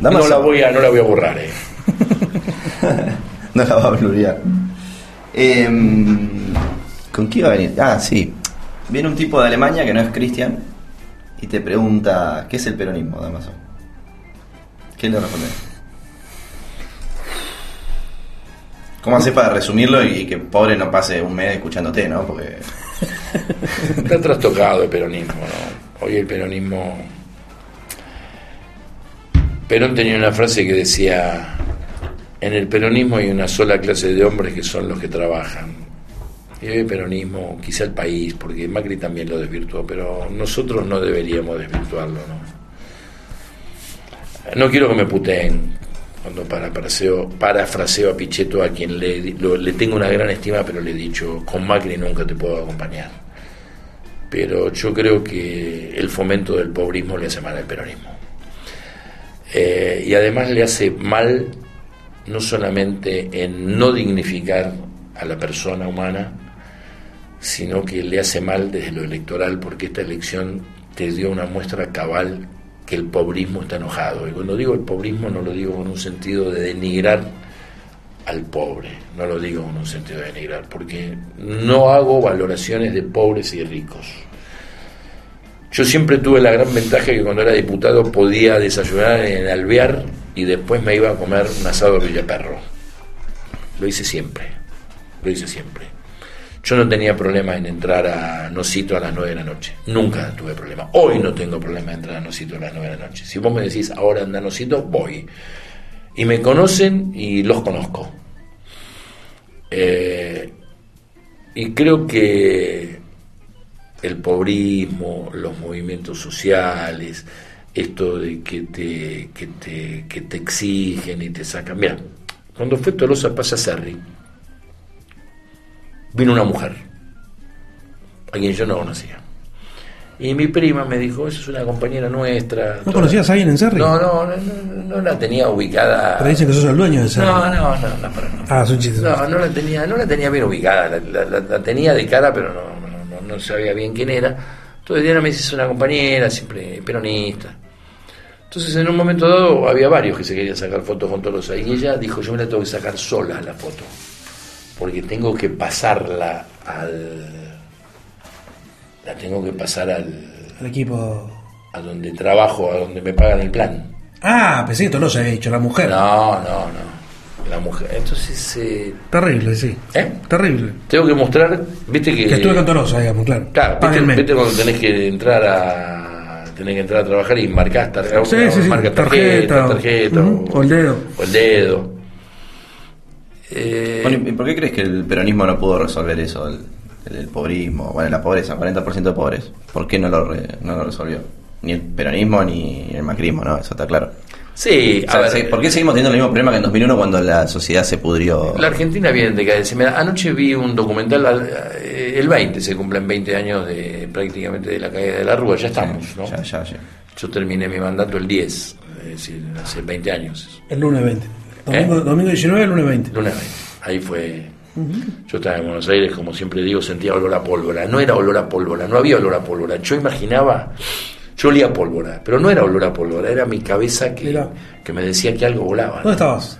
No la voy a, no la voy a borrar, eh. No la va a blurear. Em, ¿Con qué iba a venir? Ah, sí. Viene un tipo de Alemania que no es Cristian y te pregunta, ¿qué es el peronismo, Damaso? ¿Qué le respondes? ¿Cómo haces para resumirlo y que pobre no pase un mes escuchándote, no? Porque Está trastocado el peronismo, ¿no? Hoy el peronismo. Perón tenía una frase que decía: En el peronismo hay una sola clase de hombres que son los que trabajan. Y hoy el peronismo, quizá el país, porque Macri también lo desvirtuó, pero nosotros no deberíamos desvirtuarlo, ¿no? No quiero que me puteen cuando parafraseo, parafraseo a Pichetto, a quien le, le tengo una gran estima, pero le he dicho: Con Macri nunca te puedo acompañar pero yo creo que el fomento del pobrismo le hace mal al peronismo. Eh, y además le hace mal no solamente en no dignificar a la persona humana, sino que le hace mal desde lo electoral, porque esta elección te dio una muestra cabal que el pobrismo está enojado. Y cuando digo el pobrismo no lo digo con un sentido de denigrar al pobre, no lo digo con un sentido de denigrar, porque no hago valoraciones de pobres y ricos. Yo siempre tuve la gran ventaja que cuando era diputado podía desayunar en Alvear y después me iba a comer un asado a Villaperro. Lo hice siempre, lo hice siempre. Yo no tenía problema en entrar a Nosito a las 9 de la noche. Nunca tuve problema. Hoy no tengo problema en entrar a Nosito a las 9 de la noche. Si vos me decís ahora anda a Nosito, voy. Y me conocen y los conozco. Eh, y creo que el pobrismo, los movimientos sociales, esto de que te, que te, que te exigen y te sacan. Mira, cuando fue Tolosa Pasa Serri, vino una mujer, a quien yo no conocía. Y mi prima me dijo, esa es una compañera nuestra. ¿No conocías a alguien en Serri? No, no, no, no, no la tenía ubicada. Pero dicen que sos el dueño de Serri. No, no, no, no, para, no. Ah, es un chiste. No, no la tenía, no la tenía bien ubicada, la, tenía de cara, pero no, no, no- no sabía bien quién era. Entonces Diana me dice, es una compañera, siempre peronista. Entonces en un momento dado había varios que se querían sacar fotos con Tolosa y ella dijo, yo me la tengo que sacar sola la foto, porque tengo que pasarla al... La tengo que pasar al, El equipo. a donde trabajo, a donde me pagan el plan. Ah, pensé que Tolosa había dicho, la mujer. No, no, no. La mujer. Entonces, eh, Terrible, sí. ¿eh? Terrible. tengo que mostrar, viste que. Que estuve con Tolosa, digamos, claro. Claro, viste, cuando tenés que entrar a. Tenés que entrar a trabajar y marcás tarjeta. Sí, sí, sí. marcas Tarjeta, tarjeta, o el dedo. O el dedo. Eh, Bueno, ¿y por qué crees que el peronismo no pudo resolver eso? El, el- el pobrismo, bueno, la pobreza, 40% de pobres. ¿Por qué no lo, re- no lo resolvió? Ni el peronismo ni el macrismo, ¿no? Eso está claro. sí, O a sea, ver, ¿Por qué seguimos teniendo el mismo problema que en 2001 cuando la sociedad se pudrió? La Argentina viene en decadencia. Mira, anoche vi un documental, al- eh, el 20, se cumplen 20 años de prácticamente de la caída de la Rúa, ya estamos, ¿no? Ya, ya, ya. Yo terminé mi mandato el 10, es decir, hace 20 años. El lunes 20. Domingo, ¿Eh? domingo 19, el lunes 20. Lunes 20. Ahí fue. Yo estaba en Buenos Aires, como siempre digo, sentía olor a pólvora. No era olor a pólvora, no había olor a pólvora. Yo imaginaba, yo olía pólvora, pero no era olor a pólvora, era mi cabeza que, que me decía que algo volaba. ¿Dónde estabas?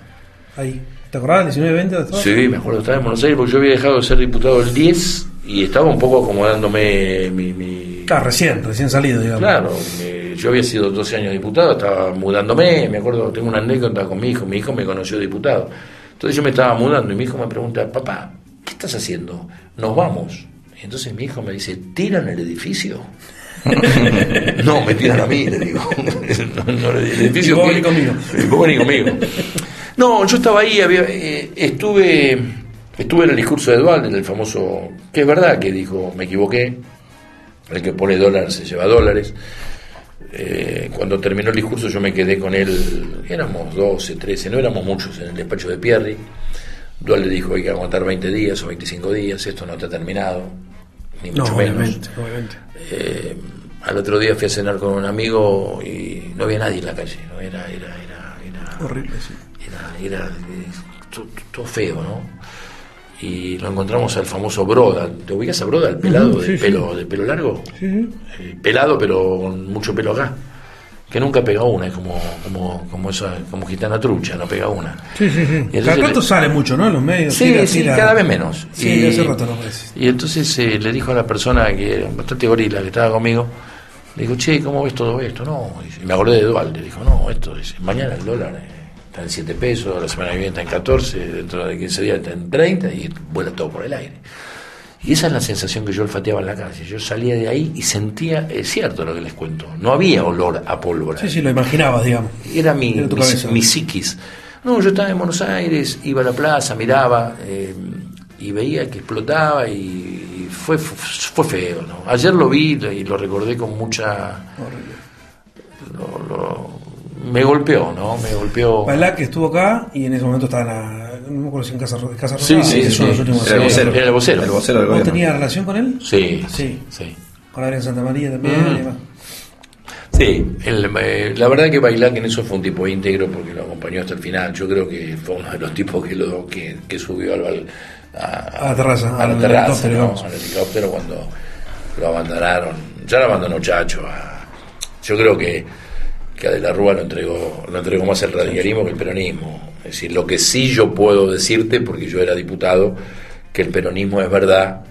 Ahí. ¿Te acordás? 19, 20, ¿dónde estabas? Sí, me acuerdo, estaba en Buenos Aires porque yo había dejado de ser diputado el 10 y estaba un poco acomodándome mi. mi- Claro, recién, recién salido, digamos. Claro, mi- yo había sido 12 años diputado, estaba mudándome, me acuerdo, tengo una anécdota con mi hijo, mi hijo me conoció diputado. Entonces yo me estaba mudando y mi hijo me pregunta, papá, ¿qué estás haciendo? Nos vamos. Y entonces mi hijo me dice, ¿tiran el edificio? no, me tiran a mí, le digo. no, no, el edificio Ni vos conmigo. Vos. No, yo estaba ahí, había, eh, estuve, estuve en el discurso de Duval, en el famoso, que es verdad que dijo, me equivoqué, el que pone dólares se lleva dólares. Eh, cuando terminó el discurso yo me quedé con él, éramos 12, 13, no éramos muchos en el despacho de Pierri. Dual le dijo hay que aguantar 20 días o 25 días, esto no está terminado, ni No, mucho menos. obviamente, obviamente. Eh, al otro día fui a cenar con un amigo y no había nadie en la calle, ¿no? era, era, era, era, Horrible, sí. era, era, eh, todo feo, ¿no? Y lo encontramos al famoso Broda. ¿Te ubicas a Broda, el pelado de, sí, pelo, de pelo largo? Sí. Eh, pelado pero con mucho pelo acá que nunca pega una es como como como esa como gitana trucha no pega una Sí, sí, sí. Y entonces Cada rato le- sale mucho, ¿no? En los medios. sí tira, sí tira. cada vez menos Sí, y, hace rato no parece. y entonces eh, le dijo a la persona que era bastante gorila que estaba conmigo le dijo che cómo ves todo esto no y me acordé de Dual le dijo no esto es mañana el dólar eh, está en 7 pesos la semana que viene está en 14 dentro de 15 días está en 30 y vuela todo por el aire y esa es la sensación que yo olfateaba en la calle. Yo salía de ahí y sentía, es cierto lo que les cuento, no había olor a pólvora. Sí, sí, lo imaginabas, digamos. Era mi, mi, psiquis. No, yo estaba en Buenos Aires, iba a la plaza, miraba eh, y veía que explotaba y, y fue, fue feo. ¿no? Ayer lo vi y lo recordé con mucha... lo- lo- me golpeó, ¿no? Me golpeó... Que estuvo acá y en ese momento estaba en la, no me acuerdo si en Casa, Casa Sí, Rosada, sí, sí, son los sí. últimos Era el vocero. Era el vocero. El vocero del ¿Vos gobierno. tenías relación con él? Sí, Sí. sí. Con Adrián Santa María también Mm. y demás. Sí, el, eh, la verdad que Bailac en eso fue un tipo íntegro porque lo acompañó hasta el final. Yo creo que fue uno de los tipos que lo que, que subió al, bal- a, A la terraza, a la al terraza, helicóptero, ¿no? al helicóptero cuando lo abandonaron. Ya lo abandonó Chacho. a- yo creo que, que a De la Rúa lo entregó, lo entregó más el radicalismo que el peronismo. Es decir, lo que sí yo puedo decirte, porque yo era diputado, que el peronismo es verdad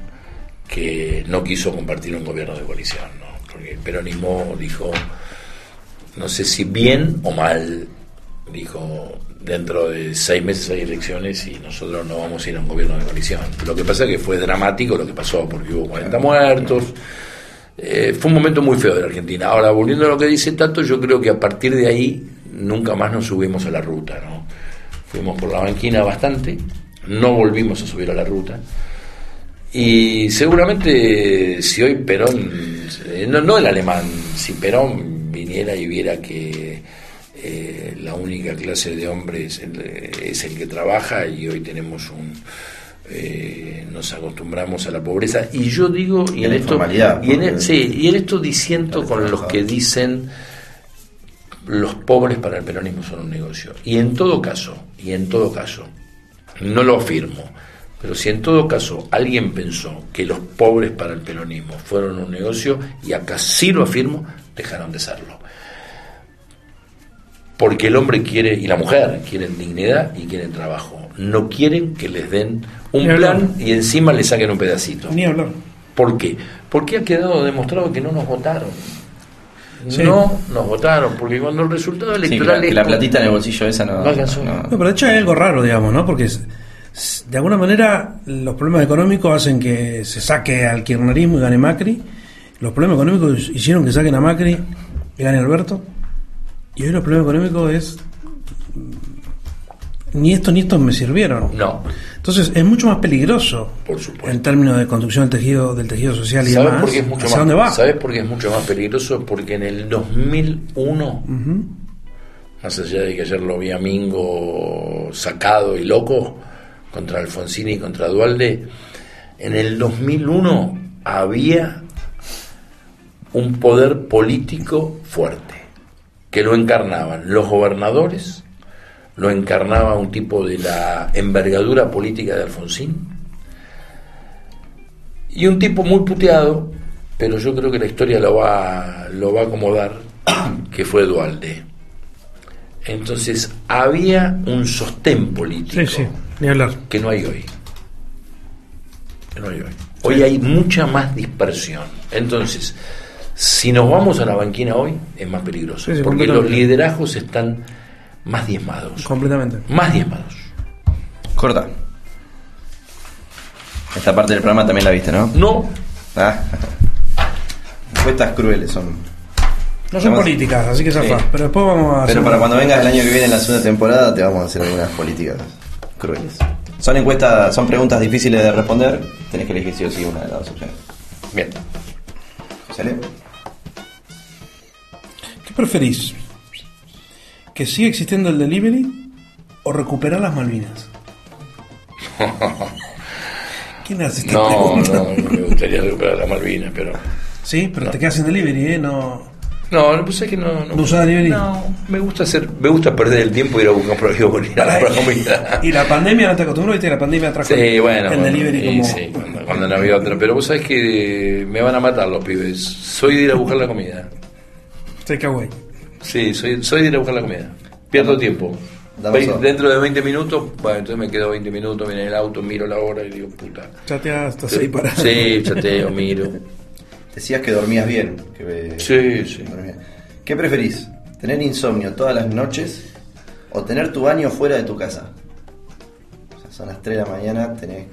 que no quiso compartir un gobierno de coalición, ¿no? porque el peronismo dijo, no sé si bien o mal, dijo, dentro de seis meses hay elecciones y nosotros no vamos a ir a un gobierno de coalición. Lo que pasa es que fue dramático lo que pasó, porque hubo 40 muertos. Eh, fue un momento muy feo de la Argentina. Ahora, volviendo a lo que dice Tato, yo creo que a partir de ahí nunca más nos subimos a la ruta. ¿no? Fuimos por la banquina bastante, no volvimos a subir a la ruta. Y seguramente si hoy Perón, eh, no, el alemán, si Perón viniera y viera que eh, la única clase de hombres es el que trabaja y hoy tenemos un... Eh, nos acostumbramos a la pobreza y yo digo y, en esto y en, sí, y en esto disiento con los que dicen los pobres para el peronismo son un negocio. Y en todo caso, y en todo caso, no lo afirmo, pero si en todo caso alguien pensó que los pobres para el peronismo fueron un negocio, y acá sí lo afirmo, dejaron de serlo. Porque el hombre quiere, y la mujer, quieren dignidad y quieren trabajo. No quieren que les den un Ni hablar. plan y encima le saquen un pedacito. Ni hablar. ¿Por qué? Porque ha quedado demostrado que no nos votaron. Sí. No nos votaron, porque cuando el resultado Sí, que electoral la, que la con- platita en el bolsillo esa no. No no- No, pero de hecho hay algo raro, digamos, ¿no? Porque es- de alguna manera los problemas económicos hacen que se saque al kirchnerismo y gane Macri. Los problemas económicos hicieron que saquen a Macri y gane Alberto. Y hoy los problemas económicos es... Ni esto ni estos me sirvieron. No, Entonces es mucho más peligroso por supuesto. en términos de construcción del tejido, del tejido social y ¿Sabes demás. por qué es mucho ¿Hacia más? dónde va? ¿Sabes por qué es mucho más peligroso? Porque en el 2001, Ujú. más allá de que ayer lo vi a Mingo sacado y loco contra Alfonsini y contra Dualde, en el 2001 había un poder político fuerte que lo encarnaban los gobernadores, lo encarnaba un tipo de la envergadura política de Alfonsín y un tipo muy puteado, pero yo creo que la historia lo va, lo va a acomodar, que fue Dualde. Entonces había un sostén político Sí, sí, ni hablar. que no hay hoy. Que no hay hoy. Hoy hay mucha más dispersión. Entonces, si nos vamos a la banquina hoy, es más peligroso. Porque los liderazgos están más diezmados. Completamente. Más diezmados. Corta. Esta parte del programa también la viste, ¿no? No, Ah. Encuestas crueles son. No son Además- políticas, así que zafa. Sí. Pero después vamos a Pero hacer- para cuando vengas el año que viene en la segunda temporada te vamos a hacer algunas políticas crueles. Son encuestas, son preguntas difíciles de responder. Tenés que elegir sí o sí una de las dos opciones. bien. ¿Sale? ¿Qué preferís? ¿Que siga existiendo el delivery o recuperar las Malvinas? ¿Quién hace esta No, pregunta? no, no me gustaría recuperar la Malvinas, pero. Sí, pero te quedas en delivery, ¿eh? No, No, no, pues es que no. No, ¿No delivery? No, me gusta hacer, me gusta perder el tiempo y ir a buscar por ir a comprar comida. Y la pandemia no te acostumbró, viste, la pandemia trajo Sí, bueno, el bueno, delivery como... sí, cuando, cuando no había otra. Pero vos sabés que me van a matar los pibes. Soy de ir a buscar la comida. Takeaway. Sí, soy, soy de ir a buscar la comida. Pierdo tiempo. Dame Ve- eso. dentro de 20 minutos, bueno, entonces me quedo 20 minutos, viene el auto, miro la hora y digo, puta. Chateas, estás ahí para... Sí, chateo, miro. Decías que dormías bien. Que Sí, sí. dormías. ¿Qué preferís? ¿Tener insomnio todas las noches o tener tu baño fuera de tu casa? O sea, son las 3 de la mañana, tenés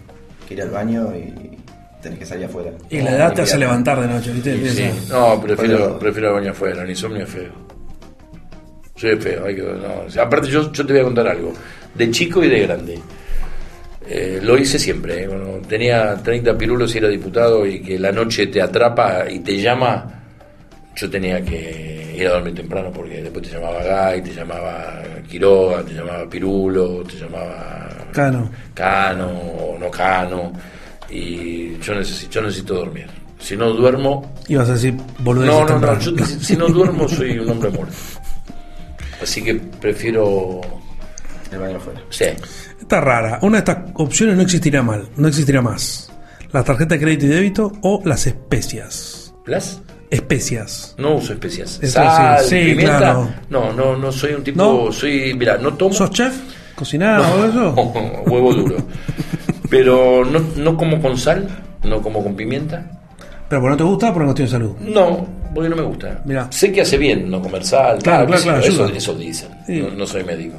que ir al baño y tenés que salir afuera. Y la edad te hace levantar de noche, viste. Sí. No, prefiero, prefiero el baño afuera, el insomnio es feo. Es feo. Hay que, no, aparte, yo, yo te voy a contar algo. De chico y de grande. Eh, lo hice siempre. eh, tenía 30 pirulos y era diputado y que la noche te atrapa y te llama, yo tenía que ir a dormir temprano porque después te llamaba Gay, te llamaba Quiroga, te llamaba Pirulo, te llamaba Cano. Cano o no Cano. Y yo necesito, yo necesito dormir. Si no duermo, Ibas a decir no, no, no, yo si no duermo soy un hombre muerto. Así que prefiero... El baño afuera. Sí, Está rara. Una de estas opciones no existirá mal, no existirá más. La tarjeta de crédito y débito o las especias. ¿las? Especias. No uso especias. Eso Sal, sí, pimienta. claro. No, no, no soy un tipo... ¿No? Soy, mira, no tomo... ¿Sos chef? ¿Cocinás o eso? huevo duro. Pero no, no como con sal, no como con pimienta. Pero por no te gusta por una cuestión de salud. No, porque no me gusta. Mirá. Sé que hace bien no comer sal. Claro, claro, claro, eso, dicen. Sí. No, no soy médico.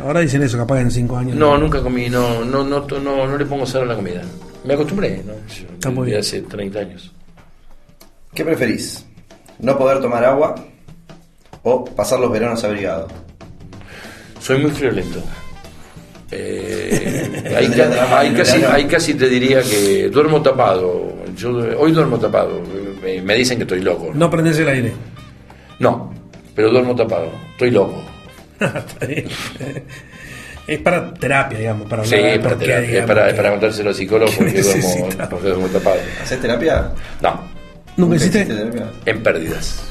Ahora dicen eso, capaz en cinco años. No, nunca comí, no, no, no, no, no, no le pongo sal a la comida. Me acostumbré, ¿no? Está muy bien. hace 30 años. ¿Qué preferís? ¿No poder tomar agua o pasar los veranos abrigado? Soy muy friolento. Eh, Eh, ahí, ca- ahí casi, ahí casi te diría que duermo tapado. Yo hoy duermo tapado. Me, me dicen que estoy loco. No prendes el aire. No, pero duermo tapado. Estoy loco. Está bien. es para terapia, digamos, para Sí, hablar de para, por qué, terapia, digamos, para, que- para contárselo al psicólogo porque duermo, porque duermo tapado. ¿Haces terapia? No, ¿Nunca hiciste? terapia? en pérdidas.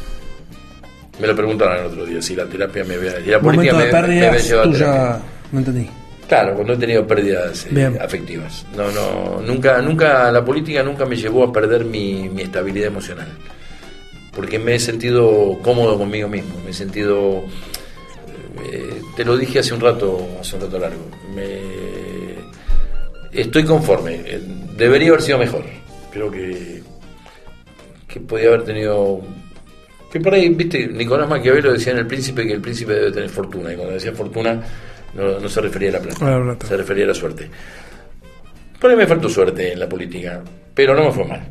Me lo preguntaron el otro día si la terapia me había. Y la Momento política de me, me había pérdidas, llevado a tú terapia. ya no entendí. Claro, cuando he tenido pérdidas eh, afectivas. No, no, nunca, nunca, la política nunca me llevó a perder mi, mi estabilidad emocional. Porque me he sentido cómodo conmigo mismo, me he sentido, eh, te lo dije hace un rato, hace un rato largo, me, estoy conforme, eh, debería haber sido mejor. Creo que, que podía haber tenido que por ahí, viste, Nicolás Maquiavelo decía en El Príncipe que el príncipe debe tener fortuna, y cuando decía fortuna no, no se refería a la plata, A la plata. se refería a la suerte. Por ahí me faltó suerte en la política, pero no me fue mal.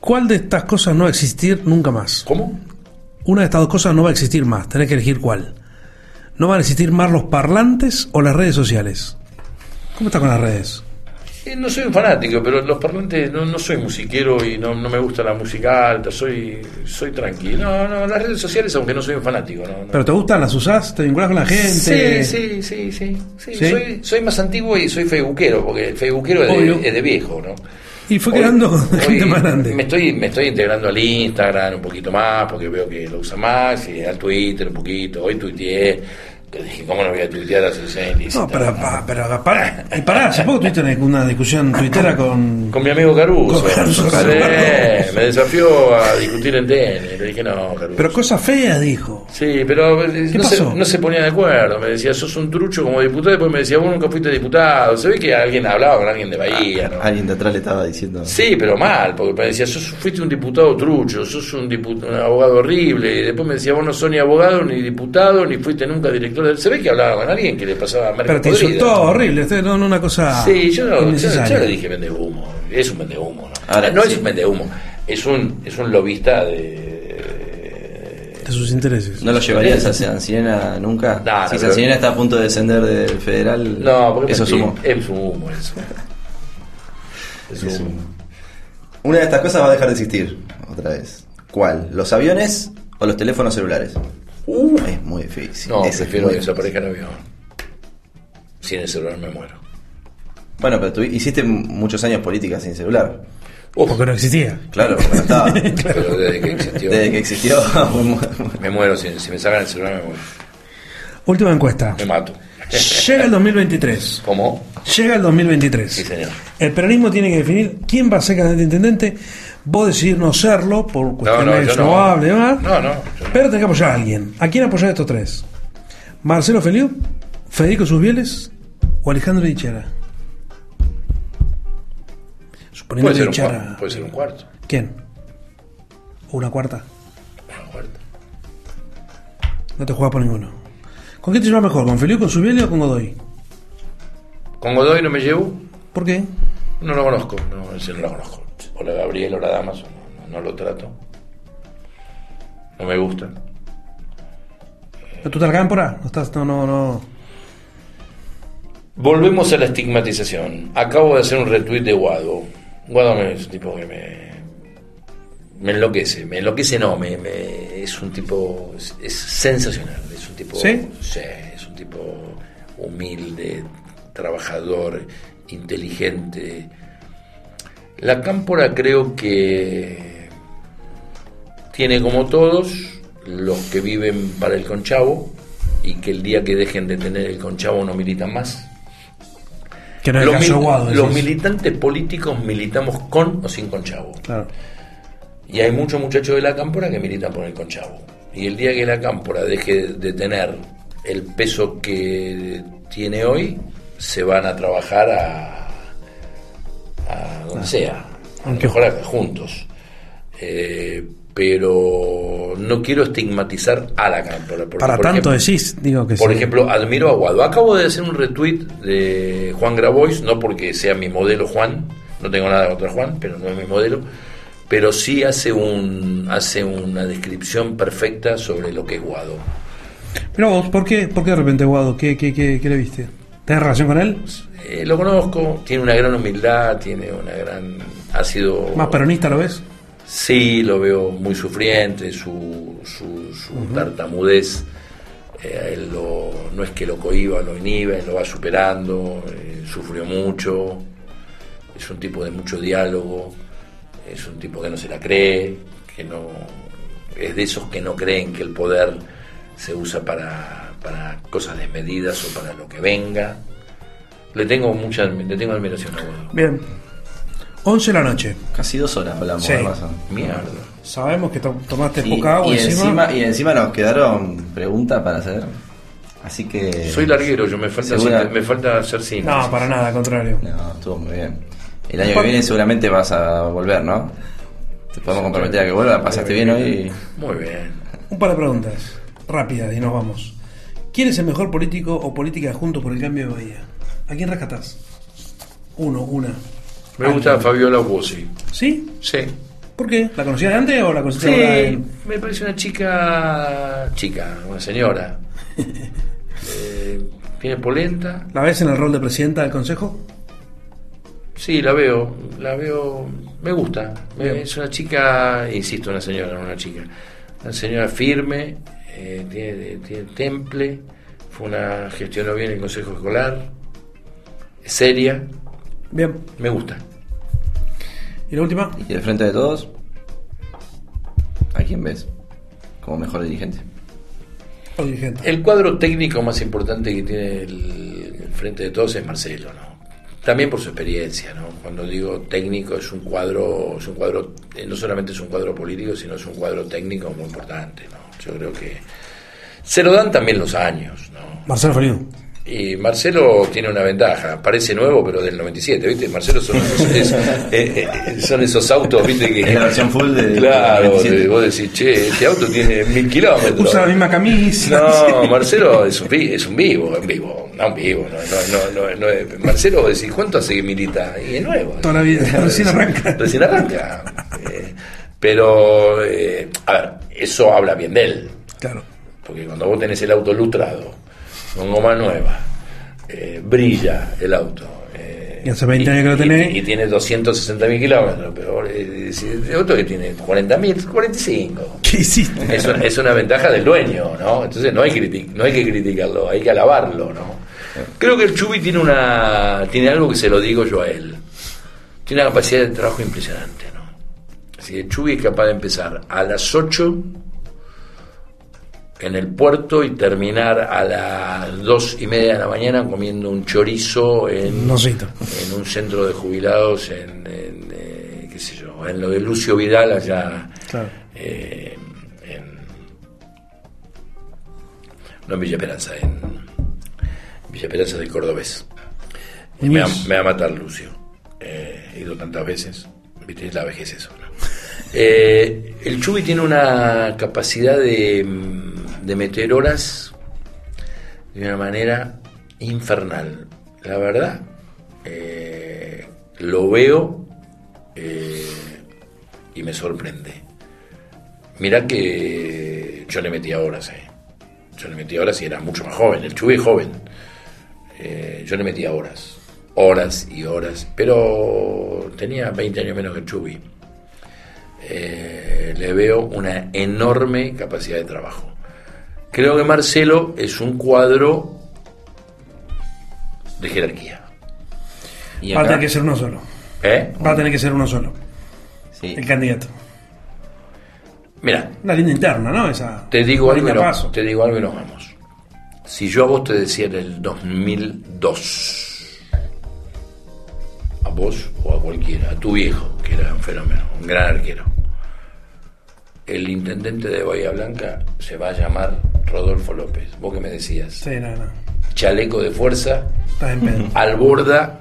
¿Cuál de estas cosas no va a existir nunca más? ¿Cómo? Una de estas dos cosas no va a existir más. Tenés que elegir cuál. ¿No van a existir más los parlantes o las redes sociales? ¿Cómo está con las redes? Eh, no soy un fanático, pero los parlantes no, no soy musiquero y no, no me gusta la música alta, soy, soy tranquilo. No, no, las redes sociales, aunque no soy un fanático, no. ¿Pero te gustan? ¿Las usás? ¿Te vinculás con la gente? Sí, sí, sí, sí, sí. ¿Sí? Soy, soy más antiguo y soy facebookero, porque el facebookero es de, es de viejo, ¿no? Y fue quedando gente más grande. Me estoy, me estoy integrando al Instagram un poquito más, porque veo que lo usa más, y al Twitter un poquito. Hoy tuiteé, que dije, ¿cómo no voy a tuitear asociación ilícita? No, pero, pa- pero pará, y pará, hace poco tuviste una, discusión tuitera con... Con mi amigo Caruso. Con Caruso, Sí, Caruso. me desafió a discutir en tenis. Le dije, no, Caruso. Pero cosas feas, dijo. Sí, pero eh, ¿Qué no se, no se ponía de acuerdo. Me decía, sos un trucho como diputado. Después me decía, vos nunca fuiste diputado. Se ve que alguien hablaba con alguien de Bahía, ¿no? Alguien de atrás le estaba diciendo. Sí, pero mal, porque me decía, sos, fuiste un diputado trucho, sos un, dipu- un abogado horrible. Y después me decía, vos no sos ni abogado, ni diputado, ni fuiste nunca director del... Se ve que hablaba con alguien que le pasaba merca Pero te podrida. insultó horrible, este, no, no una cosa Sí, yo, no, yo, le dije vende humo. Es un vende humo, ¿no? Ahora, no sí. es un vende humo, es un, es un lobista de... de sus intereses. ¿No lo llevarías a San Sirena nunca? No, no, si San Sirena está a punto de descender del federal, No, porque eso es humo. Es un humo eso. Es humo. Una de estas cosas va a dejar de existir, otra vez. ¿Cuál? ¿Los aviones o los teléfonos celulares? Uh, Es muy difícil. no, Ese es prefiero que desaparezca el avión. Sin el celular me muero. Bueno, pero tú hiciste muchos años política sin celular. Uf, Porque no existía. Claro, porque no estaba. pero desde que existió, Desde que existió. me muero. Si, si me sacan el celular me muero. Última encuesta. Me mato. Llega el 2023. ¿Cómo? Llega el 2023. Sí, señor. El peronismo tiene que definir quién va a ser candidato intendente. Vos decidís no serlo por No, no, cuestiones no. No, no. yo no. Pero tenés que apoyar a alguien. ¿A quién apoyar estos tres? ¿Marcelo Feliu? ¿Federico Susbieles? ¿O Alejandro Dichara? Suponiendo Puede que ser, un, Dichara- puede ser un cuarto. ¿Quién? ¿O una cuarta? Una cuarta. No te juegas por ninguno. ¿Con quién te llevas mejor? ¿Con Feliu, con Susbieles o con Godoy? Con Godoy no me llevo. ¿Por qué? No lo conozco, no, ese no lo conozco. O la Gabriel o la Damaso, no, no, no lo trato. No me gusta. ¿Tú estás cámpora? No estás, no, no, no. Volvemos a la estigmatización. Acabo de hacer un retweet de Guado. Guado es un tipo que me. Me enloquece. Me enloquece, no, me, me- es un tipo. Es, es sensacional. Es un tipo. ¿Sí? es un tipo humilde, trabajador, inteligente. La cámpora creo que tiene como todos los que viven para el conchavo y que el día que dejen de tener el conchavo no militan más. Que no Los, mil- los militantes políticos militamos con o sin conchavo. Claro. Y hay muchos muchachos de la cámpora que militan por el conchavo. Y el día que la cámpora deje de tener el peso que tiene hoy, se van a trabajar a, a donde sea, a lo Aunque- mejor acá, juntos. Eh, pero no quiero estigmatizar a la porque, Para por tanto ejemplo, decís, digo que por sí. ejemplo, admiro a Guado. Acabo de hacer un retweet de Juan Grabois, no porque sea mi modelo Juan, no tengo nada contra Juan, pero no es mi modelo, pero sí hace un hace una descripción perfecta sobre lo que es Guado. Pero vos, ¿por qué, ¿por qué de repente Guado? ¿Qué, qué, qué, qué le viste? ¿Tenés relación con él? Eh, lo conozco, tiene una gran humildad, tiene una gran... Ha sido... ¿Más peronista lo ves? Sí, lo veo muy sufriente, su, su, su tartamudez, eh, él lo- no es que lo cohiba, lo inhibe, lo va superando, eh, sufrió mucho, es un tipo de mucho diálogo, es un tipo que no se la cree, que no es de esos que no creen que el poder se usa para, para cosas desmedidas o para lo que venga. Le tengo mucha, le tengo admiración a Guado. Bien. 11 de la noche. Casi dos horas hablamos Sí. de razón. Mierda. Sabemos que to- tomaste Y, poca agua y encima. encima, y encima nos quedaron preguntas para hacer. Así que. Soy larguero, yo me falta, Segura- hacer- me falta hacer cine. No, para nada, al contrario. No, estuvo muy bien. El año que viene seguramente vas a volver, ¿no? Te podemos comprometer a que vuelva. ¿Pasaste bien hoy? Muy bien. Un par de preguntas rápidas y nos vamos. ¿Quién es el mejor político o política junto por el cambio de Bahía? ¿A quién rescatás? Uno, una. Me gusta Fabiola Bossi. ¿Sí? Sí. ¿Por qué? ¿La conocías de antes o la ahora? Sí, en- me parece una chica. chica, una señora. Eh, tiene polenta. ¿La ves en el rol de presidenta del consejo? Sí, la veo. La veo. Me gusta. Bien. es una chica, insisto, una señora, no una chica. Una señora firme, eh, tiene, tiene temple. Fue una. gestionó bien el consejo escolar. Es seria. Bien. Me gusta. ¿Y la última? Y del frente de todos, ¿a quién ves como mejor dirigente? O dirigente. El cuadro técnico más importante que tiene el, el frente de todos es Marcelo, ¿no? También por su experiencia, ¿no? Cuando digo técnico es un cuadro, es un cuadro, eh, no solamente es un cuadro político, sino es un cuadro técnico muy importante, ¿no? Yo creo que se lo dan también los años, ¿no? Marcelo Feliu. Y Marcelo tiene una ventaja, parece nuevo, pero del 97, ¿viste? Marcelo son esos, es- eh, eh, son esos autos, ¿viste? Que, Es la versión full de- Claro, del 97. de- vos decís, che, este auto tiene mil kilómetros. Usa la misma camisa. No, Marcelo es un, es un vivo, un vivo, no un vivo. No, no, no, no, no es- Marcelo, vos decís, ¿cuánto hace que milita? Y es nuevo. Toda la vida, recién arranca. Recién arranca. Eh, pero, eh, a ver, eso habla bien de él. Claro. Porque cuando vos tenés el auto lustrado, con goma nueva, eh, brilla el auto. eh, Y hace 20 años que lo tenés. Y, y tiene 260 mil kilómetros, pero eh, si- el auto que tiene 40 mil, 45. ¿Qué hiciste? Es una, es una ventaja del dueño, ¿no? Entonces no hay, no hay que criticarlo, hay que alabarlo, ¿no? Creo que el Chubi tiene una tiene algo que se lo digo yo a él. Tiene una capacidad de trabajo impresionante, ¿no? Así que el Chubi es capaz de empezar a las 8 en el puerto y terminar a las dos y media de la mañana comiendo un chorizo en, en un centro de jubilados en, en, eh, qué sé yo, en lo de Lucio Vidal allá Claro. eh, en, no en Villa Esperanza, en Villa Esperanza del Cordobés. Y me, va, Muñiz. me va a matar Lucio. Eh, he ido tantas veces. Viste, la vejez eso. ¿no? Eh, el Chubi tiene una capacidad de, mm, de meter horas de una manera infernal. La verdad, eh, lo veo eh, y me sorprende. Mirá que yo le metía horas. Yo le metía horas y era mucho más joven. El Chubi es joven. Eh, yo le metía horas. Horas y horas. Pero tenía 20 años menos que el Chubi. Eh, le veo una enorme capacidad de trabajo. Creo que Marcelo es un cuadro de jerarquía. ¿Y Va a tener que ser uno solo. ¿Eh? Va a tener que ser uno solo. Sí. El candidato. Mira, Una linda interna, ¿no? Esa. Te digo, algo no- paso. te digo algo y nos vamos. Si yo a vos te decía en el 2002, a vos o a cualquiera, a tu viejo, que era un fenómeno, un gran arquero, el intendente de Bahía Blanca se va a llamar Rodolfo López. Vos que me decías, Sí, no, no. chaleco de fuerza, Estás en pedo. al borda,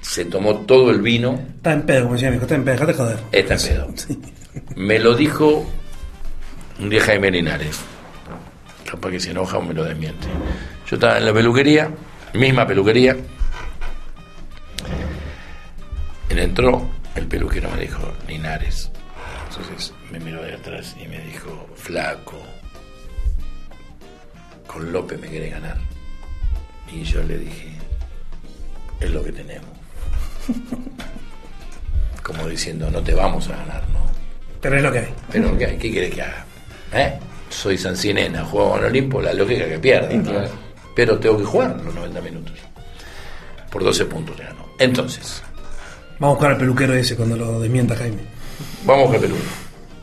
se tomó todo el vino, Estás en pedo, como decía mi hijo. Estás en pedo, dejate joder. Está en pedo. Me lo dijo un día Jaime Linares. Capaz que se enoja o me lo desmiente. Yo estaba en la peluquería, misma peluquería. Él entró, el peluquero me dijo, Linares. Entonces me miró de atrás y me dijo, flaco, con López me quiere ganar. Y yo le dije, es lo que tenemos. Como diciendo, no te vamos a ganar, ¿no? Pero es lo que hay. Pero ¿qué, qué quieres que haga? ¿Eh? Soy Sancinena, juego con Olimpo, la lógica que pierde. Pero tengo que jugar los 90 minutos. Por 12 puntos le ganó. Entonces, Vamos a buscar al peluquero ese cuando lo desmienta Jaime. Vamos a Perú.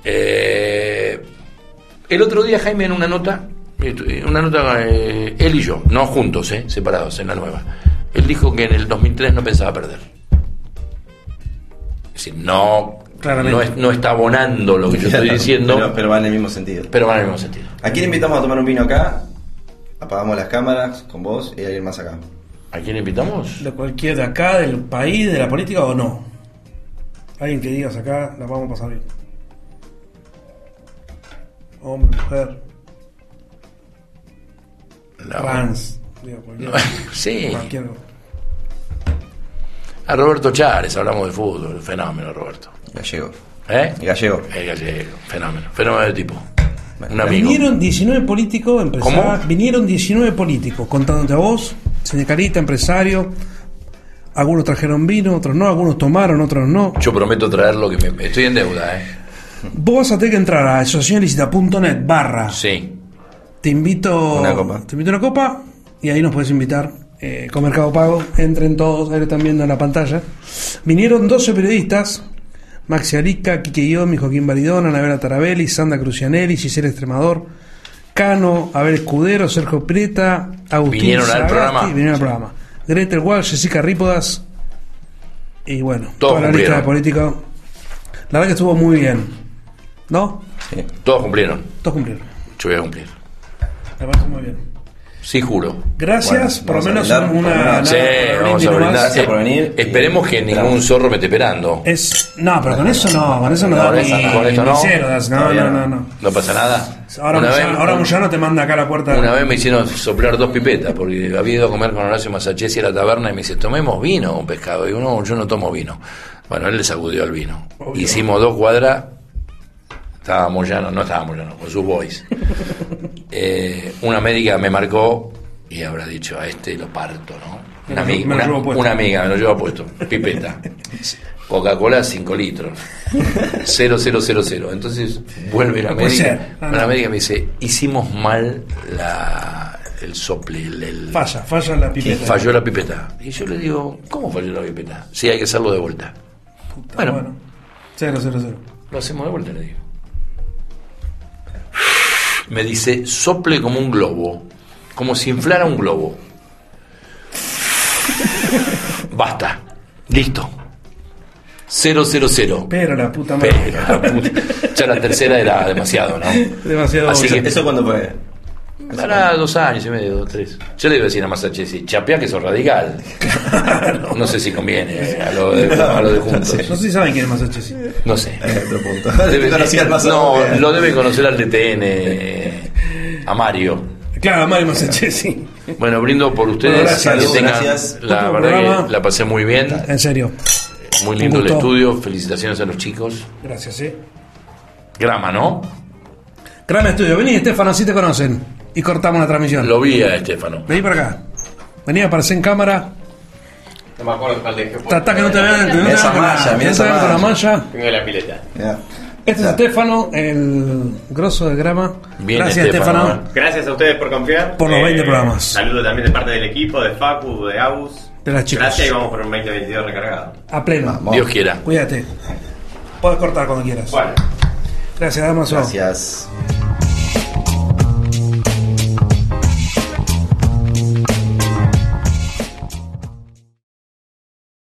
Eh, el otro día Jaime en una nota, eh, una nota eh, él y yo, no juntos, eh, separados en la nueva. Él dijo que en el 2003 no pensaba perder. Es decir, no, Claramente. no, es- no está abonando lo que yo estoy diciendo, Pero, pero, pero va en el mismo sentido. va en el mismo sentido. ¿A quién invitamos a tomar un vino acá? Apagamos las cámaras con vos y alguien más acá. ¿A quién invitamos? De cualquier de acá, del país, de la política o no. Alguien que digas acá, la vamos a pasar bien. Hombre, mujer, La- trans. Digo, cualquier, sí, cualquier- a Roberto Chávez, hablamos de fútbol, fenómeno Roberto. Gallego. ¿Eh? Gallego. El gallego, fenómeno, fenómeno de tipo. Un amigo. Vinieron 19 políticos, empresarios. Vinieron 19 políticos, contándote a vos, sindicalista, empresario. Algunos trajeron vino, otros no, algunos tomaron, otros no. Yo prometo traer lo que me... Estoy en deuda, ¿eh? Vos vas a tener que entrar a asociacionlicita.net barra. Sí. Te invito. Una copa. Te invito a una copa y ahí nos puedes invitar. eh, con Mercado Pago, entren todos, ahí lo están viendo en la pantalla. Vinieron 12 periodistas: Maxi Arica, Quique Iomi, Joaquín Baridón, Anabela Tarabelli, Sandra Crucianelli, Gisela Extremador, Cano, Abel Escudero, Sergio Prieta, Agustín Vinieron al programa. Vinieron al programa. Gretel Walsh, Jessica Rípodas. Y bueno, Todos toda la lista de políticos. La verdad que estuvo muy bien. ¿No? Sí. Todos cumplieron. Todos cumplieron. Yo voy a cumplir. Parece muy bien. Sí, juro. Gracias, Bueno, por lo menos brindar, una. Sí, nada, vamos a brindar. Gracias por Eh, venir. Esperemos que Esperamos. ningún zorro me esté esperando. Es, no, pero con eso no, con eso no Con da ni, con esto ni no. cero no, no, no. no, no. No pasa nada. Ahora, una, Moyano, vez, ahora te manda acá a la puerta. una vez me hicieron soplar dos pipetas porque había ido a comer con Horacio Masachesi a la taberna y me dice, tomemos vino o un pescado. Y digo, no, yo no tomo vino. Bueno, él le sacudió el vino. Obvio. Hicimos dos cuadras. Estaba Moyano, no estaba Moyano, con sus boys. Eh, una médica me marcó y habrá dicho, a este lo parto, ¿no? Una, Me amiga, me lo una- una amiga me lo lleva puesto, pipeta. Coca-Cola 5 litros. 0000. Entonces vuelve la médica. ser. No, La no. médica me dice, hicimos mal la, el sople, el, el- Falla, falla la pipeta. falló la pipeta. Y yo le digo, ¿cómo falló la pipeta? Sí, hay que hacerlo de vuelta. Puta, bueno. bueno. Cero, cero, cero. Lo hacemos de vuelta, le digo. Me dice, sople como un globo, como si inflara un globo. Basta, listo. 000. Pero la puta madre. Pero la puta. Ya la tercera era demasiado, ¿no? Demasiado. Así que- ¿Eso cuándo fue? Para dos años y medio, dos, tres. Yo le iba a decir a Masachesi, chapea que sos radical. No sé si conviene a lo de, a lo de juntos. No sé si saben quién es Masachesi. No sé. Otro punto. Debe- no, lo debe conocer al DTN, a Mario. Claro, Mario Masachesi. Bueno, brindo por ustedes. Bueno, gracias. que Gracias. La verdad programa. que la pasé muy bien. En serio. Muy lindo el estudio. Felicitaciones a los chicos. Gracias, eh. Grama, ¿no? Gran estudio. Vení, Estefano, así te conocen. Y cortamos la transmisión. Lo vi a Estefano. Vení para acá. Vení, aparece en cámara. No me acuerdo cuál dejé. puesto. Tratá que no te vean, no te Esa vean con la- malla, que mira no te esa vean con la malla. Tengo la pileta. Este es Estefano, el grosso de grama. Bien, Gracias, Estefano, Estefano. Gracias a ustedes por confiar. Eh, Por los 20 programas. Saludo también de parte del equipo, de Facu, de Agus. De las chicas. Gracias y vamos por un 2022 recargado. A pleno. Vamos. Dios quiera. Cuídate. Puedes cortar cuando quieras. Bueno. Gracias, Damaso. Gracias.